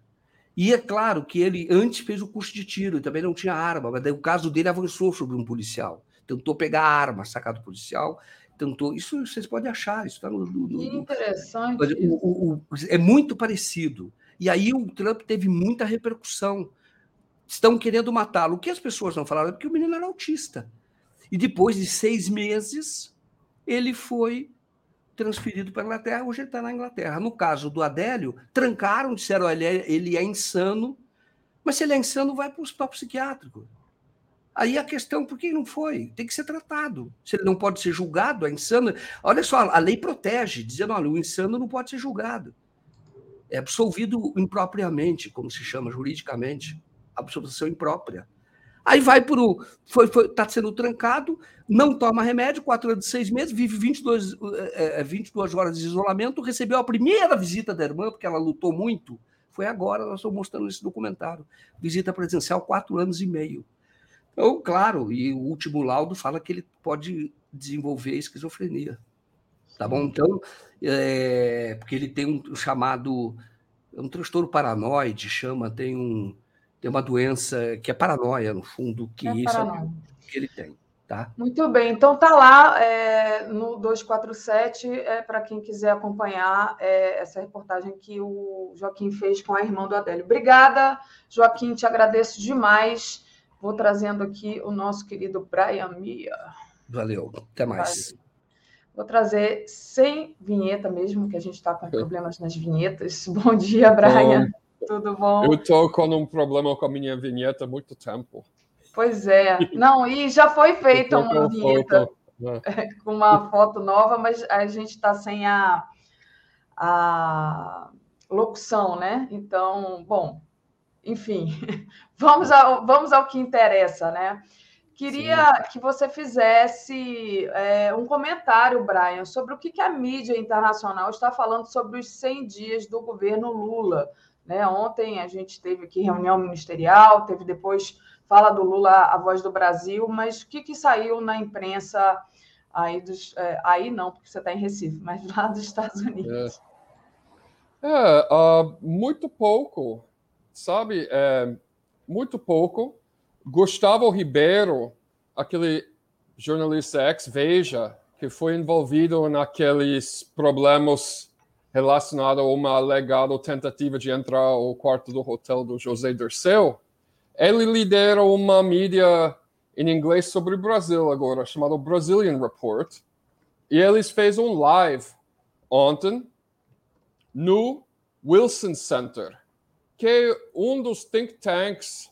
E é claro que ele antes fez o curso de tiro, e também não tinha arma, mas daí o caso dele avançou sobre um policial. Tentou pegar a arma, sacar do policial, tentou. Isso vocês podem achar, isso está no, no, Que interessante. O, o, o, é muito parecido. E aí o Trump teve muita repercussão. Estão querendo matá-lo. O que as pessoas não falaram é porque o menino era autista. E depois de seis meses, ele foi transferido para a Inglaterra. Hoje ele está na Inglaterra. No caso do Adélio, trancaram, disseram: é, ele é insano. Mas se ele é insano, vai para o hospital psiquiátrico. Aí a questão, por que não foi? Tem que ser tratado. Se ele não pode ser julgado, é insano. Olha só, a lei protege, dizendo: olha, o insano não pode ser julgado. É absolvido impropriamente, como se chama juridicamente, absolvição imprópria. Aí vai para o. Foi, foi, tá sendo trancado, não toma remédio, quatro anos, seis meses, vive 22, é, 22 horas de isolamento, recebeu a primeira visita da irmã, porque ela lutou muito. Foi agora, nós estamos mostrando esse documentário. Visita presencial, quatro anos e meio. Então, claro, e o último laudo fala que ele pode desenvolver esquizofrenia. Tá bom? Então, é, porque ele tem um chamado um transtorno paranoide, chama, tem um tem uma doença que é paranoia, no fundo, que é isso é que ele tem. Tá? Muito bem, então tá lá é, no 247, é, para quem quiser acompanhar é, essa reportagem que o Joaquim fez com a irmã do Adélio. Obrigada, Joaquim, te agradeço demais. Vou trazendo aqui o nosso querido Brian Mia. Valeu, até mais. Vou trazer sem vinheta mesmo, que a gente está com problemas nas vinhetas. Bom dia, Brian. Bom, Tudo bom? Eu estou com um problema com a minha vinheta há muito tempo. Pois é. Não, e já foi feita uma vinheta né? com uma foto nova, mas a gente está sem a, a locução, né? Então, bom, enfim, vamos ao, vamos ao que interessa, né? Queria Sim. que você fizesse é, um comentário, Brian, sobre o que, que a mídia internacional está falando sobre os 100 dias do governo Lula. Né? Ontem a gente teve aqui reunião ministerial, teve depois fala do Lula, a voz do Brasil, mas o que, que saiu na imprensa aí dos. É, aí não, porque você está em Recife, mas lá dos Estados Unidos? É, é uh, muito pouco, sabe? É, muito pouco. Gustavo Ribeiro, aquele jornalista ex-Veja, que foi envolvido naqueles problemas relacionados a uma alegada tentativa de entrar ao quarto do hotel do José Dirceu, ele lidera uma mídia em inglês sobre o Brasil agora, chamado Brazilian Report, e eles fez um live ontem no Wilson Center, que um dos think tanks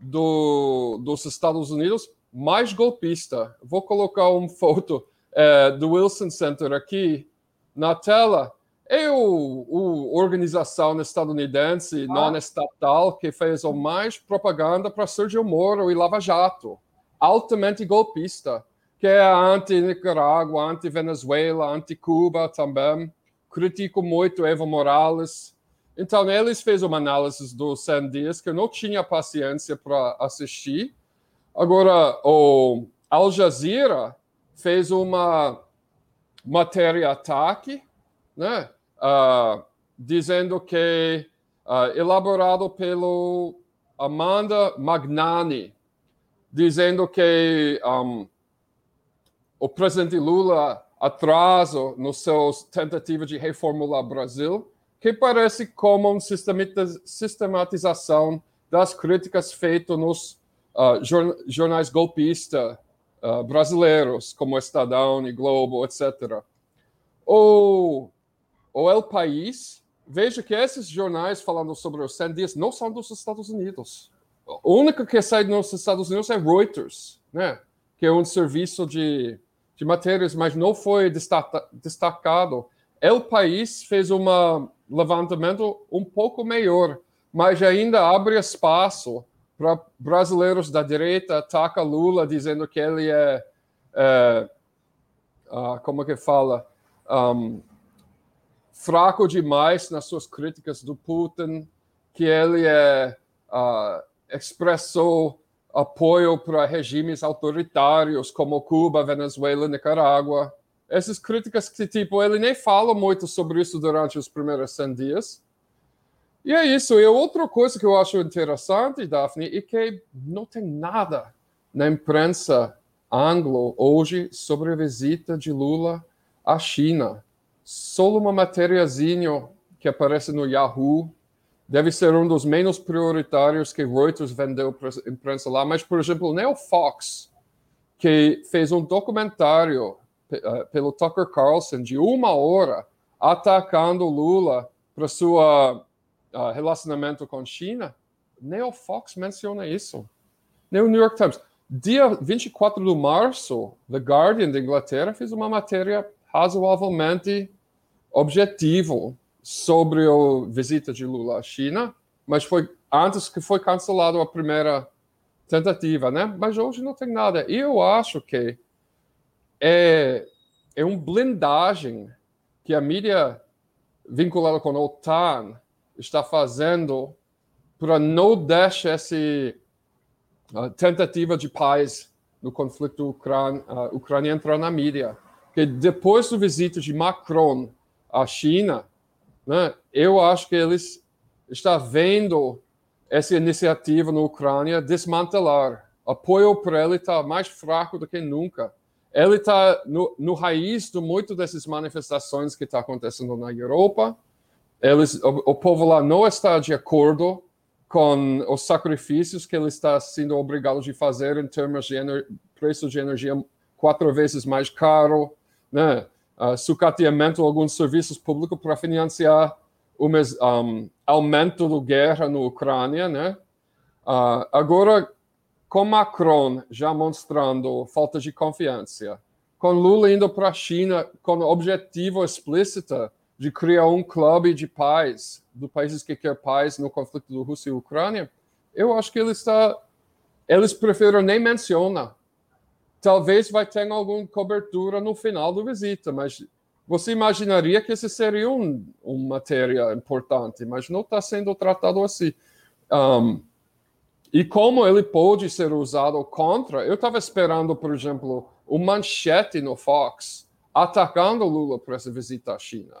do, dos Estados Unidos mais golpista. Vou colocar uma foto é, do Wilson Center aqui na tela. É o, o organização estadunidense ah. não estatal que fez o mais propaganda para Sergio Moro e Lava Jato, altamente golpista, que é anti-Nicarágua, anti-Venezuela, anti-Cuba também. Critico muito Evo Morales então, eles fez uma análise dos 100 dias que eu não tinha paciência para assistir. Agora, o Al Jazeera fez uma matéria-ataque, né? Uh, dizendo que, uh, elaborado pelo Amanda Magnani, dizendo que um, o presidente Lula atraso nos seus tentativas de reformular Brasil que parece como uma sistematização das críticas feitas nos uh, jornais golpistas uh, brasileiros, como Estadão e Globo, etc. O, o El País, veja que esses jornais falando sobre os 100 dias não são dos Estados Unidos. O único que sai dos Estados Unidos é Reuters, né? que é um serviço de, de matérias, mas não foi destacado. El País fez uma levantamento um pouco melhor, mas ainda abre espaço para brasileiros da direita atacar Lula dizendo que ele é, é uh, como que fala, um, fraco demais nas suas críticas do Putin, que ele é, uh, expressou apoio para regimes autoritários como Cuba, Venezuela, Nicarágua essas críticas que, tipo, ele nem fala muito sobre isso durante os primeiros 100 dias. E é isso. E outra coisa que eu acho interessante, Daphne, é que não tem nada na imprensa anglo hoje sobre a visita de Lula à China. Só uma matériazinha que aparece no Yahoo. Deve ser um dos menos prioritários que Reuters vendeu para a imprensa lá. Mas, por exemplo, nem o Fox, que fez um documentário pelo Tucker Carlson de uma hora atacando Lula para seu uh, relacionamento com China, nem o Fox menciona isso. Nem o New York Times. Dia 24 de março, The Guardian da Inglaterra fez uma matéria razoavelmente objetivo sobre a visita de Lula à China, mas foi antes que foi cancelada a primeira tentativa, né? Mas hoje não tem nada. E eu acho que é, é uma blindagem que a mídia vinculada com a OTAN está fazendo para não deixar essa uh, tentativa de paz no conflito ucraniano uh, ucraniano entrar na mídia. Que depois do visita de Macron à China, né, eu acho que eles estão vendo essa iniciativa na Ucrânia desmantelar. Apoio para ele está mais fraco do que nunca ele está no, no, raiz de muito dessas manifestações que está acontecendo na Europa. Eles, o, o, povo lá não está de acordo com os sacrifícios que ele está sendo obrigado a fazer em termos de preço de energia quatro vezes mais caro, né? Uh, sucateamento de alguns serviços públicos para financiar o um, aumento da guerra na Ucrânia, né? Uh, agora com Macron já mostrando falta de confiança, com Lula indo para a China com o objetivo explícito de criar um clube de paz, dos países que querem paz no conflito do Rússia e Ucrânia, eu acho que ele está, eles preferem nem mencionar. Talvez vai ter alguma cobertura no final da visita, mas você imaginaria que esse seria um, uma matéria importante, mas não está sendo tratado assim. Um, e como ele pode ser usado contra, eu estava esperando, por exemplo, o manchete no Fox atacando Lula por essa visita à China.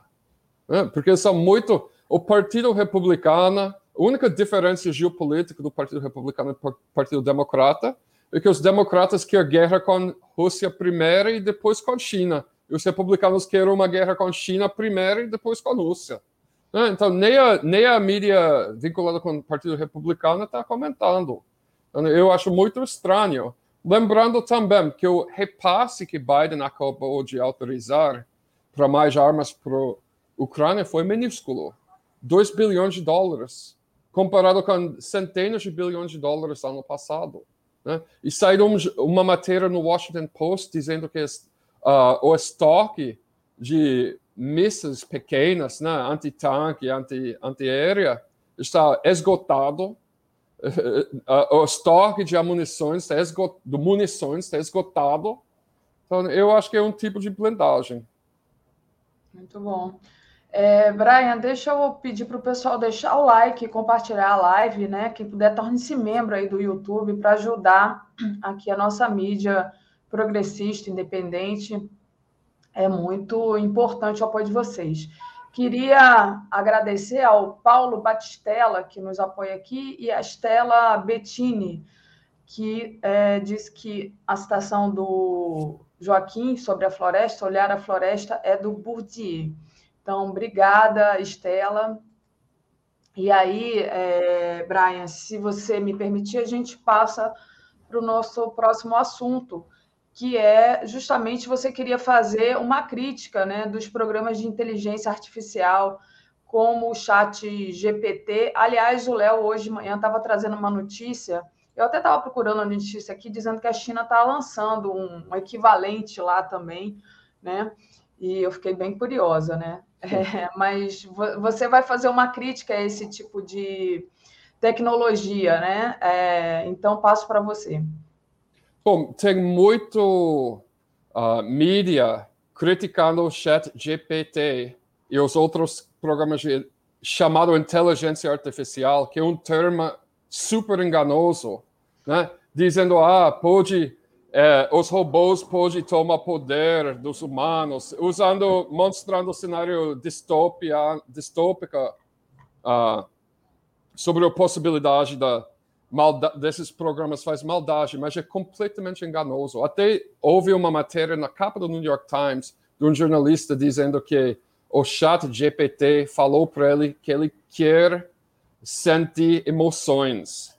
Né? Porque são muito. O Partido Republicano, a única diferença geopolítica do Partido Republicano e do Partido Democrata é que os democratas querem guerra com Rússia primeiro e depois com China e os republicanos querem uma guerra com China primeiro e depois com Rússia. Então, nem a, nem a mídia vinculada com o Partido Republicano está comentando. Então, eu acho muito estranho. Lembrando também que o repasse que Biden acabou de autorizar para mais armas para a Ucrânia foi minúsculo 2 bilhões de dólares, comparado com centenas de bilhões de dólares ano passado. Né? E saiu uma matéria no Washington Post dizendo que uh, o estoque de mísseis pequenas, né, anti-tanque, anti-aérea, está esgotado. O estoque de munições está esgot de munições está esgotado. Então, eu acho que é um tipo de blindagem. Muito bom. É, Brian, deixa eu pedir para o pessoal deixar o like, compartilhar a live, né? Quem puder, torne-se membro aí do YouTube para ajudar aqui a nossa mídia progressista, independente. É muito importante o apoio de vocês. Queria agradecer ao Paulo Batistella, que nos apoia aqui, e a Estela Bettini, que é, diz que a citação do Joaquim sobre a floresta, olhar a floresta, é do Bourdieu. Então, obrigada, Estela. E aí, é, Brian, se você me permitir, a gente passa para o nosso próximo assunto, que é justamente você queria fazer uma crítica né, dos programas de inteligência artificial, como o chat GPT. Aliás, o Léo hoje de manhã estava trazendo uma notícia, eu até estava procurando uma notícia aqui, dizendo que a China está lançando um, um, equivalente lá também, né? E eu fiquei bem curiosa, né? É, mas você vai fazer uma crítica a esse tipo de tecnologia, né? É, então, passo para você. Bom, tem muito uh, mídia criticando o chat GPT e os outros programas de, chamado inteligência artificial, que é um termo super enganoso, né? Dizendo, ah, pode, eh, os robôs podem tomar poder dos humanos, usando, mostrando cenário distópia, distópica uh, sobre a possibilidade da desses programas faz maldade, mas é completamente enganoso. Até houve uma matéria na capa do New York Times de um jornalista dizendo que o chat GPT falou para ele que ele quer sentir emoções.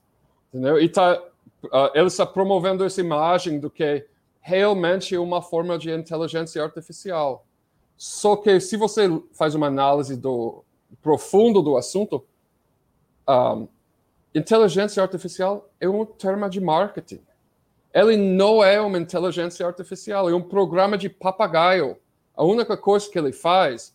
Entendeu? E tá, uh, ele está promovendo essa imagem do que realmente é uma forma de inteligência artificial. Só que se você faz uma análise do profundo do assunto, um, inteligência artificial é um termo de marketing. Ele não é uma inteligência artificial, é um programa de papagaio. A única coisa que ele faz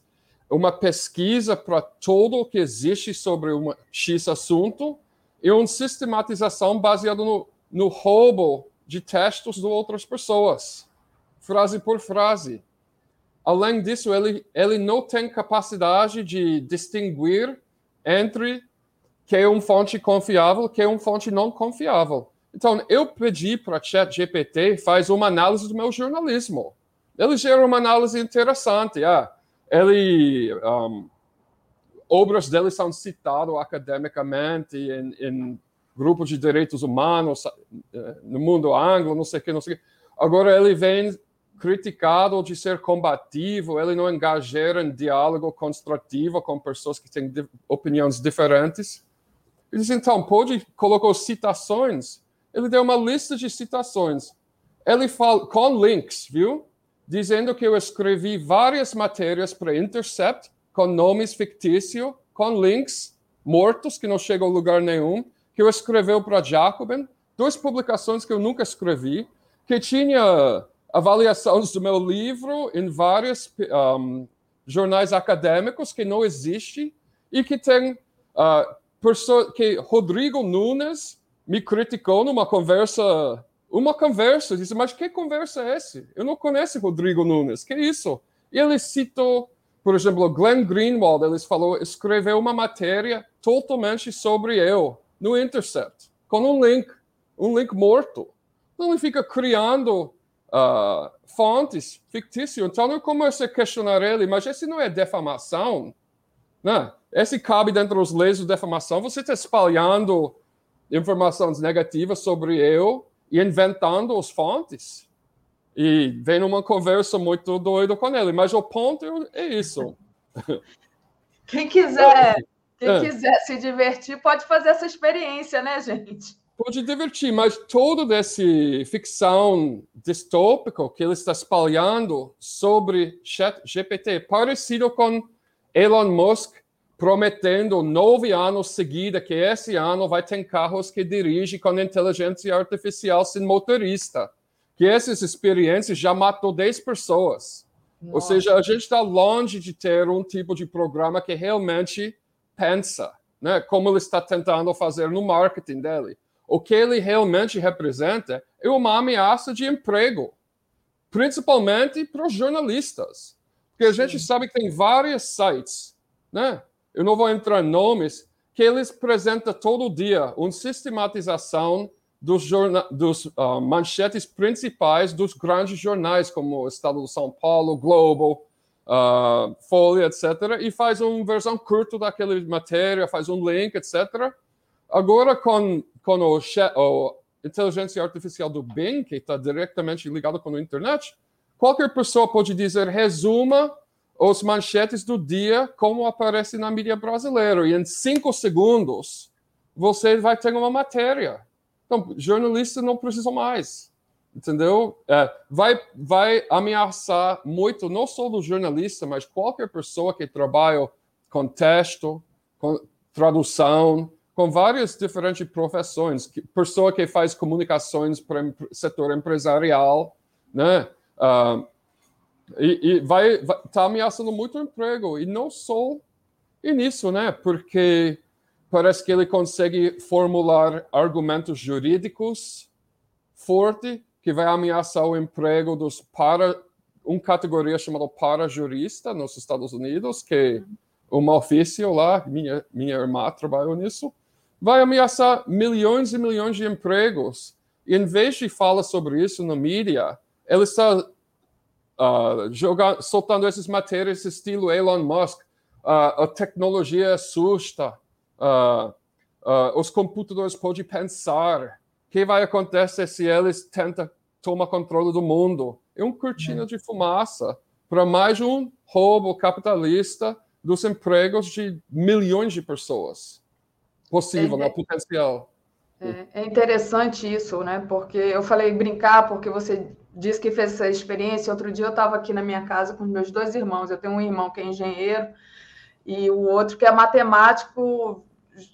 é uma pesquisa para tudo o que existe sobre um X assunto e uma sistematização baseada no, no roubo de textos de outras pessoas, frase por frase. Além disso, ele, ele não tem capacidade de distinguir entre que é uma fonte confiável, que é uma fonte não confiável. Então, eu pedi para ChatGPT faz uma análise do meu jornalismo. Ele gera uma análise interessante. Ah, ele, um, obras dele são citadas academicamente em, em grupos de direitos humanos eh, no mundo anglo, não sei o que, não sei o que. Agora ele vem criticado de ser combativo, ele não engajar em diálogo construtivo com pessoas que têm opiniões diferentes. Ele disse, então, pode colocou citações. Ele deu uma lista de citações. Ele fala com links, viu? Dizendo que eu escrevi várias matérias para Intercept com nomes fictícios, com links mortos que não chegam a lugar nenhum, que eu escreveu para Jacobin, duas publicações que eu nunca escrevi, que tinha avaliações do meu livro em várias um, jornais acadêmicos que não existem e que tem uh, que Rodrigo Nunes me criticou numa conversa, uma conversa, disse, mas que conversa é essa? Eu não conheço Rodrigo Nunes, que isso? E ele citou, por exemplo, Glenn Greenwald, ele falou, escreveu uma matéria totalmente sobre eu no Intercept, com um link, um link morto. Então ele fica criando uh, fontes fictícias. Então eu começo a questionar ele, mas esse não é defamação? Né? Esse cabe dentro dos leis de defamação. Você está espalhando informações negativas sobre eu e inventando as fontes. E vem numa conversa muito doida com ele. Mas o ponto é isso. Quem quiser, quem é. quiser se divertir pode fazer essa experiência, né, gente? Pode divertir, mas toda essa ficção distópica que ele está espalhando sobre chat GPT, parecido com Elon Musk prometendo nove anos seguida que esse ano vai ter carros que dirigem com inteligência artificial sem motorista. Que essas experiências já matou 10 pessoas. Nossa. Ou seja, a gente está longe de ter um tipo de programa que realmente pensa, né? Como ele está tentando fazer no marketing dele. O que ele realmente representa é uma ameaça de emprego, principalmente para os jornalistas. Porque a gente sabe que tem vários sites, né? eu não vou entrar em nomes, que eles apresentam todo dia uma sistematização dos, dos uh, manchetes principais dos grandes jornais, como o Estado de São Paulo, Globo, uh, Folha, etc., e faz uma versão curta daquela matéria, faz um link, etc. Agora, com, com o, o inteligência artificial do Bing, que está diretamente ligado com a internet, qualquer pessoa pode dizer, resuma os manchetes do dia como aparece na mídia brasileira. E em cinco segundos, você vai ter uma matéria. Então, jornalista não precisa mais. Entendeu? É, vai, vai ameaçar muito, não só do jornalista, mas qualquer pessoa que trabalha com texto, com tradução, com várias diferentes profissões. Pessoa que faz comunicações para o setor empresarial, né? Uh, e, e vai estar tá ameaçando muito emprego. E não só nisso, né? Porque parece que ele consegue formular argumentos jurídicos forte que vai ameaçar o emprego dos para uma categoria chamada para-jurista nos Estados Unidos, que uma ofício lá, minha, minha irmã trabalhou nisso, vai ameaçar milhões e milhões de empregos. E em vez de falar sobre isso na mídia, ele está uh, jogar, soltando essas matérias estilo Elon Musk. Uh, a tecnologia assusta. Uh, os computadores podem pensar. O que vai acontecer se eles tentam tomar controle do mundo? É uma cortina uhum. de fumaça para mais um roubo capitalista dos empregos de milhões de pessoas. Possível, é, né? Potencial. É, é, interessante isso, né? Porque eu falei brincar, porque você disse que fez essa experiência. Outro dia eu estava aqui na minha casa com meus dois irmãos. Eu tenho um irmão que é engenheiro e o outro que é matemático,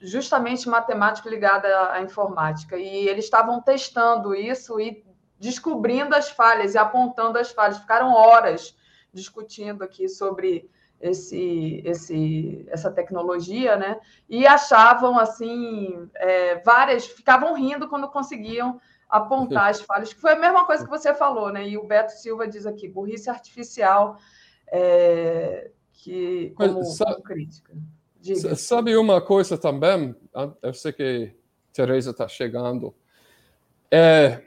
justamente matemático ligado à, à informática. E eles estavam testando isso e descobrindo as falhas e apontando as falhas. Ficaram horas discutindo aqui sobre esse, esse, essa tecnologia, né? E achavam assim é, várias, ficavam rindo quando conseguiam apontar as falhas, que foi a mesma coisa que você falou, né? E o Beto Silva diz aqui, burrice artificial é, que como, sabe, como crítica. Diga. Sabe uma coisa também? Ah, eu sei que Teresa está chegando. É,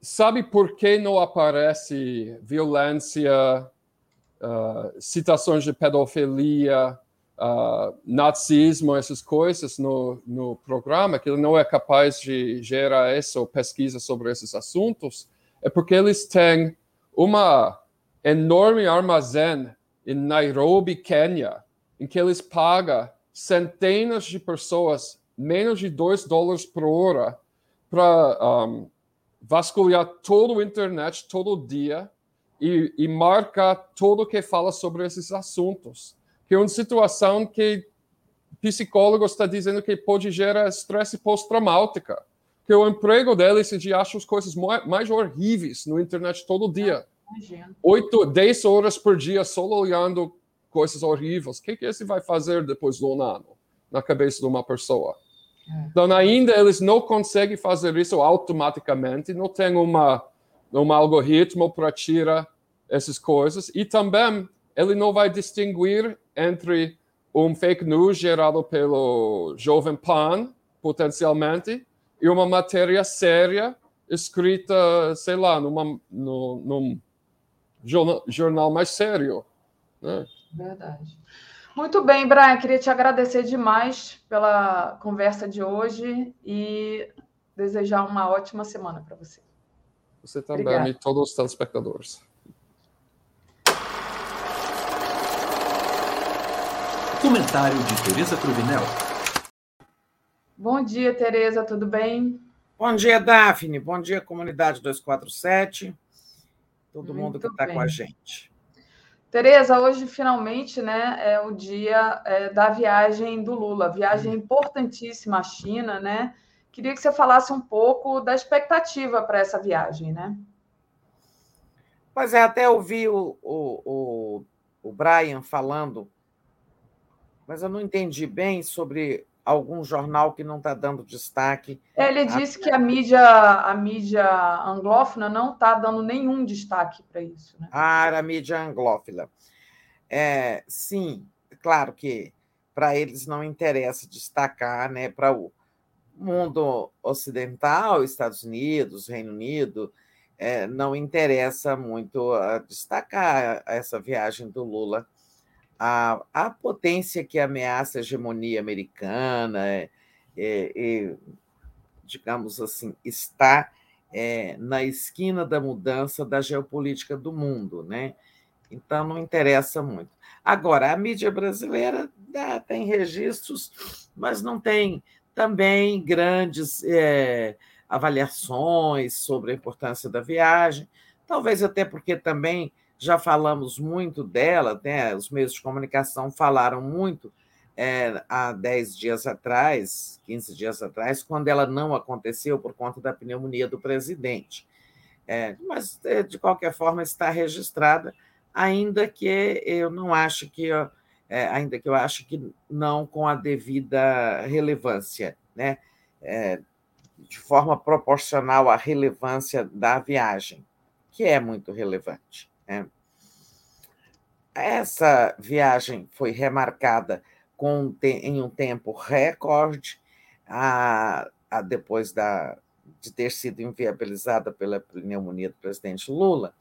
sabe por que não aparece violência uh, citações de pedofilia, uh, nazismo, essas coisas no, no programa, que ele não é capaz de gerar essa pesquisa sobre esses assuntos, é porque eles têm uma enorme armazém em Nairobi, Quênia, em que eles pagam centenas de pessoas menos de 2 dólares por hora para um, vasculhar toda a internet todo dia e, e marca tudo o que fala sobre esses assuntos. Que é uma situação que psicólogo está dizendo que pode gerar estresse pós-traumático. Que o emprego deles é de achar as coisas mais horríveis no internet todo dia. Oito, dez horas por dia só olhando coisas horríveis. O que, que esse vai fazer depois de um ano na cabeça de uma pessoa? É. Então, ainda eles não conseguem fazer isso automaticamente, não tem uma, um algoritmo para tirar essas coisas, e também ele não vai distinguir entre um fake news gerado pelo Jovem Pan, potencialmente, e uma matéria séria escrita, sei lá, numa, no, num jornal, jornal mais sério. Né? Verdade. Muito bem, Brian, queria te agradecer demais pela conversa de hoje e desejar uma ótima semana para você. Você também Obrigada. e todos os telespectadores. Comentário de Tereza Cruvinel. Bom dia, Tereza, tudo bem? Bom dia, Daphne. Bom dia, comunidade 247. Todo Muito mundo que está com a gente. Tereza, hoje finalmente né, é o dia é, da viagem do Lula, viagem importantíssima à China, né? Queria que você falasse um pouco da expectativa para essa viagem, né? Pois é, até ouvi o, o, o, o Brian falando mas eu não entendi bem sobre algum jornal que não está dando destaque. Ele disse a... que a mídia, a mídia anglófona não está dando nenhum destaque para isso. Né? Ah, a mídia anglófila. É, sim, claro que para eles não interessa destacar, né, para o mundo ocidental, Estados Unidos, Reino Unido, é, não interessa muito destacar essa viagem do Lula a, a potência que ameaça a hegemonia americana, é, é, digamos assim, está é, na esquina da mudança da geopolítica do mundo, né? Então não interessa muito. Agora, a mídia brasileira dá, tem registros, mas não tem também grandes é, avaliações sobre a importância da viagem, talvez até porque também já falamos muito dela, né? os meios de comunicação falaram muito é, há 10 dias atrás, 15 dias atrás, quando ela não aconteceu por conta da pneumonia do presidente. É, mas, é, de qualquer forma, está registrada, ainda que eu não acho que, é, ainda que eu acho que não com a devida relevância, né? De forma proporcional à relevância da viagem, que é muito relevante. Né? Essa viagem foi remarcada com, em um tempo recorde, a, a depois da, de ter sido inviabilizada pela pneumonia do presidente Lula.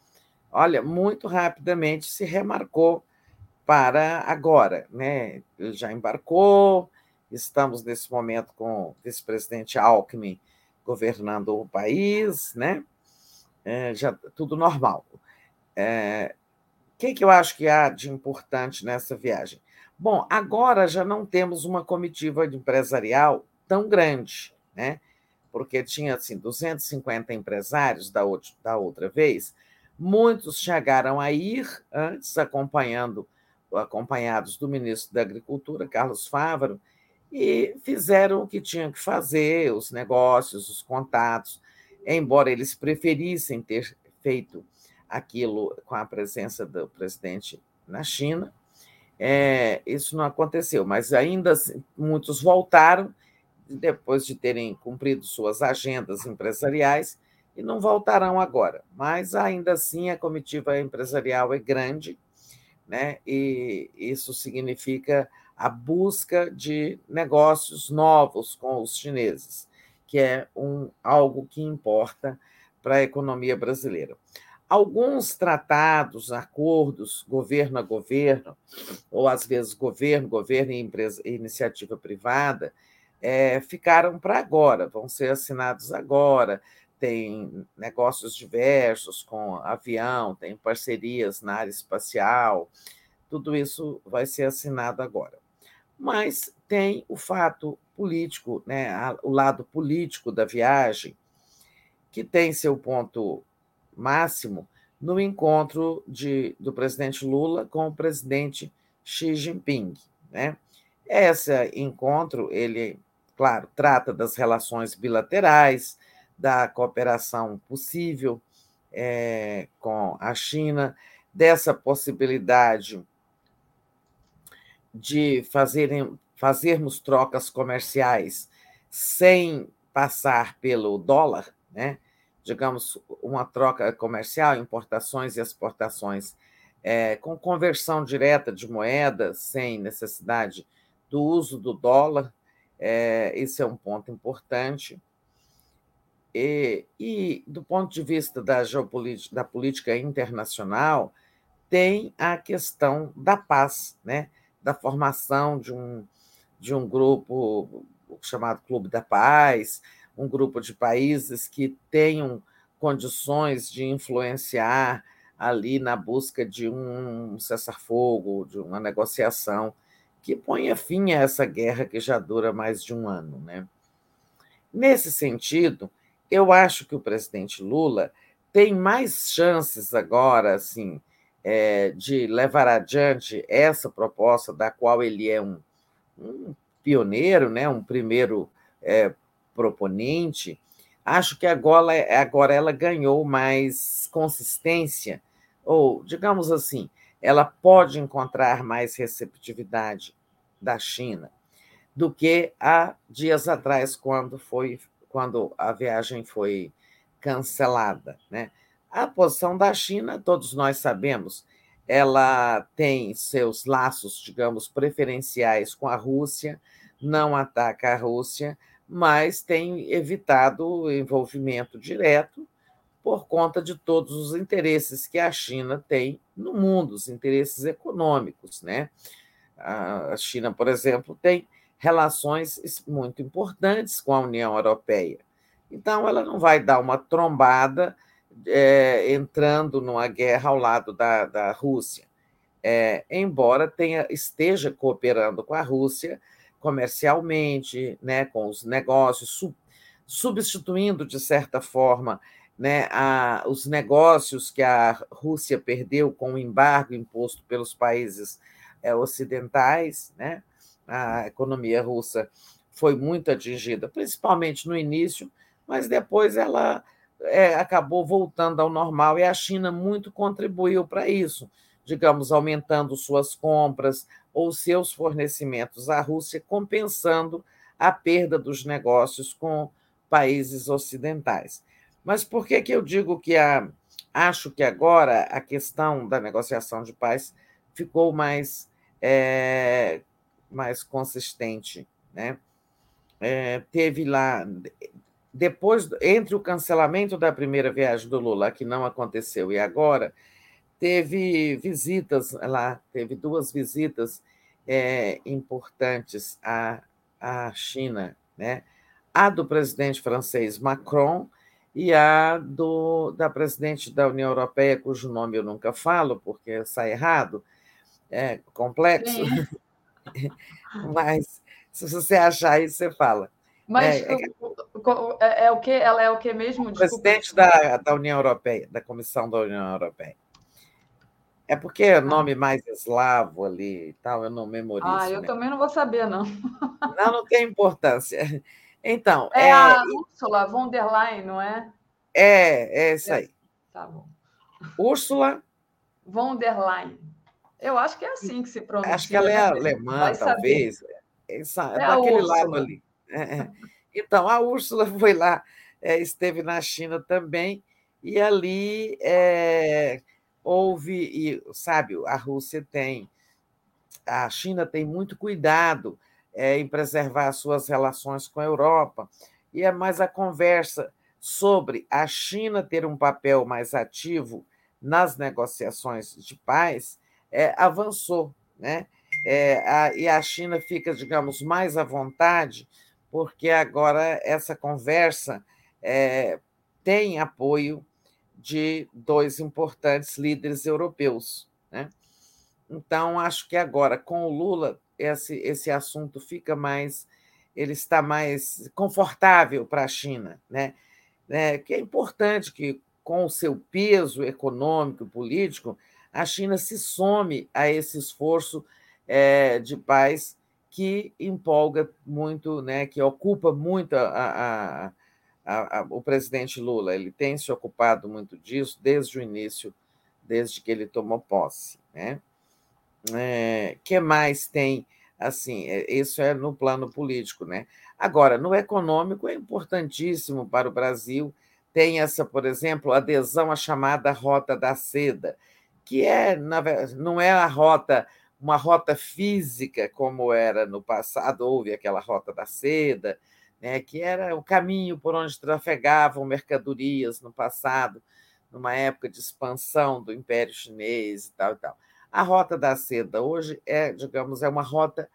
Olha, muito rapidamente se remarcou para agora, né? Ele já embarcou, estamos nesse momento com o vice-presidente Alckmin governando o país, né? É, já tudo normal. É, o que, que eu acho que há de importante nessa viagem? Bom, agora já não temos uma comitiva empresarial tão grande, né? Porque tinha assim 250 empresários da outra, da outra vez. Muitos chegaram a ir antes acompanhando acompanhados do ministro da Agricultura, Carlos Fávaro, e fizeram o que tinham que fazer, os negócios, os contatos, embora eles preferissem ter feito aquilo com a presença do presidente na China. É, isso não aconteceu, mas ainda assim, muitos voltaram depois de terem cumprido suas agendas empresariais e não voltarão agora. Mas ainda assim a comitiva empresarial é grande, né? E isso significa a busca de negócios novos com os chineses, que é um algo que importa para a economia brasileira. Alguns tratados, acordos, governo a governo, ou às vezes governo, governo e empresa, iniciativa privada, é, ficaram para agora, vão ser assinados agora. Tem negócios diversos com avião, tem parcerias na área espacial, tudo isso vai ser assinado agora. Mas tem o fato político, né, o lado político da viagem, que tem seu ponto máximo no encontro de, do presidente Lula com o presidente Xi Jinping. Né? Esse encontro, ele, claro, trata das relações bilaterais, da cooperação possível é, com a China, dessa possibilidade de fazerem, fazermos trocas comerciais sem passar pelo dólar, né? Digamos, uma troca comercial, importações e exportações, é, com conversão direta de moeda, sem necessidade do uso do dólar, é, esse é um ponto importante. E, e, do ponto de vista da geopolítica, da política internacional, tem a questão da paz, né? da formação de um, de um grupo chamado Clube da Paz, um grupo de países que tenham condições de influenciar ali na busca de um cessar-fogo, de uma negociação que ponha fim a essa guerra que já dura mais de um ano. Né? Nesse sentido, eu acho que o presidente Lula tem mais chances agora, assim, é, de levar adiante essa proposta, da qual ele é um, um pioneiro, né, um primeiro é, proponente. Acho que agora, agora ela ganhou mais consistência, ou, digamos assim, ela pode encontrar mais receptividade da China do que há dias atrás, quando, foi, quando a viagem foi cancelada. Né? A posição da China, todos nós sabemos, ela tem seus laços, digamos, preferenciais com a Rússia, não ataca a Rússia, mas tem evitado o envolvimento direto por conta de todos os interesses que a China tem no mundo, os interesses econômicos. Né? A China, por exemplo, tem relações muito importantes com a União Europeia. Então, ela não vai dar uma trombada é, entrando numa guerra ao lado da, da Rússia, é, embora tenha, esteja cooperando com a Rússia comercialmente, né, com os negócios, sub, substituindo, de certa forma, né, a, os negócios que a Rússia perdeu com o embargo imposto pelos países é, ocidentais. Né? A economia russa foi muito atingida, principalmente no início, mas depois ela é, acabou voltando ao normal e a China muito contribuiu para isso, digamos, aumentando suas compras ou seus fornecimentos à Rússia, compensando a perda dos negócios com países ocidentais. Mas por que, que eu digo que a, acho que agora a questão da negociação de paz ficou mais, é, mais consistente? Né? É, teve lá, depois, entre o cancelamento da primeira viagem do Lula, que não aconteceu, e agora, teve visitas lá, teve duas visitas é, importantes à, à China, né? a do presidente francês Macron e a do, da presidente da União Europeia, cujo nome eu nunca falo, porque sai errado, é complexo, mas se você achar aí, você fala. Mas é, é, é, é, o que? Ela é o que mesmo? Desculpa. Presidente da, da União Europeia, da Comissão da União Europeia. É porque é nome mais eslavo ali e tal, eu não memorizo. Ah, eu né? também não vou saber, não. Não, não tem importância. Então. É, é a Ursula von der Leyen, não é? É, é isso aí. Tá bom. Úrsula. Von der Leyen. Eu acho que é assim que se pronuncia. Acho que ela é né? alemã, talvez. É, é daquele lado ali. É. Então, a Úrsula foi lá, é, esteve na China também, e ali é, houve, e, sabe, a Rússia tem, a China tem muito cuidado é, em preservar suas relações com a Europa, e é mais a conversa sobre a China ter um papel mais ativo nas negociações de paz é, avançou, né? É, a, e a China fica, digamos, mais à vontade porque agora essa conversa é, tem apoio de dois importantes líderes europeus. Né? Então, acho que agora, com o Lula, esse, esse assunto fica mais. Ele está mais confortável para a China, né? É, que é importante que, com o seu peso econômico e político, a China se some a esse esforço é, de paz que empolga muito, né, que ocupa muito a, a, a, o presidente Lula. Ele tem se ocupado muito disso desde o início, desde que ele tomou posse. Né? é, que mais tem? Assim, é, isso é no plano político, né? Agora, no econômico é importantíssimo para o Brasil. Tem essa, por exemplo, adesão à chamada Rota da Seda, que é, não é a rota, uma rota física como era no passado, houve aquela Rota da Seda, né, que era o caminho por onde trafegavam mercadorias no passado, numa época de expansão do Império Chinês e tal e tal. A Rota da Seda hoje é, digamos, é uma rota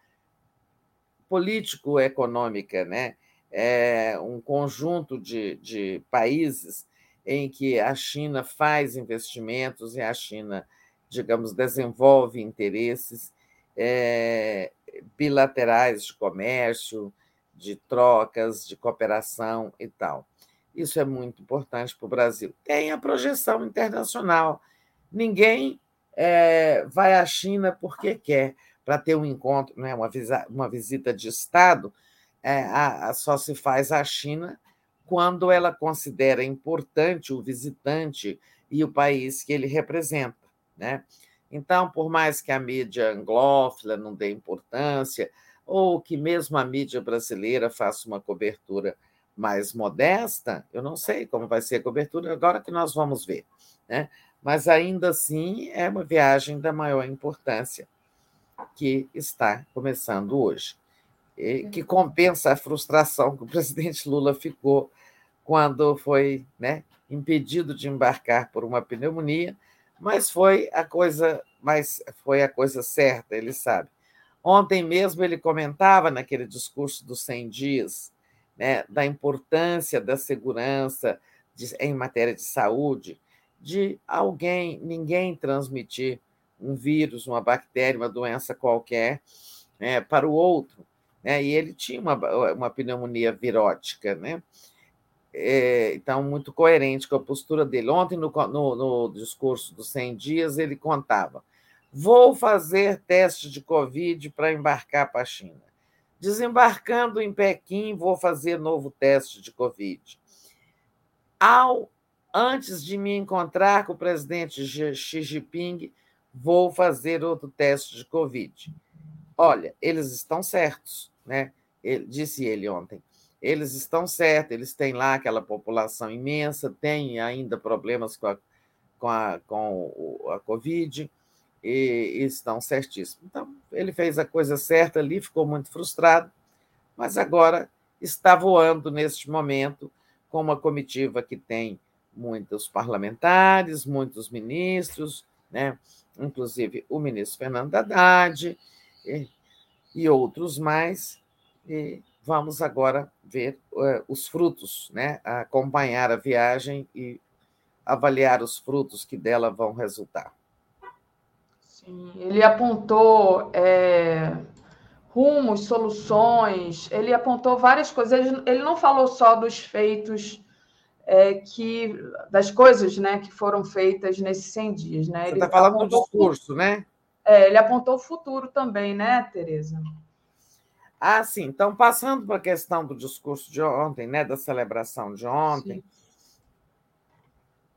político-econômica, né? É um conjunto de, de países em que a China faz investimentos e a China, digamos, desenvolve interesses é, bilaterais de comércio, de trocas, de cooperação e tal. Isso é muito importante para o Brasil. Tem a projeção internacional. Ninguém é, vai à China porque quer, para ter um encontro, né, uma, uma visita de Estado, é, a, a, só se faz à China quando ela considera importante o visitante e o país que ele representa. Né? Então, por mais que a mídia anglófila não dê importância, ou que mesmo a mídia brasileira faça uma cobertura mais modesta, eu não sei como vai ser a cobertura, agora que nós vamos ver. Né? Mas ainda assim é uma viagem da maior importância que está começando hoje, que compensa a frustração que o presidente Lula ficou quando foi né, impedido de embarcar por uma pneumonia, mas foi a coisa, mas foi a coisa certa, ele sabe. Ontem mesmo ele comentava naquele discurso dos 100 dias né, da importância da segurança de, em matéria de saúde, de alguém, ninguém transmitir um vírus, uma bactéria, uma doença qualquer né, para o outro. Né? E ele tinha uma, uma pneumonia virótica, né? é, então, muito coerente com a postura dele. Ontem, no, no, no discurso dos 100 dias, ele contava: vou fazer teste de Covid para embarcar para a China. Desembarcando em Pequim, vou fazer novo teste de Covid. Ao, antes de me encontrar com o presidente Xi Jinping, vou fazer outro teste de Covid. Olha, eles estão certos, né? Ele, disse ele ontem eles estão certos, eles têm lá aquela população imensa, têm ainda problemas com a, com a, com a Covid, e, estão certíssimos. Então, ele fez a coisa certa ali, ficou muito frustrado, mas agora está voando neste momento com uma comitiva que tem muitos parlamentares, muitos ministros, né? inclusive o ministro Fernando Haddad e, e outros mais, e vamos agora ver uh, os frutos, né? acompanhar a viagem e avaliar os frutos que dela vão resultar. Ele apontou é, rumos, soluções, ele apontou várias coisas. Ele, ele não falou só dos feitos é, que das coisas né, que foram feitas nesses 100 dias. Né? Você está falando do discurso, né? É, ele apontou o futuro também, né, Tereza? Ah, sim. Então, passando para a questão do discurso de ontem, né, da celebração de ontem,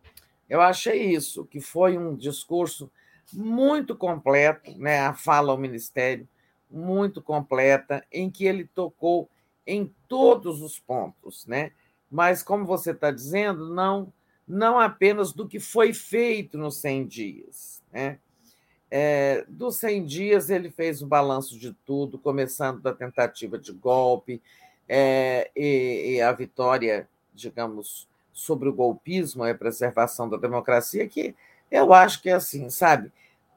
sim. eu achei isso, que foi um discurso muito completo, né, a fala ao Ministério, muito completa, em que ele tocou em todos os pontos, né? mas, como você está dizendo, não, não apenas do que foi feito nos 100 dias. Né? É, dos 100 dias, ele fez o balanço de tudo, começando da tentativa de golpe é, e, e, a vitória, digamos, sobre o golpismo e a preservação da democracia, que eu acho que é assim, sabe?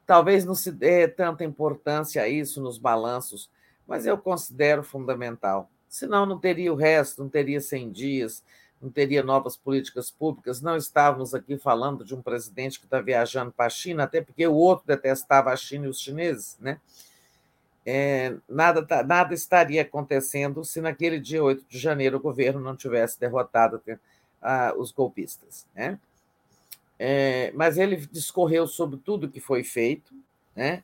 Talvez não se dê tanta importância a isso nos balanços, mas eu considero fundamental. Senão, não teria o resto, não teria 100 dias, não teria novas políticas públicas. Não estávamos aqui falando de um presidente que está viajando para a China, até porque o outro detestava a China e os chineses, né? É, nada, tá, nada estaria acontecendo se naquele dia 8 de janeiro o governo não tivesse derrotado os golpistas. Né? É, mas ele discorreu sobre tudo que foi feito né?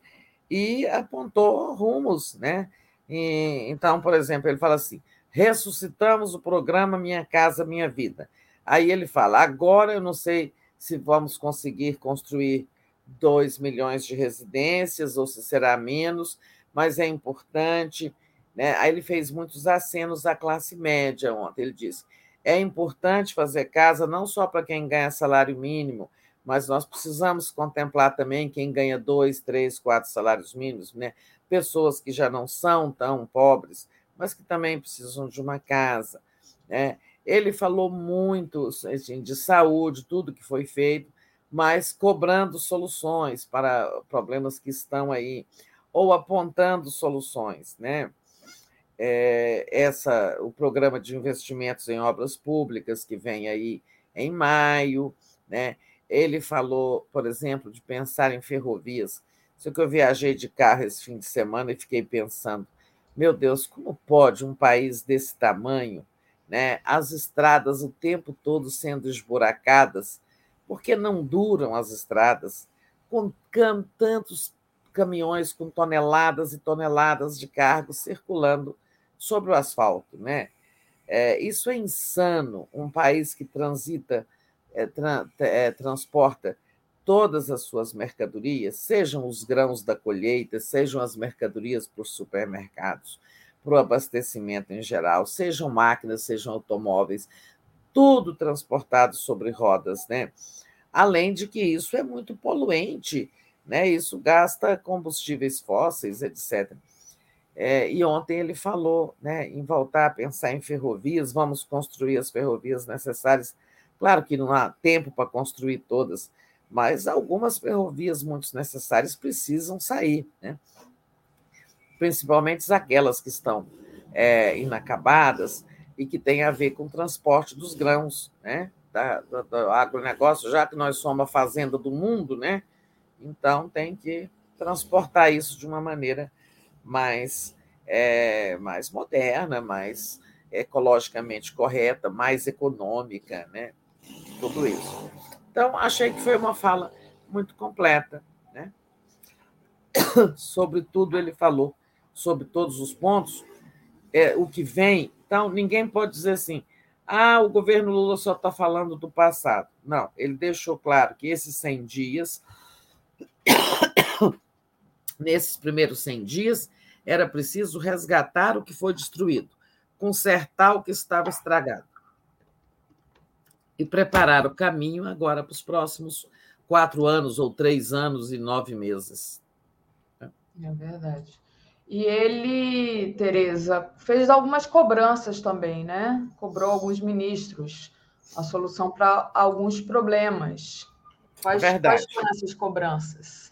e apontou rumos. Né? E, então, por exemplo, ele fala assim: ressuscitamos o programa Minha Casa Minha Vida. Aí ele fala: agora eu não sei se vamos conseguir construir 2 milhões de residências, ou se será menos, mas é importante. Né? Aí ele fez muitos acenos à classe média ontem. Ele disse: é importante fazer casa não só para quem ganha salário mínimo, mas nós precisamos contemplar também quem ganha dois, três, quatro salários mínimos, né? pessoas que já não são tão pobres, mas que também precisam de uma casa. Né? Ele falou muito assim, de saúde, tudo que foi feito, mas cobrando soluções para problemas que estão aí, ou apontando soluções. Né? É, essa, o programa de investimentos em obras públicas, que vem aí em maio, né? ele falou, por exemplo, de pensar em ferrovias. Só que eu viajei de carro esse fim de semana e fiquei pensando, meu Deus, como pode um país desse tamanho né? as estradas o tempo todo sendo esburacadas, porque não duram as estradas, com tantos caminhões com toneladas e toneladas de cargo circulando sobre o asfalto. Né? É, isso é insano. Um país que transita, é, tra, é, transporta todas as suas mercadorias, sejam os grãos da colheita, sejam as mercadorias para os supermercados, para o abastecimento em geral, sejam máquinas, sejam automóveis, tudo transportado sobre rodas, né? Além de que isso é muito poluente, né? Isso gasta combustíveis fósseis, etc. É, e ontem ele falou né, em voltar a pensar em ferrovias, vamos construir as ferrovias necessárias. Claro que não há tempo para construir todas, mas algumas ferrovias muito necessárias precisam sair. Né? principalmente aquelas que estão é, inacabadas e que têm a ver com o transporte dos grãos, né? Da, do, agronegócio, já que nós somos a fazenda do mundo, né? Então tem que transportar isso de uma maneira mais, é, mais moderna, mais ecologicamente correta, mais econômica, né? Tudo isso. Então, achei que foi uma fala muito completa, né? Sobre tudo ele falou sobre todos os pontos, é, o que vem. Então, ninguém pode dizer assim: ah, o governo Lula só está falando do passado. Não, ele deixou claro que esses 100 dias, nesses primeiros 100 dias, era preciso resgatar o que foi destruído, consertar o que estava estragado e preparar o caminho agora para os próximos quatro anos ou três anos e nove meses. É verdade. E ele, Tereza, fez algumas cobranças também, né? Cobrou alguns ministros a solução para alguns problemas. Quais, quais foram essas cobranças?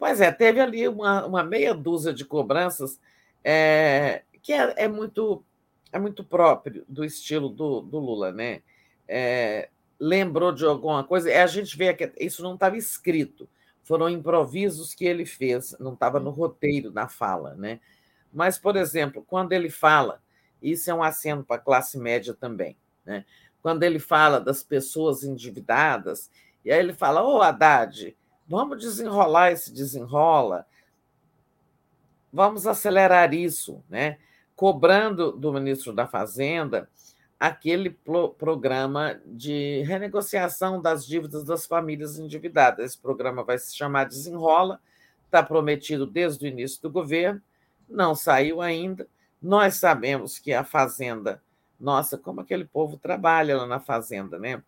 Pois é, teve ali uma, uma meia dúzia de cobranças é, que é, é, muito é muito próprio do estilo do, do Lula, né? É, lembrou de alguma coisa, é, a gente vê que isso não estava escrito, foram improvisos que ele fez, não estava no roteiro, na fala, né? Mas, por exemplo, quando ele fala, isso é um aceno para a classe média também, né? Quando ele fala das pessoas endividadas, e aí ele fala: Ô oh, Haddad, vamos desenrolar esse desenrola, vamos acelerar isso, né? Cobrando do ministro da Fazenda aquele programa de renegociação das dívidas das famílias endividadas. Esse programa vai se chamar Desenrola, está prometido desde o início do governo, não saiu ainda. Nós sabemos que a Fazenda, nossa, como aquele povo trabalha lá na Fazenda, né?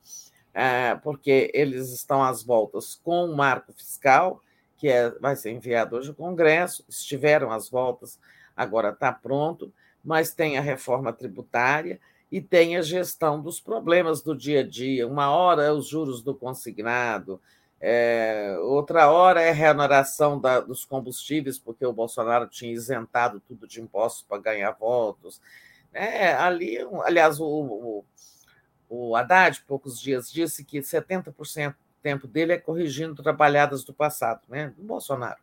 É, porque eles estão às voltas com o marco fiscal, que é, vai ser enviado hoje ao Congresso, estiveram às voltas, agora está pronto, mas tem a reforma tributária e tem a gestão dos problemas do dia a dia. Uma hora é os juros do consignado, é, outra hora é a reoneração da, dos combustíveis, porque o Bolsonaro tinha isentado tudo de impostos para ganhar votos. É, ali, aliás, o, o, o Haddad, poucos dias, disse que 70% do tempo dele é corrigindo trabalhadas do passado, né, do Bolsonaro.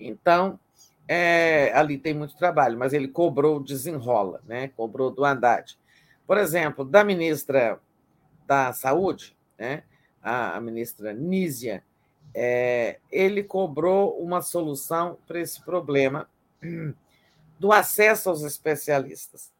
Então, é, ali tem muito trabalho, mas ele cobrou desenrola, né, cobrou do Haddad. Por exemplo, da ministra da Saúde, né, a, ministra Nízia, é, ele cobrou uma solução para esse problema do acesso aos especialistas.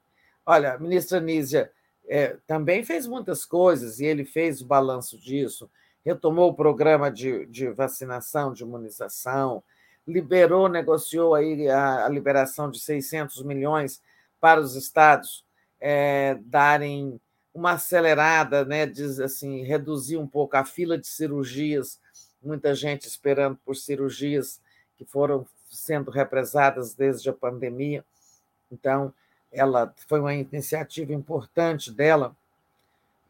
Olha, a ministra Nízia é, também fez muitas coisas e ele fez o balanço disso, retomou o programa de, de vacinação, de imunização, liberou, negociou aí a, a liberação de 600 milhões para os estados é, darem uma acelerada, né, diz assim, reduzir um pouco a fila de cirurgias, muita gente esperando por cirurgias que foram sendo represadas desde a pandemia. Então, ela foi uma iniciativa importante dela.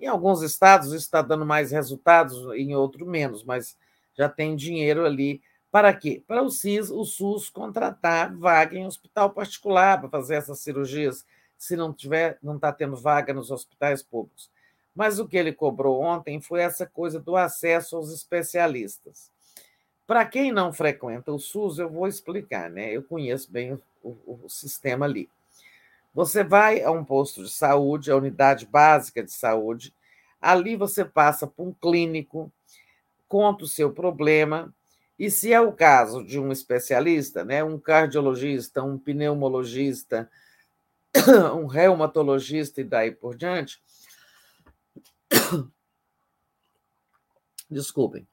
Em alguns estados isso está dando mais resultados, em outros menos, mas já tem dinheiro ali para quê? Para o SIS, o SUS contratar vaga em hospital particular para fazer essas cirurgias, se não tiver, não está tendo vaga nos hospitais públicos. Mas o que ele cobrou ontem foi essa coisa do acesso aos especialistas. Para quem não frequenta o SUS, eu vou explicar, né? Eu conheço bem o, o, o sistema ali. Você vai a um posto de saúde, a unidade básica de saúde, ali você passa por um clínico, conta o seu problema, e se é o caso de um especialista, né, um cardiologista, um pneumologista, um reumatologista e daí por diante, desculpem,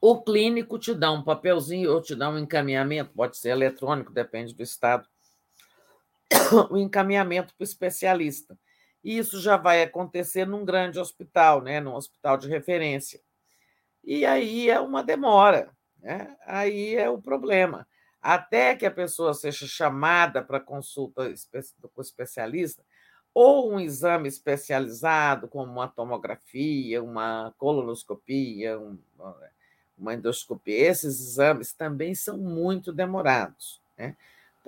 o clínico te dá um papelzinho ou te dá um encaminhamento, pode ser eletrônico, depende do estado, o encaminhamento para o especialista. E isso já vai acontecer num grande hospital, né, num hospital de referência. E aí é uma demora, né? aí é o problema. Até que a pessoa seja chamada para consulta com o especialista, ou um exame especializado, como uma tomografia, uma colonoscopia, uma endoscopia, esses exames também são muito demorados. Né?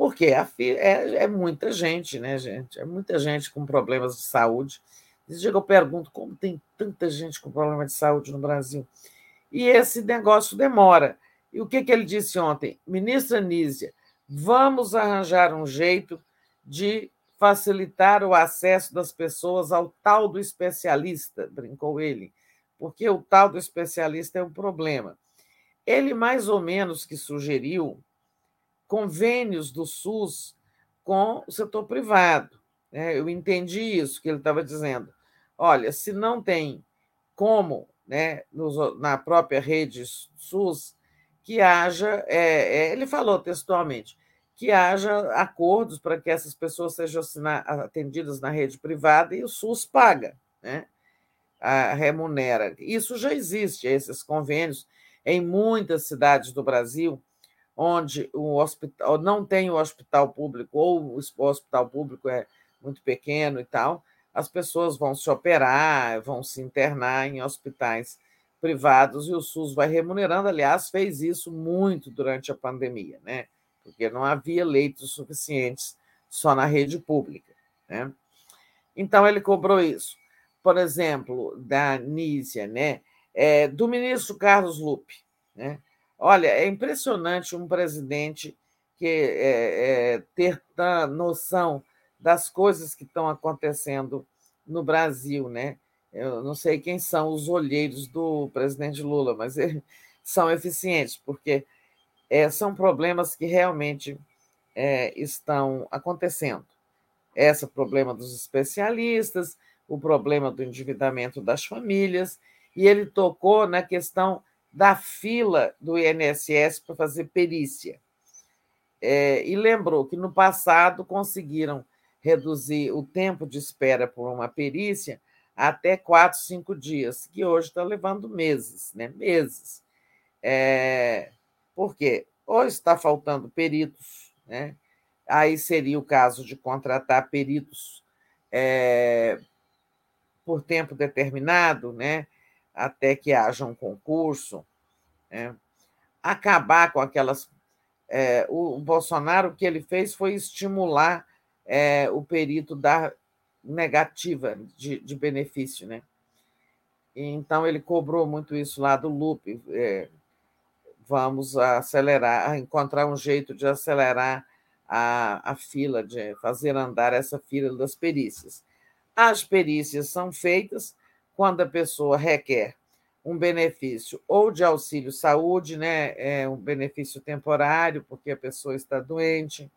Porque é, é, muita gente, né, gente? É muita gente com problemas de saúde. Esse eu pergunto como tem tanta gente com problema de saúde no Brasil e esse negócio demora. E o que, que ele disse ontem? Ministra Nízia, vamos arranjar um jeito de facilitar o acesso das pessoas ao tal do especialista, brincou ele, porque o tal do especialista é um problema. Ele, mais ou menos, que sugeriu convênios do SUS com o setor privado. Né? Eu entendi isso que ele estava dizendo. Olha, se não tem como né, na própria rede SUS, que haja, é, é, ele falou textualmente, que haja acordos para que essas pessoas sejam atendidas na rede privada e o SUS paga, né, a, remunera. Isso já existe, esses convênios, em muitas cidades do Brasil, onde o hospital não tem o hospital público, ou o hospital público é muito pequeno e tal, as pessoas vão se operar, vão se internar em hospitais privados e o SUS vai remunerando. Aliás, fez isso muito durante a pandemia, né? Porque não havia leitos suficientes só na rede pública, né? Então ele cobrou isso. Por exemplo, da Nízia, né? É, do ministro Carlos Lupe, né? Olha, é impressionante um presidente que é, é, ter noção das coisas que estão acontecendo no Brasil, né? Eu não sei quem são os olheiros do presidente Lula, mas são eficientes, porque é, são problemas que realmente estão acontecendo. Esse problema dos especialistas, o problema do endividamento das famílias, e ele tocou na questão da fila do INSS para fazer perícia. É, e lembrou que no passado conseguiram reduzir o tempo de espera por uma perícia até quatro, cinco dias, que hoje está levando meses, né? Meses. É, por quê? Ou está faltando peritos, né? Aí seria o caso de contratar peritos é, por tempo determinado, né? Até que haja um concurso, né? acabar com aquelas. É, o Bolsonaro, o que ele fez foi estimular é, o perito dar negativa de, de benefício, né? Então ele cobrou muito isso lá do Lupe. É, vamos acelerar, encontrar um jeito de acelerar a, a fila, de fazer andar essa fila das perícias. As perícias são feitas quando a pessoa requer um benefício ou de auxílio saúde, né, é um benefício temporário porque a pessoa está doente,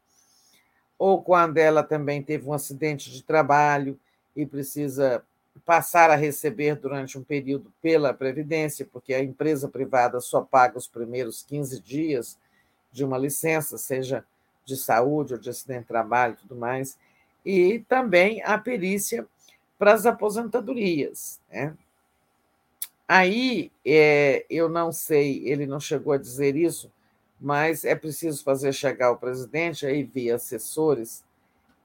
ou quando ela também teve um acidente de trabalho e precisa passar a receber durante um período pela Previdência, porque a empresa privada só paga os primeiros 15 dias de uma licença, seja de saúde ou de acidente de trabalho e tudo mais, e também a perícia para as aposentadorias. Né? Aí, é, eu não sei, ele não chegou a dizer isso, mas é preciso fazer chegar ao presidente, aí via assessores,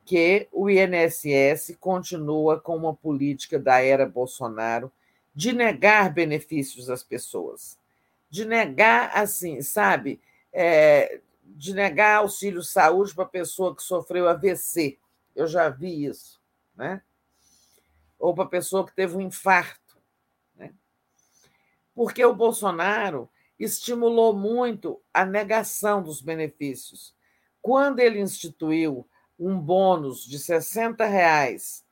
que o INSS continua com uma política da era Bolsonaro de negar benefícios às pessoas, de negar, assim, sabe, é, de negar auxílio saúde para pessoa que sofreu AVC. Eu já vi isso, né? Ou para pessoa que teve um infarto, né? Porque o Bolsonaro estimulou muito a negação dos benefícios. Quando ele instituiu um bônus de 60 reais,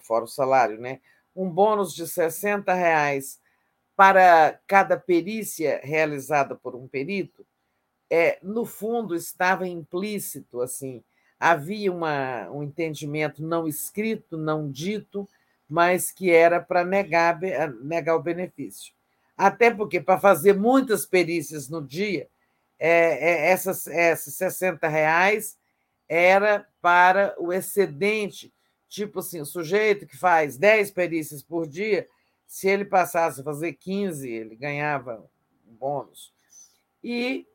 fora o salário, né? Um bônus de 60 reais para cada perícia realizada por um perito, é, no fundo estava implícito assim, havia uma, um entendimento não escrito, não dito, mas que era para negar, negar o benefício. Até porque, para fazer muitas perícias no dia, é, é, essas, esses 60 reais era para o excedente, tipo assim, o sujeito que faz 10 perícias por dia, se ele passasse a fazer 15, ele ganhava um bônus. E,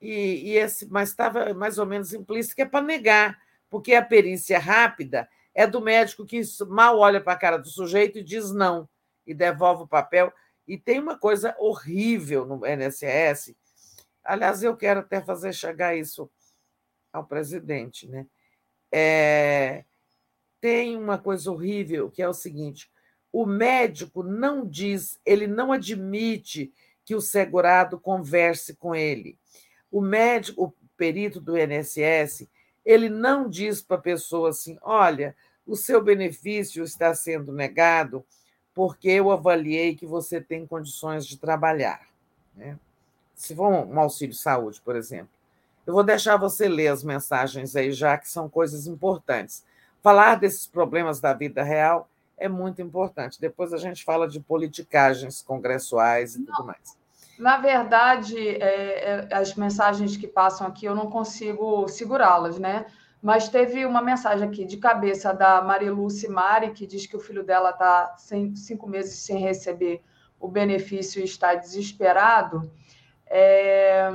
e, e esse, mas estava mais ou menos implícito que é para negar, porque a perícia rápida é do médico que mal olha para a cara do sujeito e diz não, e devolve o papel. E tem uma coisa horrível no NSS. Aliás, eu quero até fazer chegar isso ao presidente. Né? É, tem uma coisa horrível que é o seguinte: o médico não diz, ele não admite que o segurado converse com ele. O médico, o perito do INSS, ele não diz para a pessoa assim: olha, o seu benefício está sendo negado porque eu avaliei que você tem condições de trabalhar. Né? Se for um auxílio saúde, por exemplo. Eu vou deixar você ler as mensagens aí, já que são coisas importantes. Falar desses problemas da vida real é muito importante. Depois a gente fala de politicagens congressuais e não, tudo mais. Na verdade, é, é, as mensagens que passam aqui eu não consigo segurá-las, né? Mas teve uma mensagem aqui de cabeça da Mariluce Mari, que diz que o filho dela está cinco meses sem receber o benefício e está desesperado. É...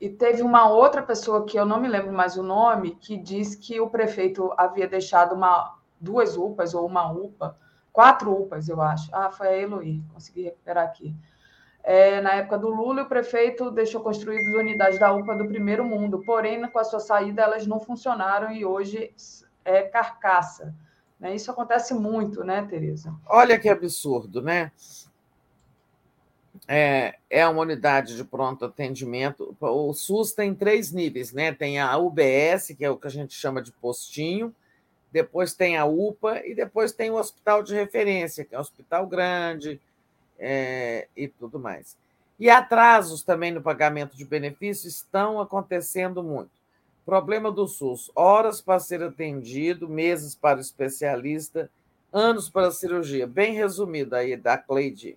E teve uma outra pessoa que eu não me lembro mais o nome, que diz que o prefeito havia deixado uma, duas UPAs ou uma UPA, quatro UPAs, eu acho. Ah, foi a Eloy, consegui recuperar aqui é, na época do Lula, o prefeito deixou construídas unidades da UPA do primeiro mundo, porém, com a sua saída, elas não funcionaram e hoje é carcaça. Né? Isso acontece muito, né, Tereza? Olha que absurdo, né? É, é uma unidade de pronto atendimento. O SUS tem três níveis, né? Tem a UBS, que é o que a gente chama de postinho, depois tem a UPA e depois tem o hospital de referência, que é um hospital grande, é, e tudo mais. E atrasos também no pagamento de benefícios estão acontecendo muito. Problema do SUS: horas para ser atendido, meses para o especialista, anos para a cirurgia. Bem resumido aí da Cleide.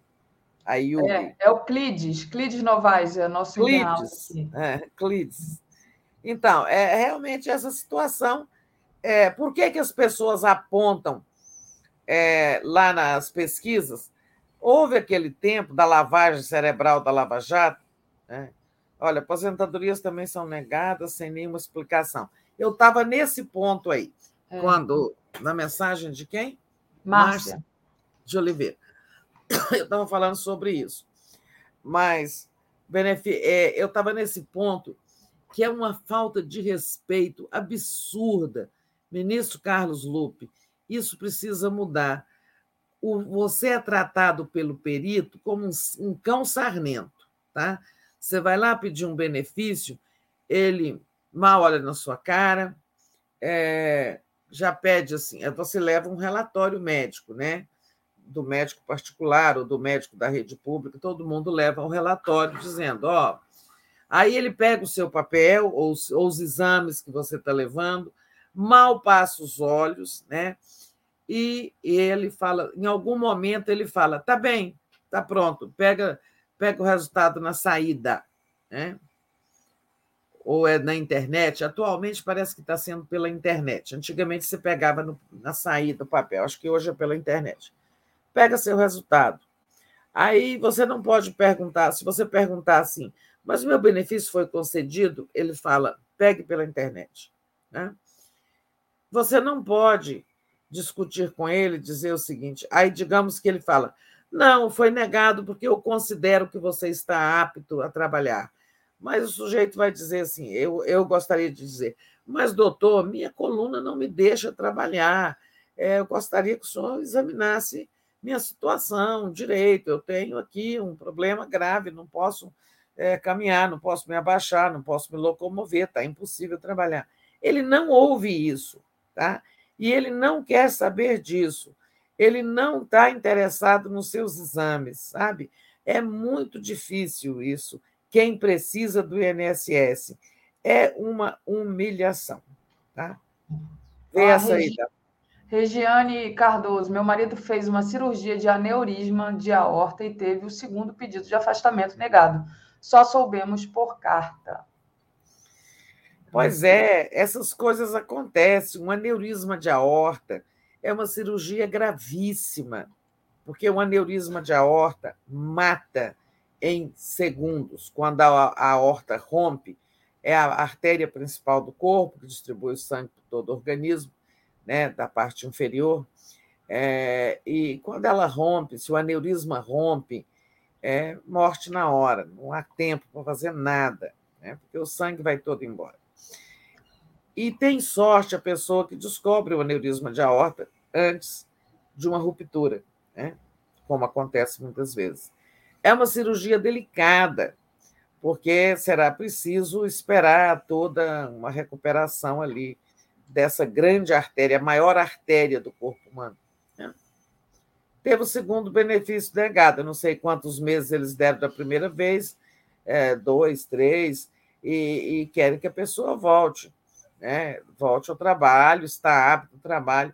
Aí é, é o Clides, Clides Novaes, é nosso Clides, é, Clides. Então, é realmente essa situação. É, por que, que as pessoas apontam é, lá nas pesquisas Houve aquele tempo da lavagem cerebral da Lava Jato. Né? Olha, aposentadorias também são negadas sem nenhuma explicação. Eu estava nesse ponto aí, é. quando, na mensagem de quem? Márcia. Márcia de Oliveira. Eu estava falando sobre isso. Mas é, eu estava nesse ponto que é uma falta de respeito absurda. Ministro Carlos Lupe, isso precisa mudar o, você é tratado pelo perito como um, um cão sarnento, tá? Você vai lá pedir um benefício, ele mal olha na sua cara, é, já pede assim, você leva um relatório médico, né? Do médico particular ou do médico da rede pública, todo mundo leva um relatório dizendo, ó, aí ele pega o seu papel ou, ou os exames que você está levando, mal passa os olhos, né? E ele fala, em algum momento ele fala, tá bem, tá pronto, pega, pega o resultado na saída, né? ou é na internet. Atualmente parece que está sendo pela internet. Antigamente você pegava no, na saída do papel, acho que hoje é pela internet. Pega seu resultado. Aí você não pode perguntar, se você perguntar assim, mas o meu benefício foi concedido, ele fala, pegue pela internet. Né? Você não pode discutir com ele, dizer o seguinte, aí digamos que ele fala, não, foi negado porque eu considero que você está apto a trabalhar. Mas o sujeito vai dizer assim: eu, eu gostaria de dizer, mas doutor, minha coluna não me deixa trabalhar. É, eu gostaria que o senhor examinasse minha situação direito. Eu tenho aqui um problema grave, não posso é, caminhar, não posso me abaixar, não posso me locomover, está impossível trabalhar. Ele não ouve isso, tá? E ele não quer saber disso. Ele não está interessado nos seus exames, sabe? É muito difícil isso quem precisa do INSS. É uma humilhação. Tá? Vê ah, essa aí. Regiane Cardoso, meu marido fez uma cirurgia de aneurisma de aorta e teve o segundo pedido de afastamento negado. Só soubemos por carta. Pois é, essas coisas acontecem. Um aneurisma de aorta é uma cirurgia gravíssima, porque o aneurisma de aorta mata em segundos. Quando a, aorta rompe, é a artéria principal do corpo, que distribui o sangue por todo o organismo, né, da parte inferior. É, e quando ela rompe, se o aneurisma rompe, é morte na hora, não há tempo para fazer nada, né, porque o sangue vai todo embora. E tem sorte a pessoa que descobre o aneurisma de aorta antes de uma ruptura, né, como acontece muitas vezes. É uma cirurgia delicada, porque será preciso esperar toda uma recuperação ali dessa grande artéria, a maior artéria do corpo humano. Né? Teve o segundo benefício negado, não sei quantos meses eles deram da primeira vez, é, dois, três, e, e, querem que a pessoa volte, né? volte ao trabalho, está apto ao trabalho.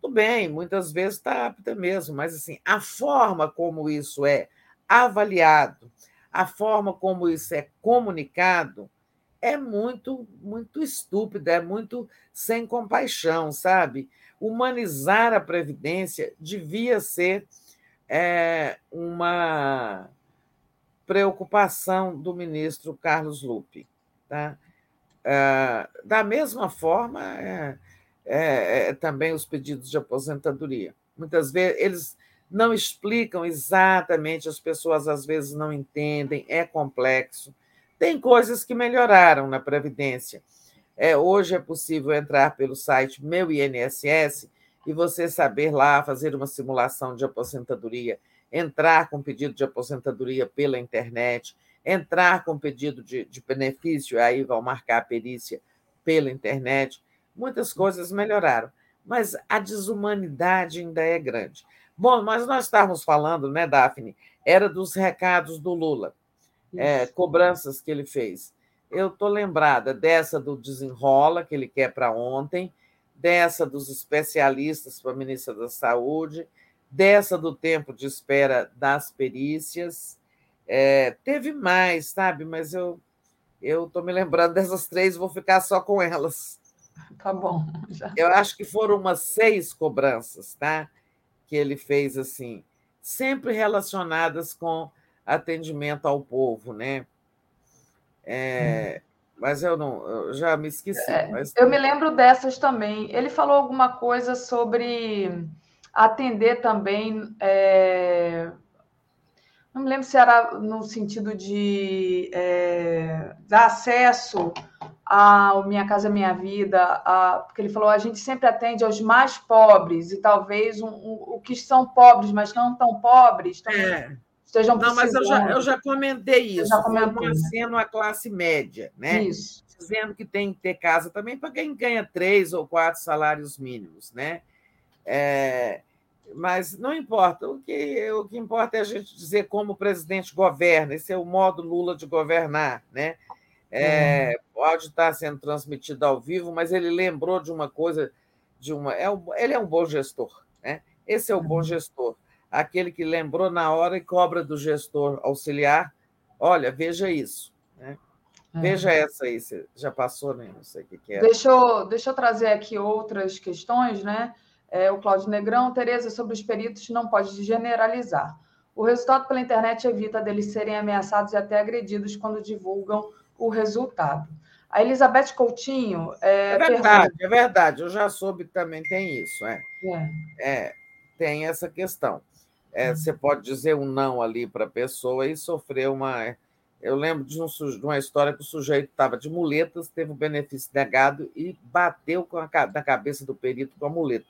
Tudo bem, muitas vezes está apta mesmo, mas assim, a forma como isso é avaliado, a forma como isso é comunicado é muito, muito estúpida, é muito sem compaixão, sabe? Humanizar a Previdência devia ser é, uma preocupação do ministro Carlos Lupe. Tá? É, da mesma forma, é, é, é também os pedidos de aposentadoria. Muitas vezes eles não explicam exatamente, as pessoas às vezes não entendem, é complexo. Tem coisas que melhoraram na Previdência. É, hoje é possível entrar pelo site Meu INSS e você saber lá fazer uma simulação de aposentadoria, entrar com pedido de aposentadoria pela internet, entrar com pedido de, de benefício, aí vão marcar a perícia pela internet. Muitas coisas melhoraram, mas a desumanidade ainda é grande. Bom, mas nós estávamos falando, né, Daphne? Era dos recados do Lula, é, cobranças que ele fez. Eu estou lembrada dessa do desenrola, que ele quer para ontem, dessa dos especialistas para a ministra da Saúde, dessa do tempo de espera das perícias. É, teve mais, sabe? Mas eu eu estou me lembrando dessas três, vou ficar só com elas. Tá bom. Já. Eu acho que foram umas seis cobranças, tá? que ele fez assim, sempre relacionadas com atendimento ao povo, né? É, mas eu não, eu já me esqueci. É, mas... Eu me lembro dessas também. Ele falou alguma coisa sobre atender também. É... Não me lembro se era no sentido de é, dar acesso a Minha Casa Minha Vida, a, porque ele falou a gente sempre atende aos mais pobres e talvez um, um, o que são pobres, mas não tão pobres, também é. estejam Não, mas eu já, eu já comentei isso, já comentou, né? a classe média, né? Isso. Dizendo que tem que ter casa também para quem ganha três ou quatro salários mínimos, né? É, mas não importa, o que, o que importa é a gente dizer como o presidente governa, esse é o modo Lula de governar, né? É, pode estar sendo transmitido ao vivo, mas ele lembrou de uma coisa, de uma. É um, ele é um bom gestor, Né? Esse é o bom gestor, aquele que lembrou na hora e cobra do gestor auxiliar: olha, veja isso. Né? É. Veja essa aí, você já passou, né? Não sei o que, que é. Deixa eu, deixa eu trazer aqui outras questões, né? É, o Cláudio Negrão, Tereza, sobre os peritos, não pode generalizar. O resultado pela internet evita deles serem ameaçados e até agredidos quando divulgam o resultado. A Elizabeth Coutinho. É, é verdade, pergunta... é verdade. Eu já soube que também tem isso. É, é. é tem essa questão. É, hum. Você pode dizer um não ali para a pessoa e sofrer uma. Eu lembro de, um, de, uma história que o sujeito estava de muletas, teve o benefício negado e bateu com a, na cabeça do perito com a muleta.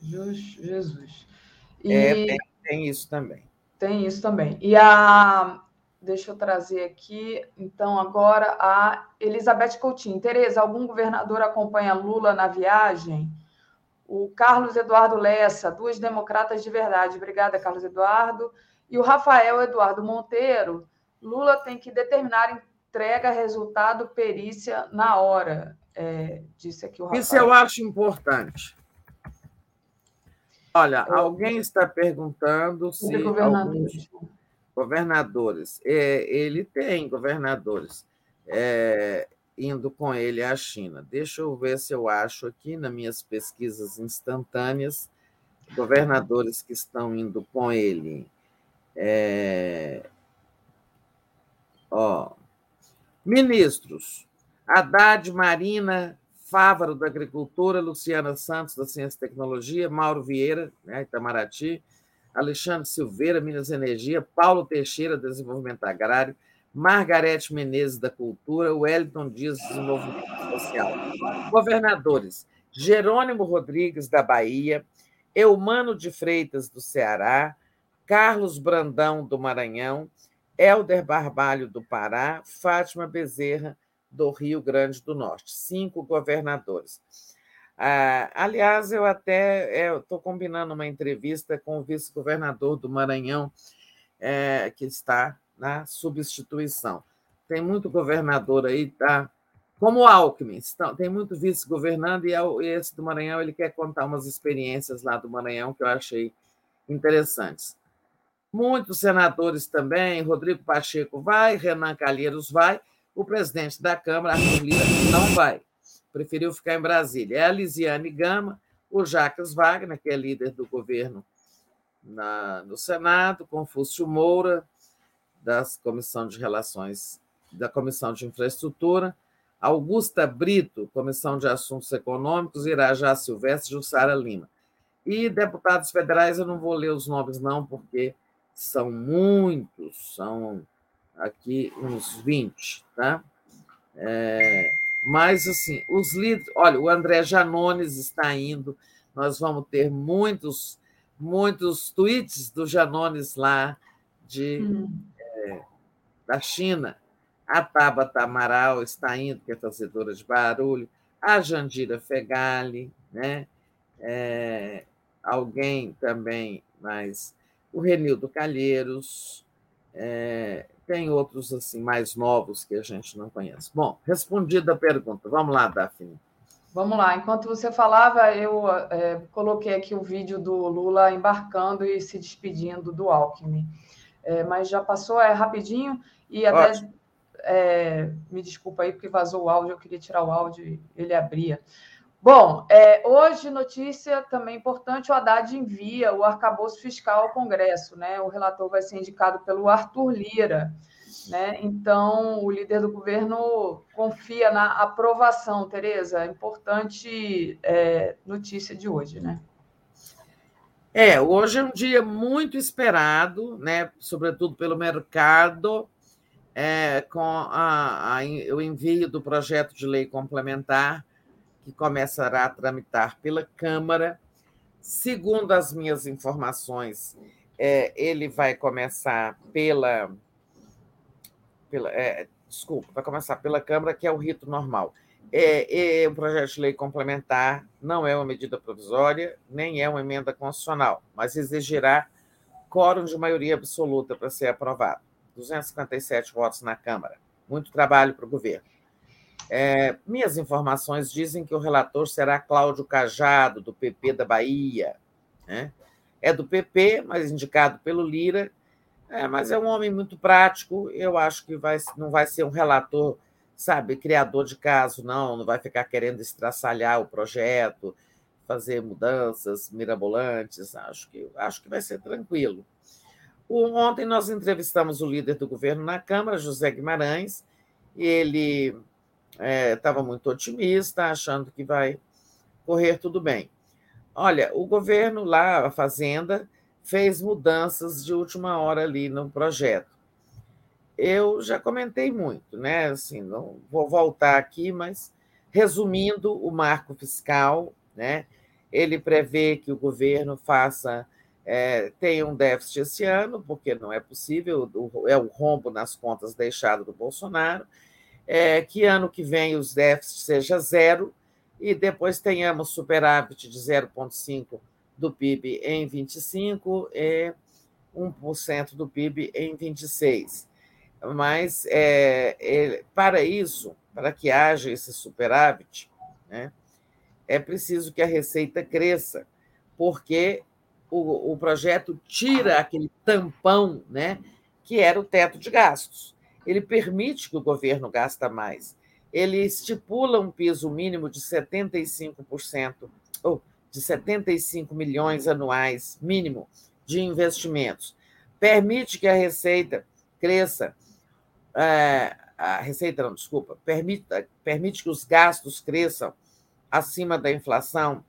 Jesus. E... É, tem, tem isso também. Tem isso também. E a Deixa eu trazer aqui, então, agora a Elizabeth Coutinho. Tereza, algum governador acompanha Lula na viagem? O Carlos Eduardo Lessa, duas democratas de verdade. Obrigada, Carlos Eduardo. E o Rafael Eduardo Monteiro. Lula tem que determinar entrega, resultado, perícia na hora. É, disse aqui o Rafael. Isso eu acho importante. Olha, alguém está perguntando se. Alguns governadores. É, ele tem governadores é, indo com ele à China. Deixa eu ver se eu acho aqui nas minhas pesquisas instantâneas governadores que estão indo com ele. É, ó, ministros: Haddad, Marina, Fávaro da Agricultura, Luciana Santos da Ciência e Tecnologia, Mauro Vieira, né, Itamaraty, Alexandre Silveira, Minas Energia, Paulo Teixeira, Desenvolvimento Agrário, Margarete Menezes, da Cultura, Wellington Dias, Desenvolvimento Social. Governadores: Jerônimo Rodrigues, da Bahia, Eumano de Freitas, do Ceará, Carlos Brandão, do Maranhão, Helder Barbalho, do Pará, Fátima Bezerra, do Rio Grande do Norte. Cinco governadores. Ah, aliás, eu até estou combinando uma entrevista com o vice-governador do Maranhão, é, que está na substituição. Tem muito governador aí, tá? Como o Alckmin, tem muito vice-governando, e esse do Maranhão ele quer contar umas experiências lá do Maranhão que eu achei interessantes. Muitos senadores também, Rodrigo Pacheco vai, Renan Calheiros vai, o presidente da Câmara, Arthur Lira, não vai preferiu ficar em Brasília. É a Lisiane Gama, o Jacques Wagner, que é líder do governo na, no Senado, Confúcio Moura, da Comissão de Relações, da Comissão de Infraestrutura, Augusta Brito, Comissão de Assuntos Econômicos, Irajá Silvestre, Jussara Lima. E deputados federais, eu não vou ler os nomes, não, porque são muitos, são aqui uns 20, tá? É, mas, assim, os líderes. Olha, o André Janones está indo, nós vamos ter muitos, muitos tweets do Janones lá de, hum. é, da China. A Tabata Amaral está indo, que é fazedora de barulho. A Jandira Fegali, né? É, alguém também, mas o Renildo Calheiros, é, tem outros assim mais novos que a gente não conhece. Bom, respondida a pergunta. Vamos lá, Daphne. Vamos lá. Enquanto você falava, eu é, coloquei aqui o vídeo do Lula embarcando e se despedindo do Alckmin. É, mas já passou, é rapidinho e até é, me desculpa aí porque vazou o áudio, eu queria tirar o áudio e ele abria. Bom, é, hoje, notícia também importante: o Haddad envia o arcabouço fiscal ao Congresso. Né? O relator vai ser indicado pelo Arthur Lira. Né? Então, o líder do governo confia na aprovação, Tereza. Importante é, notícia de hoje, né? É, hoje é um dia muito esperado, né? sobretudo pelo mercado, é, com a, a, o envio do projeto de lei complementar que começará a tramitar pela Câmara. Segundo as minhas informações, é, ele vai começar pela. pela é, desculpa, vai começar pela Câmara, que é o rito normal. É, é, o projeto de lei complementar não é uma medida provisória, nem é uma emenda constitucional, mas exigirá quórum de maioria absoluta para ser aprovado. 257 votos na Câmara. Muito trabalho para o governo. É, minhas informações dizem que o relator será Cláudio Cajado, do PP da Bahia. né? É do PP, mas indicado pelo Lira, é, mas é um homem muito prático. Eu acho que vai, não vai ser um relator, sabe, criador de caso, não, não vai ficar querendo estraçalhar o projeto, fazer mudanças mirabolantes. Acho que, acho que vai ser tranquilo. Ontem nós entrevistamos o líder do governo na Câmara, José Guimarães, ele estava é, muito otimista, achando que vai correr tudo bem. Olha, o governo lá, a Fazenda, fez mudanças de última hora ali no projeto. Eu já comentei muito, né? Assim, não vou voltar aqui, mas resumindo, o marco fiscal, né? Ele prevê que o governo faça é, tenha um déficit esse ano, porque não é possível, é o rombo nas contas deixado do Bolsonaro, é, que ano que vem os déficits seja zero e depois tenhamos superávit de 0,5% do PIB em 25 e 1% do PIB em 26. Mas é, é, para isso, para que haja esse superávit, né, é preciso que a receita cresça, porque o, o projeto tira aquele tampão né, que era o teto de gastos. Ele permite que o governo gasta mais. Ele estipula um piso mínimo de 75%, ou de 75 milhões anuais, mínimo, de investimentos. Permite que a receita cresça, é, a receita não, desculpa, permite, permite que os gastos cresçam acima da inflação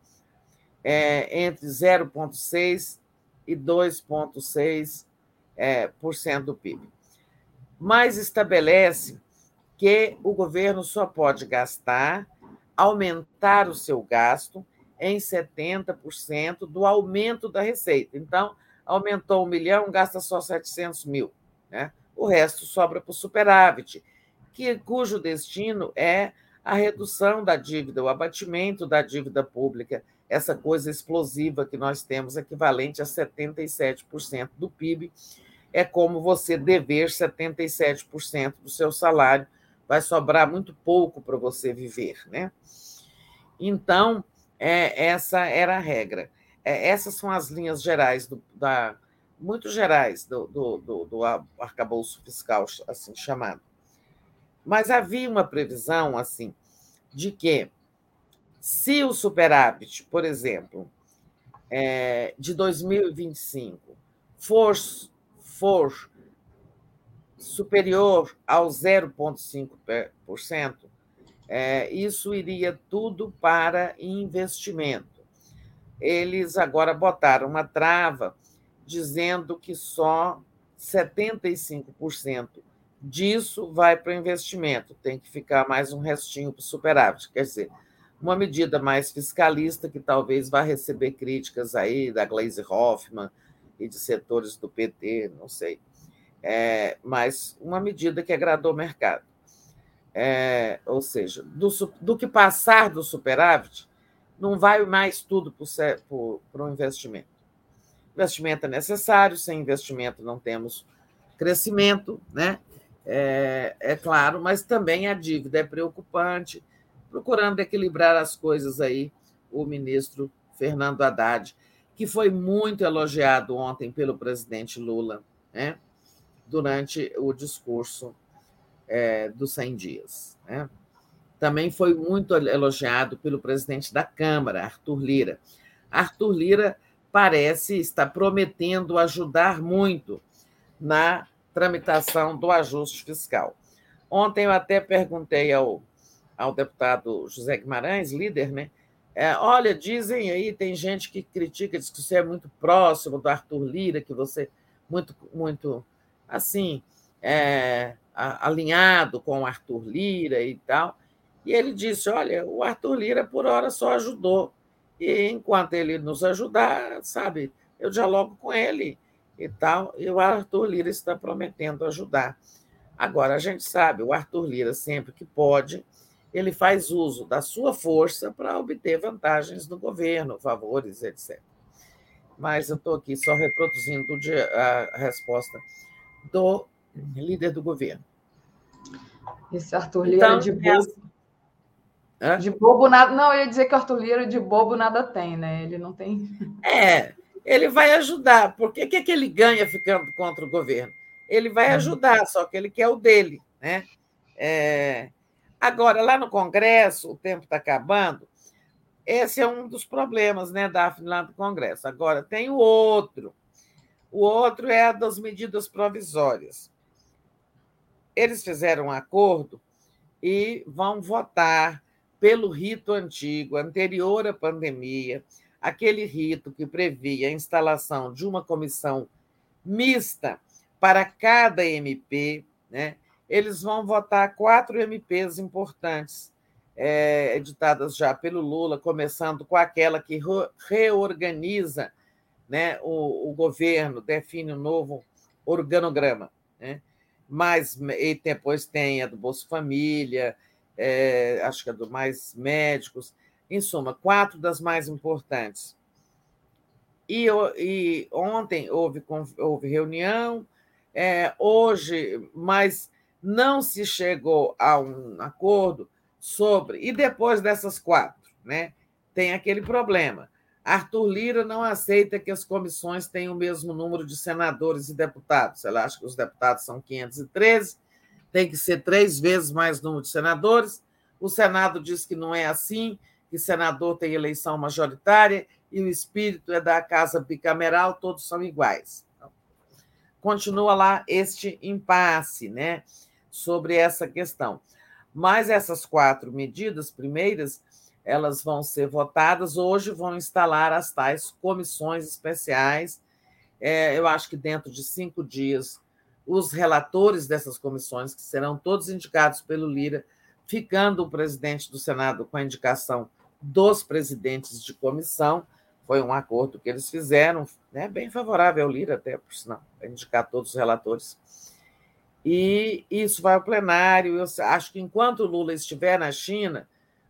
é, entre 0,6% e 2,6% é, do PIB. Mas estabelece que o governo só pode gastar, aumentar o seu gasto em 70% do aumento da receita. Então, aumentou um milhão, gasta só 700 mil. Né? O resto sobra para o superávit, que, cujo destino é a redução da dívida, o abatimento da dívida pública, essa coisa explosiva que nós temos, equivalente a 77% do PIB. É como você dever 77% do seu salário, vai sobrar muito pouco para você viver. Né? Então, é, essa era a regra. É, essas são as linhas gerais, do, da, muito gerais, do, do, do, do arcabouço fiscal, assim chamado. Mas havia uma previsão assim de que, se o superávit, por exemplo, é, de 2025 for, for superior ao 0,5%, é, isso iria tudo para investimento. Eles agora botaram uma trava dizendo que só 75% disso vai para o investimento, tem que ficar mais um restinho para o superávit. Quer dizer, uma medida mais fiscalista que talvez vá receber críticas aí da Glaze Hoffman e de setores do PT, não sei. É, mas uma medida que agradou o mercado. É, ou seja, do, do, que passar do superávit, não vai mais tudo para o investimento. Investimento é necessário, sem investimento não temos crescimento, né? É, é claro, mas também a dívida é preocupante, procurando equilibrar as coisas aí, o ministro Fernando Haddad, que foi muito elogiado ontem pelo presidente Lula, né? durante o discurso é, dos 100 dias. Né? Também foi muito elogiado pelo presidente da Câmara, Arthur Lira. Arthur Lira parece estar prometendo ajudar muito na tramitação do ajuste fiscal. Ontem eu até perguntei ao, ao deputado José Guimarães, líder, né? É, olha, dizem aí, tem gente que critica, diz que você é muito próximo do Arthur Lira, que você muito, muito assim, é, alinhado com o Arthur Lira e tal. E ele disse: Olha, o Arthur Lira, por hora, só ajudou. E enquanto ele nos ajudar, sabe, eu dialogo com ele e tal. E o Arthur Lira está prometendo ajudar. Agora, a gente sabe, o Arthur Lira, sempre que pode, ele faz uso da sua força para obter vantagens no governo, favores, etc. Mas eu estou aqui só reproduzindo a resposta do líder do governo. Esse Arthur Lira então, de bobo. É? De bobo nada. Não, eu ia dizer que o Arthur Lira de bobo nada tem, né? Ele não tem. É, ele vai ajudar. Porque o que, é que ele ganha ficando contra o governo? Ele vai uhum. ajudar, só que ele quer o dele. Né? É... Agora, lá no Congresso, o tempo está acabando, esse é um dos problemas, né, Daphne, lá do Congresso. Agora, tem o outro. O outro é a das medidas provisórias. Eles fizeram um acordo e vão votar pelo rito antigo, anterior à pandemia, aquele rito que previa a instalação de uma comissão mista para cada MP, né? Eles vão votar quatro MPs importantes, é, editadas já pelo Lula, começando com aquela que reorganiza né, o, o governo, define um novo organograma. Né? Mas, e depois tem a do Bolsa Família, é, acho que a do Mais Médicos, em suma, quatro das mais importantes. E, e ontem houve, houve reunião, é, hoje, mas não se chegou a um acordo sobre. E depois dessas quatro, né, tem aquele problema. Arthur Lira não aceita que as comissões tenham o mesmo número de senadores e deputados. Ela acha que os deputados são 513 tem que ser três vezes mais número de senadores. O Senado diz que não é assim, que senador tem eleição majoritária e o espírito é da casa bicameral, todos são iguais. Então, continua lá este impasse né, sobre essa questão. Mas essas quatro medidas primeiras, elas vão ser votadas. Hoje vão instalar as tais comissões especiais. É, eu acho que dentro de cinco dias os relatores dessas comissões, que serão todos indicados pelo Lira, ficando o presidente do Senado com a indicação dos presidentes de comissão. Foi um acordo que eles fizeram, né, bem favorável ao Lira, até por sinal, indicar todos os relatores. E isso vai ao plenário. Eu acho que enquanto Lula estiver na China,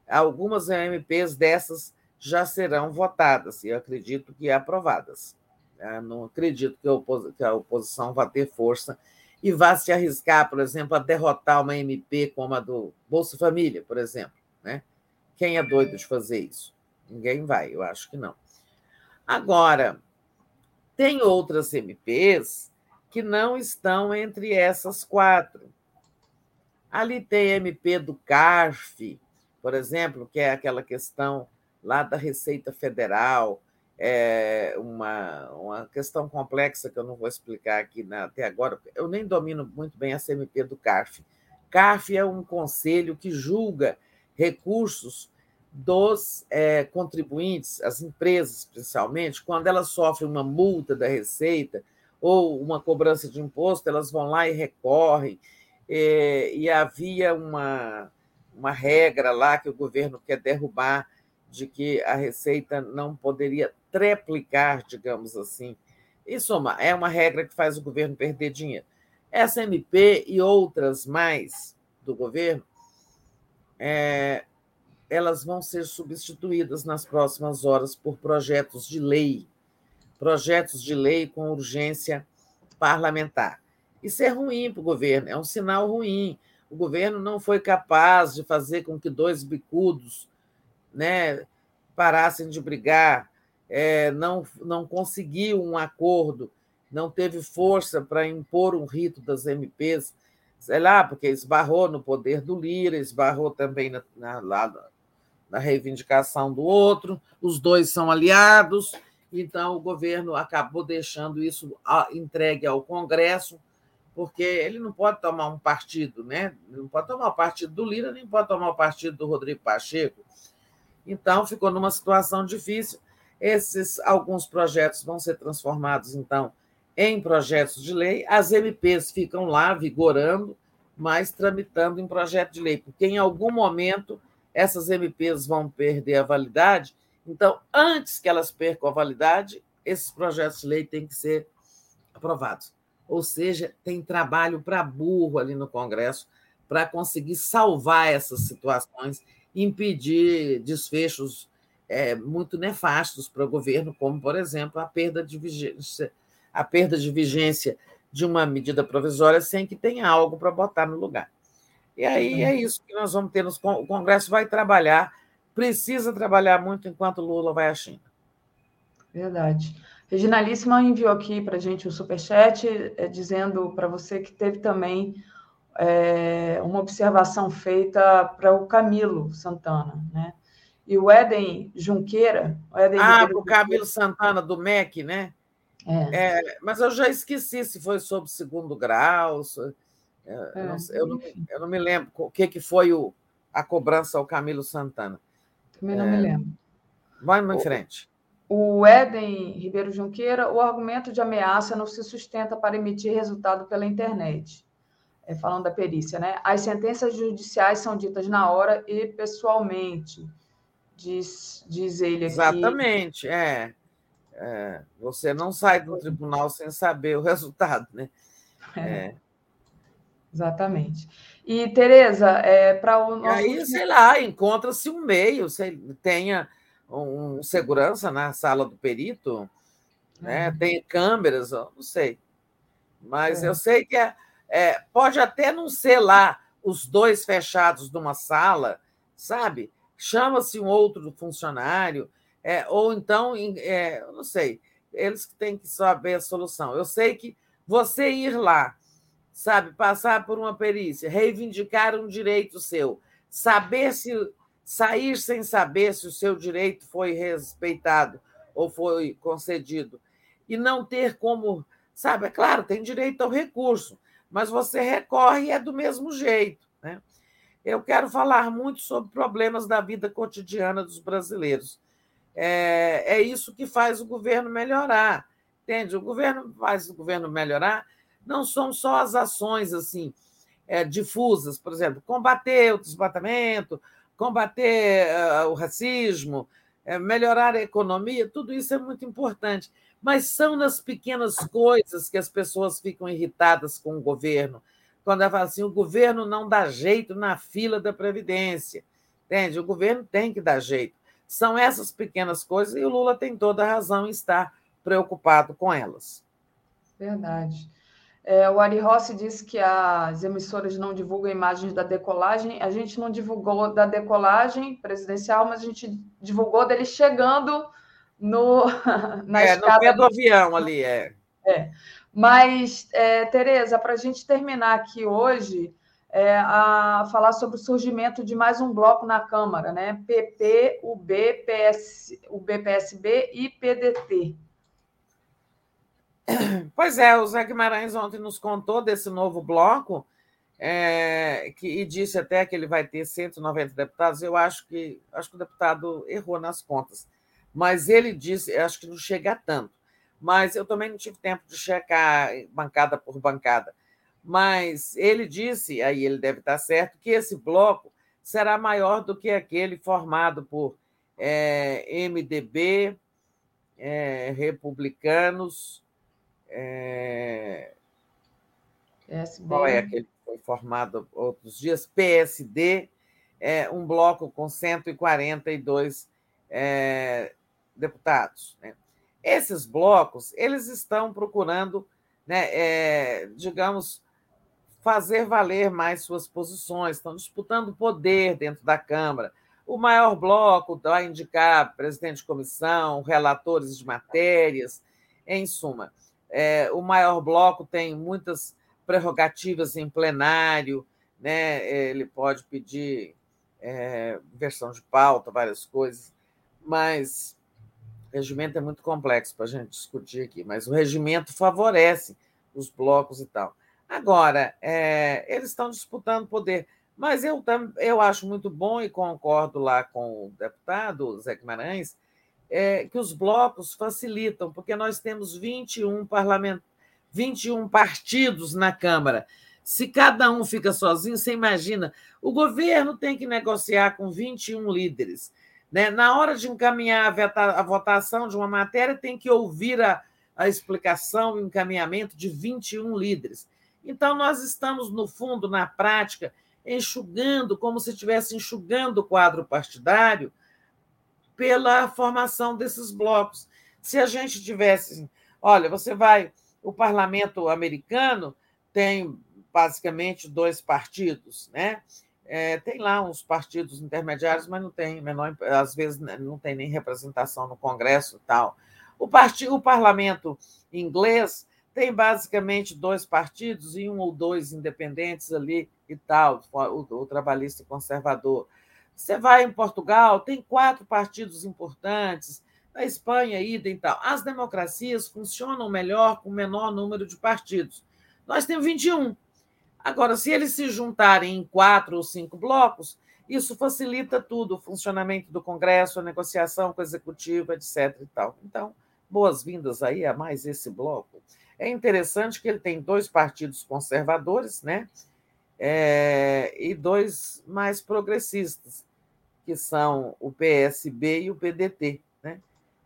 algumas MPs dessas já serão votadas, e acredito que aprovadas. Eu não acredito que a oposição vá ter força e vá se arriscar, por exemplo, a derrotar uma MP como a do Bolsa Família, por exemplo. Né? Quem é doido de fazer isso? Ninguém vai, eu acho que não. Agora, tem outras MPs que não estão entre essas quatro. Ali tem MP do CARF, por exemplo, que é aquela questão lá da Receita Federal, é uma, uma questão complexa que eu não vou explicar aqui né, até agora, eu nem domino muito bem a CMP do CARF. CARF é um conselho que julga recursos dos é, contribuintes, as empresas principalmente, quando elas sofrem uma multa da Receita ou uma cobrança de imposto, elas vão lá e recorrem. É, e havia uma, uma regra lá que o governo quer derrubar de que a Receita não poderia triplicar, digamos assim. Suma, é uma regra que faz o governo perder dinheiro. Essa MP e outras mais do governo, é, elas vão ser substituídas nas próximas horas por projetos de lei, projetos de lei com urgência parlamentar. Isso é ruim para o governo, é um sinal ruim. O governo não foi capaz de fazer com que dois bicudos né, parassem de brigar, é, não, não conseguiu um acordo, não teve força para impor um rito das MPs, sei lá, porque esbarrou no poder do Lira, esbarrou também na, na, na reivindicação do outro, os dois são aliados, então o governo acabou deixando isso entregue ao Congresso, porque ele não pode tomar um partido, né? Não pode tomar o partido do Lira, nem pode tomar o partido do Rodrigo Pacheco. Então ficou numa situação difícil. Esses alguns projetos vão ser transformados então em projetos de lei. As MPs ficam lá vigorando, mas tramitando em projeto de lei, porque em algum momento essas MPs vão perder a validade. Então, antes que elas percam a validade, esses projetos de lei têm que ser aprovados. Ou seja, tem trabalho para burro ali no Congresso para conseguir salvar essas situações, impedir desfechos é, muito nefastos para o governo, como, por exemplo, a perda de vigência, a perda de vigência de uma medida provisória sem que tenha algo para botar no lugar. E aí é isso que nós vamos ter. O Congresso vai trabalhar, precisa trabalhar muito enquanto Lula vai à China. Verdade. Reginalíssima enviou aqui para a gente o superchat, é, dizendo para você que teve também é, uma observação feita para o Camilo Santana, né? E o Éden Junqueira. O Éden ah, para o Camilo Santana do MEC, né? É. É, mas eu já esqueci se foi sobre segundo grau. Se, é, eu, não, eu, não, eu, não, me lembro o que, que foi o, a cobrança ao Camilo Santana. Também não me é, lembro. Vamos em frente. O Éden Ribeiro Junqueira, o argumento de ameaça não se sustenta para emitir resultado pela internet. É, falando da perícia, né? As sentenças judiciais são ditas na hora e pessoalmente, diz, diz ele aqui. Exatamente, é. é. Você não sai do tribunal sem saber o resultado, né? É. é. Exatamente. E, Tereza, é, para o nosso. Aí, sei lá, encontra-se um meio, você tenha um segurança na sala do perito, né? Uhum. tem câmeras, não sei. Mas é. eu sei que é, é, pode até não ser lá os dois fechados numa sala, sabe? Chama-se um outro funcionário, é, ou então, é, eu não sei, eles têm que saber a solução. Eu sei que você ir lá, sabe, passar por uma perícia, reivindicar um direito seu, saber se sair sem saber se o seu direito foi respeitado ou foi concedido e não ter como, sabe, é claro, tem direito ao recurso, mas você recorre e é do mesmo jeito, né? Eu quero falar muito sobre problemas da vida cotidiana dos brasileiros. É, é isso que faz o governo melhorar, entende? O governo faz o governo melhorar, não são só as ações assim é, difusas, por exemplo, combater o desmatamento, combater uh, o racismo, uh, melhorar a economia, tudo isso é muito importante. Mas são nas pequenas coisas que as pessoas ficam irritadas com o governo. Quando ela fala assim, o governo não dá jeito na fila da Previdência. Entende? O governo tem que dar jeito. São essas pequenas coisas e o Lula tem toda a razão em estar preocupado com elas. Verdade. É, o Ari Rossi disse que as emissoras não divulgam imagens da decolagem. A gente não divulgou da decolagem presidencial, mas a gente divulgou dele chegando no, na é, escada. No pé do avião ali, é. é. Mas, é, Tereza, para a gente terminar aqui hoje, é, a falar sobre o surgimento de mais um bloco na Câmara, né? PP, UB, PS, UB, PSB e PDT. Pois é, o Zé Guimarães ontem nos contou desse novo bloco é, que, e disse até que ele vai ter 190 deputados. Eu acho que acho que o deputado errou nas contas, mas ele disse, acho que não chega a tanto. Mas eu também não tive tempo de checar bancada por bancada. Mas ele disse, aí ele deve estar certo, que esse bloco será maior do que aquele formado por é, MDB, é, republicanos, é... Qual é aquele que foi formado outros dias? PSD, é, um bloco com 142 é, deputados. Né? Esses blocos, eles estão procurando, né, é, digamos, fazer valer mais suas posições, estão disputando poder dentro da Câmara. O maior bloco vai indicar presidente de comissão, relatores de matérias, em suma. É, o maior bloco tem muitas prerrogativas em plenário, né? ele pode pedir é, versão de pauta, várias coisas, mas o regimento é muito complexo para a gente discutir aqui, mas o regimento favorece os blocos e tal. Agora, é, eles estão disputando poder, mas eu, eu acho muito bom e concordo lá com o deputado Zé Guimarães, é, que os blocos facilitam, porque nós temos 21, parlament... 21 partidos na Câmara. Se cada um fica sozinho, você imagina, o governo tem que negociar com 21 líderes. Né? Na hora de encaminhar a votação de uma matéria, tem que ouvir a, a explicação o encaminhamento de 21 líderes. Então, nós estamos, no fundo, na prática, enxugando, como se estivesse enxugando o quadro partidário, pela formação desses blocos. Se a gente tivesse, olha, você vai, o parlamento americano tem basicamente dois partidos, né? É, tem lá uns partidos intermediários, mas não tem menor, às vezes né, não tem nem representação no Congresso e tal. O, part... o parlamento inglês tem basicamente dois partidos e um ou dois independentes ali e tal, o, o trabalhista conservador. Você vai em Portugal, tem quatro partidos importantes, na Espanha, idem tal. As democracias funcionam melhor com menor número de partidos. Nós temos 21. Agora, se eles se juntarem em quatro ou cinco blocos, isso facilita tudo, o funcionamento do Congresso, a negociação com o Executivo, etc. E tal. Então, boas-vindas aí a mais esse bloco. É interessante que ele tem dois partidos conservadores, né? É, e dois mais progressistas que são o PSB e o PDT. Né?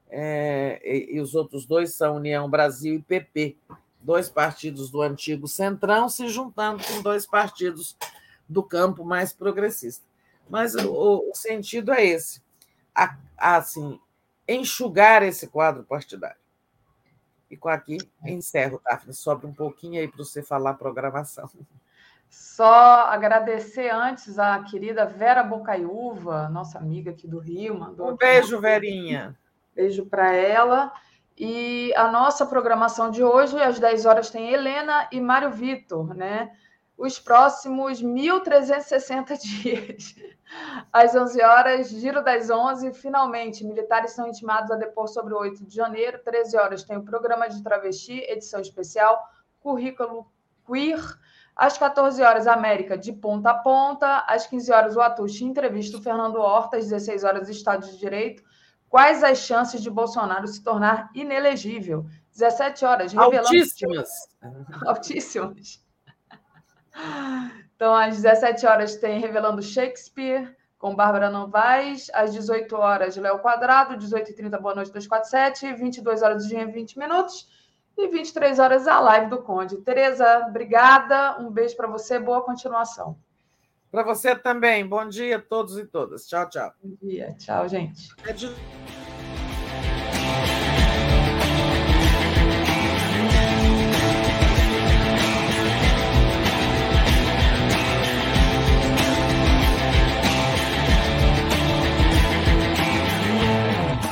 É, e, e, os outros dois são União Brasil e PP, dois partidos do antigo Centrão se juntando com dois partidos do campo mais progressista. Mas o, o sentido é esse: a, a, assim, enxugar esse quadro partidário. E com aqui encerro, Daphne. Sobe um pouquinho aí para você falar a programação. Só agradecer antes a querida Vera Bocaiúva, nossa amiga aqui do Rio. Mandou um beijo, Verinha. Beijo para ela. E a nossa programação de hoje, às 10 horas, tem Helena e Mário Vitor, né? Os próximos 1.360 dias. Às 11 horas, Giro das 11. Finalmente, militares são intimados a depor sobre o 8 de janeiro. 13 horas tem o programa de travesti, edição especial, currículo queer às 14 horas, América de ponta a ponta. Às 15 horas, o Atushi entrevista o Fernando Horta. Às 16 horas, Estado de Direito. Quais as chances de Bolsonaro se tornar inelegível? 17 horas, revelando. Altíssimas. Altíssimas. Então, às 17 horas, tem Revelando Shakespeare, com Bárbara Novaes. Às 18 horas, Léo Quadrado. 18h30, Boa Noite 247. 22 horas, dia 20 minutos. E 23 horas a live do Conde. Tereza, obrigada. Um beijo para você. Boa continuação. Para você também. Bom dia a todos e todas. Tchau, tchau. Bom dia. Tchau, gente. É de...